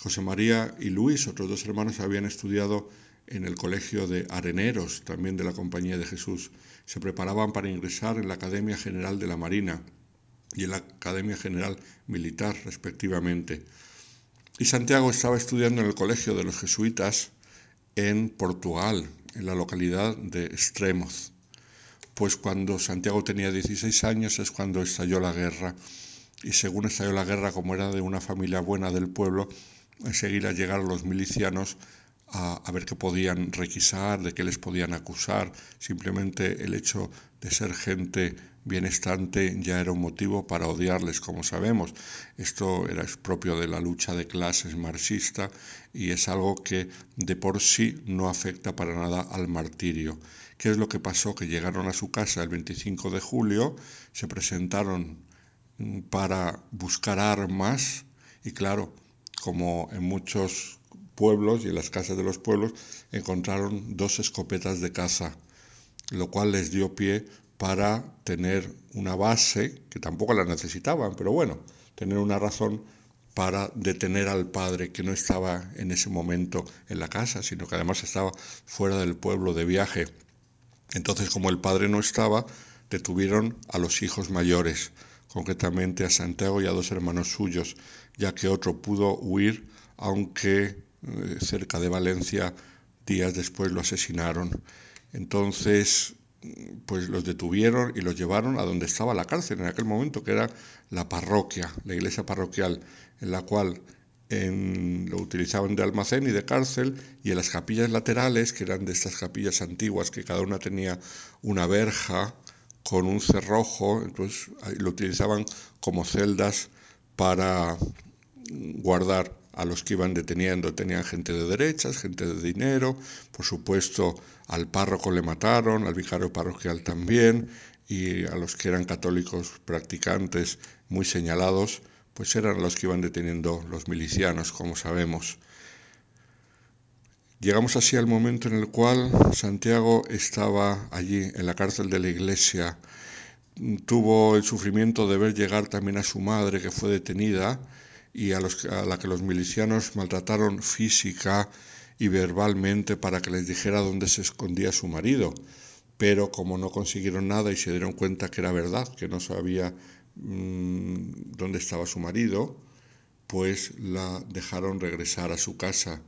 S8: José María y Luis, otros dos hermanos, habían estudiado en el colegio de Areneros, también de la Compañía de Jesús. Se preparaban para ingresar en la Academia General de la Marina y en la Academia General Militar, respectivamente. Y Santiago estaba estudiando en el Colegio de los Jesuitas en Portugal, en la localidad de Extremos. Pues cuando Santiago tenía 16 años es cuando estalló la guerra. Y según estalló la guerra, como era de una familia buena del pueblo, enseguida llegaron los milicianos a, a, ver qué podían requisar, de qué les podían acusar. Simplemente el hecho de ser gente bienestante ya era un motivo para odiarles, como sabemos. Esto era propio de la lucha de clases marxista y es algo que de por sí no afecta para nada al martirio. ¿Qué es lo que pasó? Que llegaron a su casa el 25 de julio, se presentaron mm, para buscar armas y claro, como en muchos pueblos y en las casas de los pueblos encontraron dos escopetas de caza, lo cual les dio pie para tener una base, que tampoco la necesitaban, pero bueno, tener una razón para detener al padre que no estaba en ese momento en la casa, sino que además estaba fuera del pueblo de viaje. Entonces, como el padre no estaba, detuvieron a los hijos mayores, concretamente a Santiago y a dos hermanos suyos, ya que otro pudo huir, aunque eh, cerca de Valencia días después lo asesinaron. Entonces, pues los detuvieron y los llevaron a donde estaba la cárcel en aquel momento, que era la parroquia, la iglesia parroquial, en la cual lo utilizaban de almacén y de cárcel, y en las capillas laterales, que eran de estas capillas antiguas, que cada una tenía una verja con un cerrojo, entonces lo utilizaban como celdas para guardar a los que iban deteniendo. Tenían gente de derechas, gente de dinero, por supuesto al párroco le mataron, al vicario parroquial también, y a los que eran católicos practicantes muy señalados, pues eran los que iban deteniendo los milicianos, como sabemos. Llegamos así al momento en el cual Santiago estaba allí en la cárcel de la iglesia. Tuvo el sufrimiento de ver llegar también a su madre, que fue detenida, y a, los, a la que los milicianos maltrataron física y verbalmente para que les dijera dónde se escondía su marido. Pero como no consiguieron nada y se dieron cuenta que era verdad, que no sabía mmm, dónde estaba su marido, pues la dejaron regresar a su casa,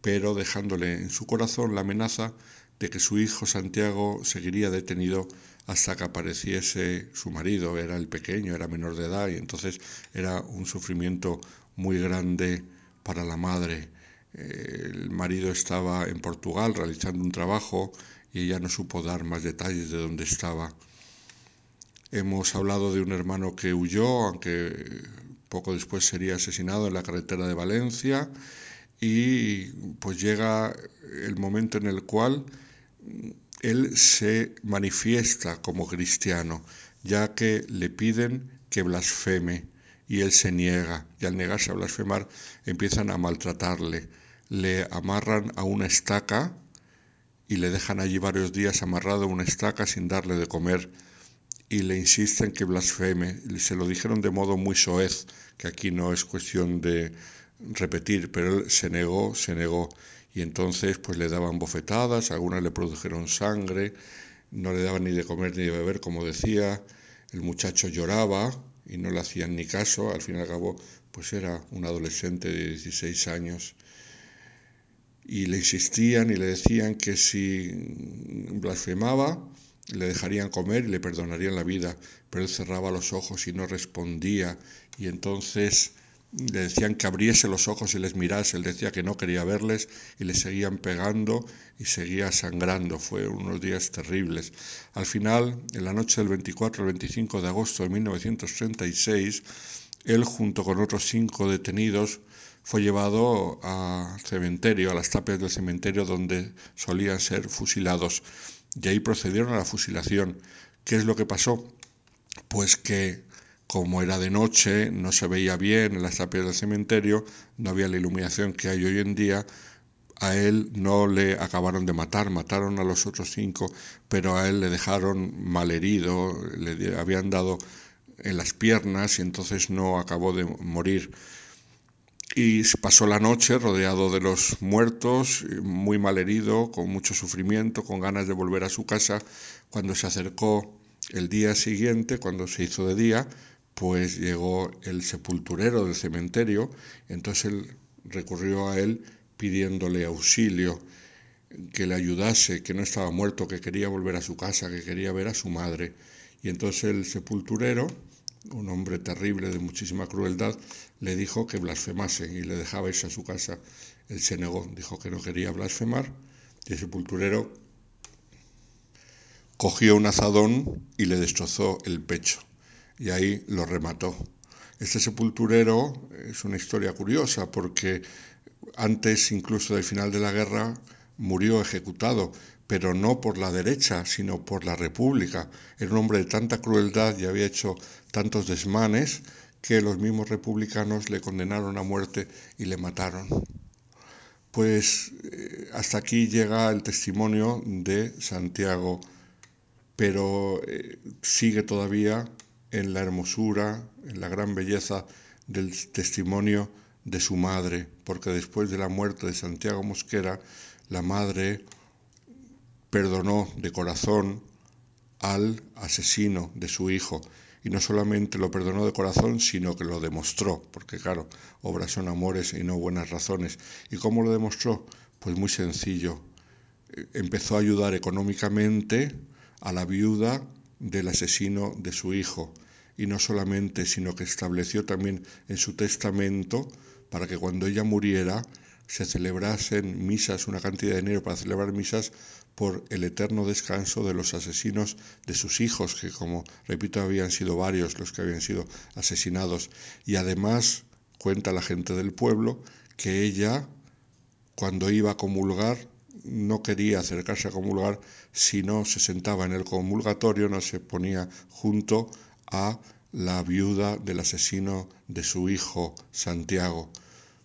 S8: pero dejándole en su corazón la amenaza de que su hijo Santiago seguiría detenido hasta que apareciese su marido. Era el pequeño, era menor de edad y entonces era un sufrimiento muy grande para la madre. El marido estaba en Portugal realizando un trabajo y ella no supo dar más detalles de dónde estaba. Hemos hablado de un hermano que huyó, aunque poco después sería asesinado en la carretera de Valencia y pues llega el momento en el cual él se manifiesta como cristiano, ya que le piden que blasfeme y él se niega, y al negarse a blasfemar empiezan a maltratarle, le amarran a una estaca y le dejan allí varios días amarrado a una estaca sin darle de comer y le insisten que blasfeme. Se lo dijeron de modo muy soez, que aquí no es cuestión de repetir, pero él se negó, se negó. Y entonces pues le daban bofetadas, algunas le produjeron sangre, no le daban ni de comer ni de beber, como decía, el muchacho lloraba y no le hacían ni caso, al fin y al cabo pues era un adolescente de 16 años. Y le insistían y le decían que si blasfemaba le dejarían comer y le perdonarían la vida, pero él cerraba los ojos y no respondía. Y entonces le decían que abriese los ojos y les mirase, él decía que no quería verles y le seguían pegando y seguía sangrando. Fue unos días terribles. Al final, en la noche del 24 al 25 de agosto de 1936, él junto con otros cinco detenidos fue llevado al cementerio, a las tapias del cementerio donde solían ser fusilados. Y ahí procedieron a la fusilación. ¿Qué es lo que pasó? Pues que como era de noche, no se veía bien en las tapias del cementerio, no había la iluminación que hay hoy en día, a él no le acabaron de matar, mataron a los otros cinco, pero a él le dejaron malherido, le habían dado en las piernas y entonces no acabó de morir. Y pasó la noche rodeado de los muertos, muy malherido, con mucho sufrimiento, con ganas de volver a su casa. Cuando se acercó el día siguiente, cuando se hizo de día, pues llegó el sepulturero del cementerio, entonces él recurrió a él pidiéndole auxilio, que le ayudase, que no estaba muerto, que quería volver a su casa, que quería ver a su madre. Y entonces el sepulturero, un hombre terrible de muchísima crueldad, le dijo que blasfemase y le dejaba irse a su casa. Él se negó, dijo que no quería blasfemar y el sepulturero cogió un azadón y le destrozó el pecho y ahí lo remató. Este sepulturero es una historia curiosa porque antes incluso del final de la guerra murió ejecutado, pero no por la derecha, sino por la República. Era un hombre de tanta crueldad y había hecho tantos desmanes que los mismos republicanos le condenaron a muerte y le mataron. Pues eh, hasta aquí llega el testimonio de Santiago, pero eh, sigue todavía en la hermosura, en la gran belleza del testimonio de su madre, porque después de la muerte de Santiago Mosquera, la madre perdonó de corazón al asesino de su hijo. Y no solamente lo perdonó de corazón, sino que lo demostró, porque claro, obras son amores y no buenas razones. ¿Y cómo lo demostró? Pues muy sencillo. Empezó a ayudar económicamente a la viuda del asesino de su hijo. Y no solamente, sino que estableció también en su testamento para que cuando ella muriera se celebrasen misas, una cantidad de dinero para celebrar misas por el eterno descanso de los asesinos de sus hijos, que como repito habían sido varios los que habían sido asesinados. Y además cuenta la gente del pueblo que ella, cuando iba a comulgar, no quería acercarse a comulgar si no se sentaba en el comulgatorio, no se ponía junto a la viuda del asesino de su hijo Santiago,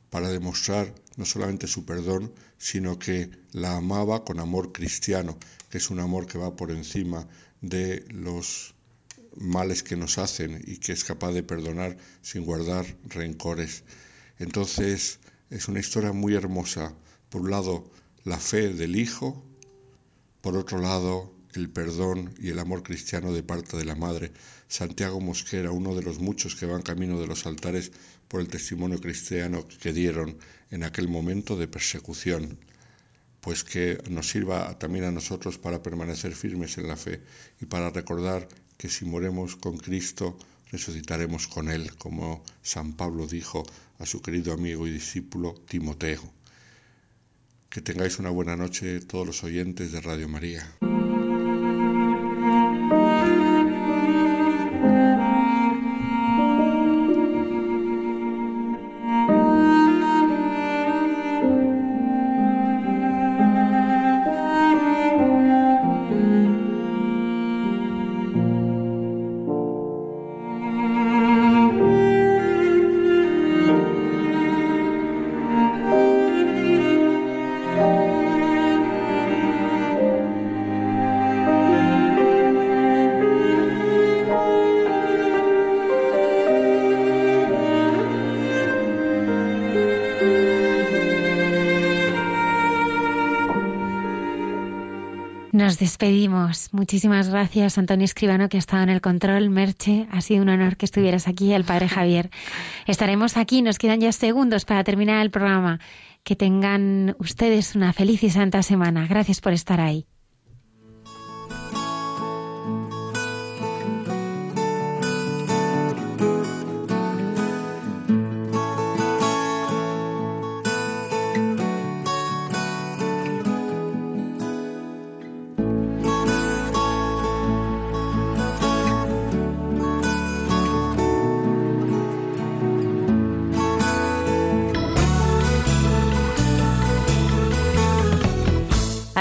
S8: para demostrar no solamente su perdón, sino que la amaba con amor cristiano, que es un amor que va por encima de los males que nos hacen y que es capaz de perdonar sin guardar rencores. Entonces es una historia muy hermosa. Por un lado, la fe del Hijo, por otro lado, el perdón y el amor cristiano de parte de la Madre. Santiago Mosquera, uno de los muchos que van camino de los altares por el testimonio cristiano que dieron en aquel momento de persecución, pues que nos sirva también a nosotros para permanecer firmes en la fe y para recordar que si moremos con Cristo, resucitaremos con Él, como San Pablo dijo a su querido amigo y discípulo Timoteo. Que tengáis una buena noche todos los oyentes de Radio María.
S2: Despedimos. Muchísimas gracias, Antonio Escribano, que ha estado en el control. Merche, ha sido un honor que estuvieras aquí, el padre Javier. Estaremos aquí, nos quedan ya segundos para terminar el programa. Que tengan ustedes una feliz y santa semana. Gracias por estar ahí.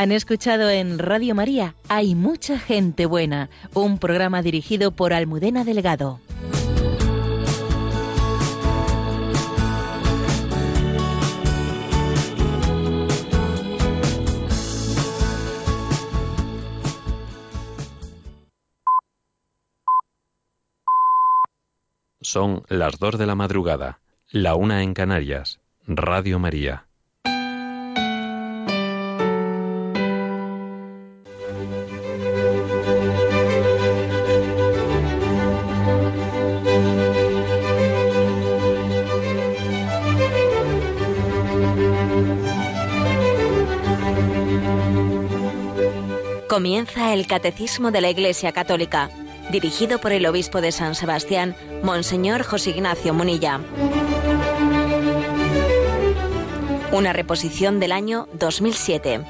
S9: Han escuchado en Radio María Hay mucha gente buena, un programa dirigido por Almudena Delgado.
S10: Son las dos de la madrugada, la una en Canarias, Radio María.
S11: Comienza el Catecismo de la Iglesia Católica, dirigido por el Obispo de San Sebastián, Monseñor José Ignacio Munilla. Una reposición del año 2007.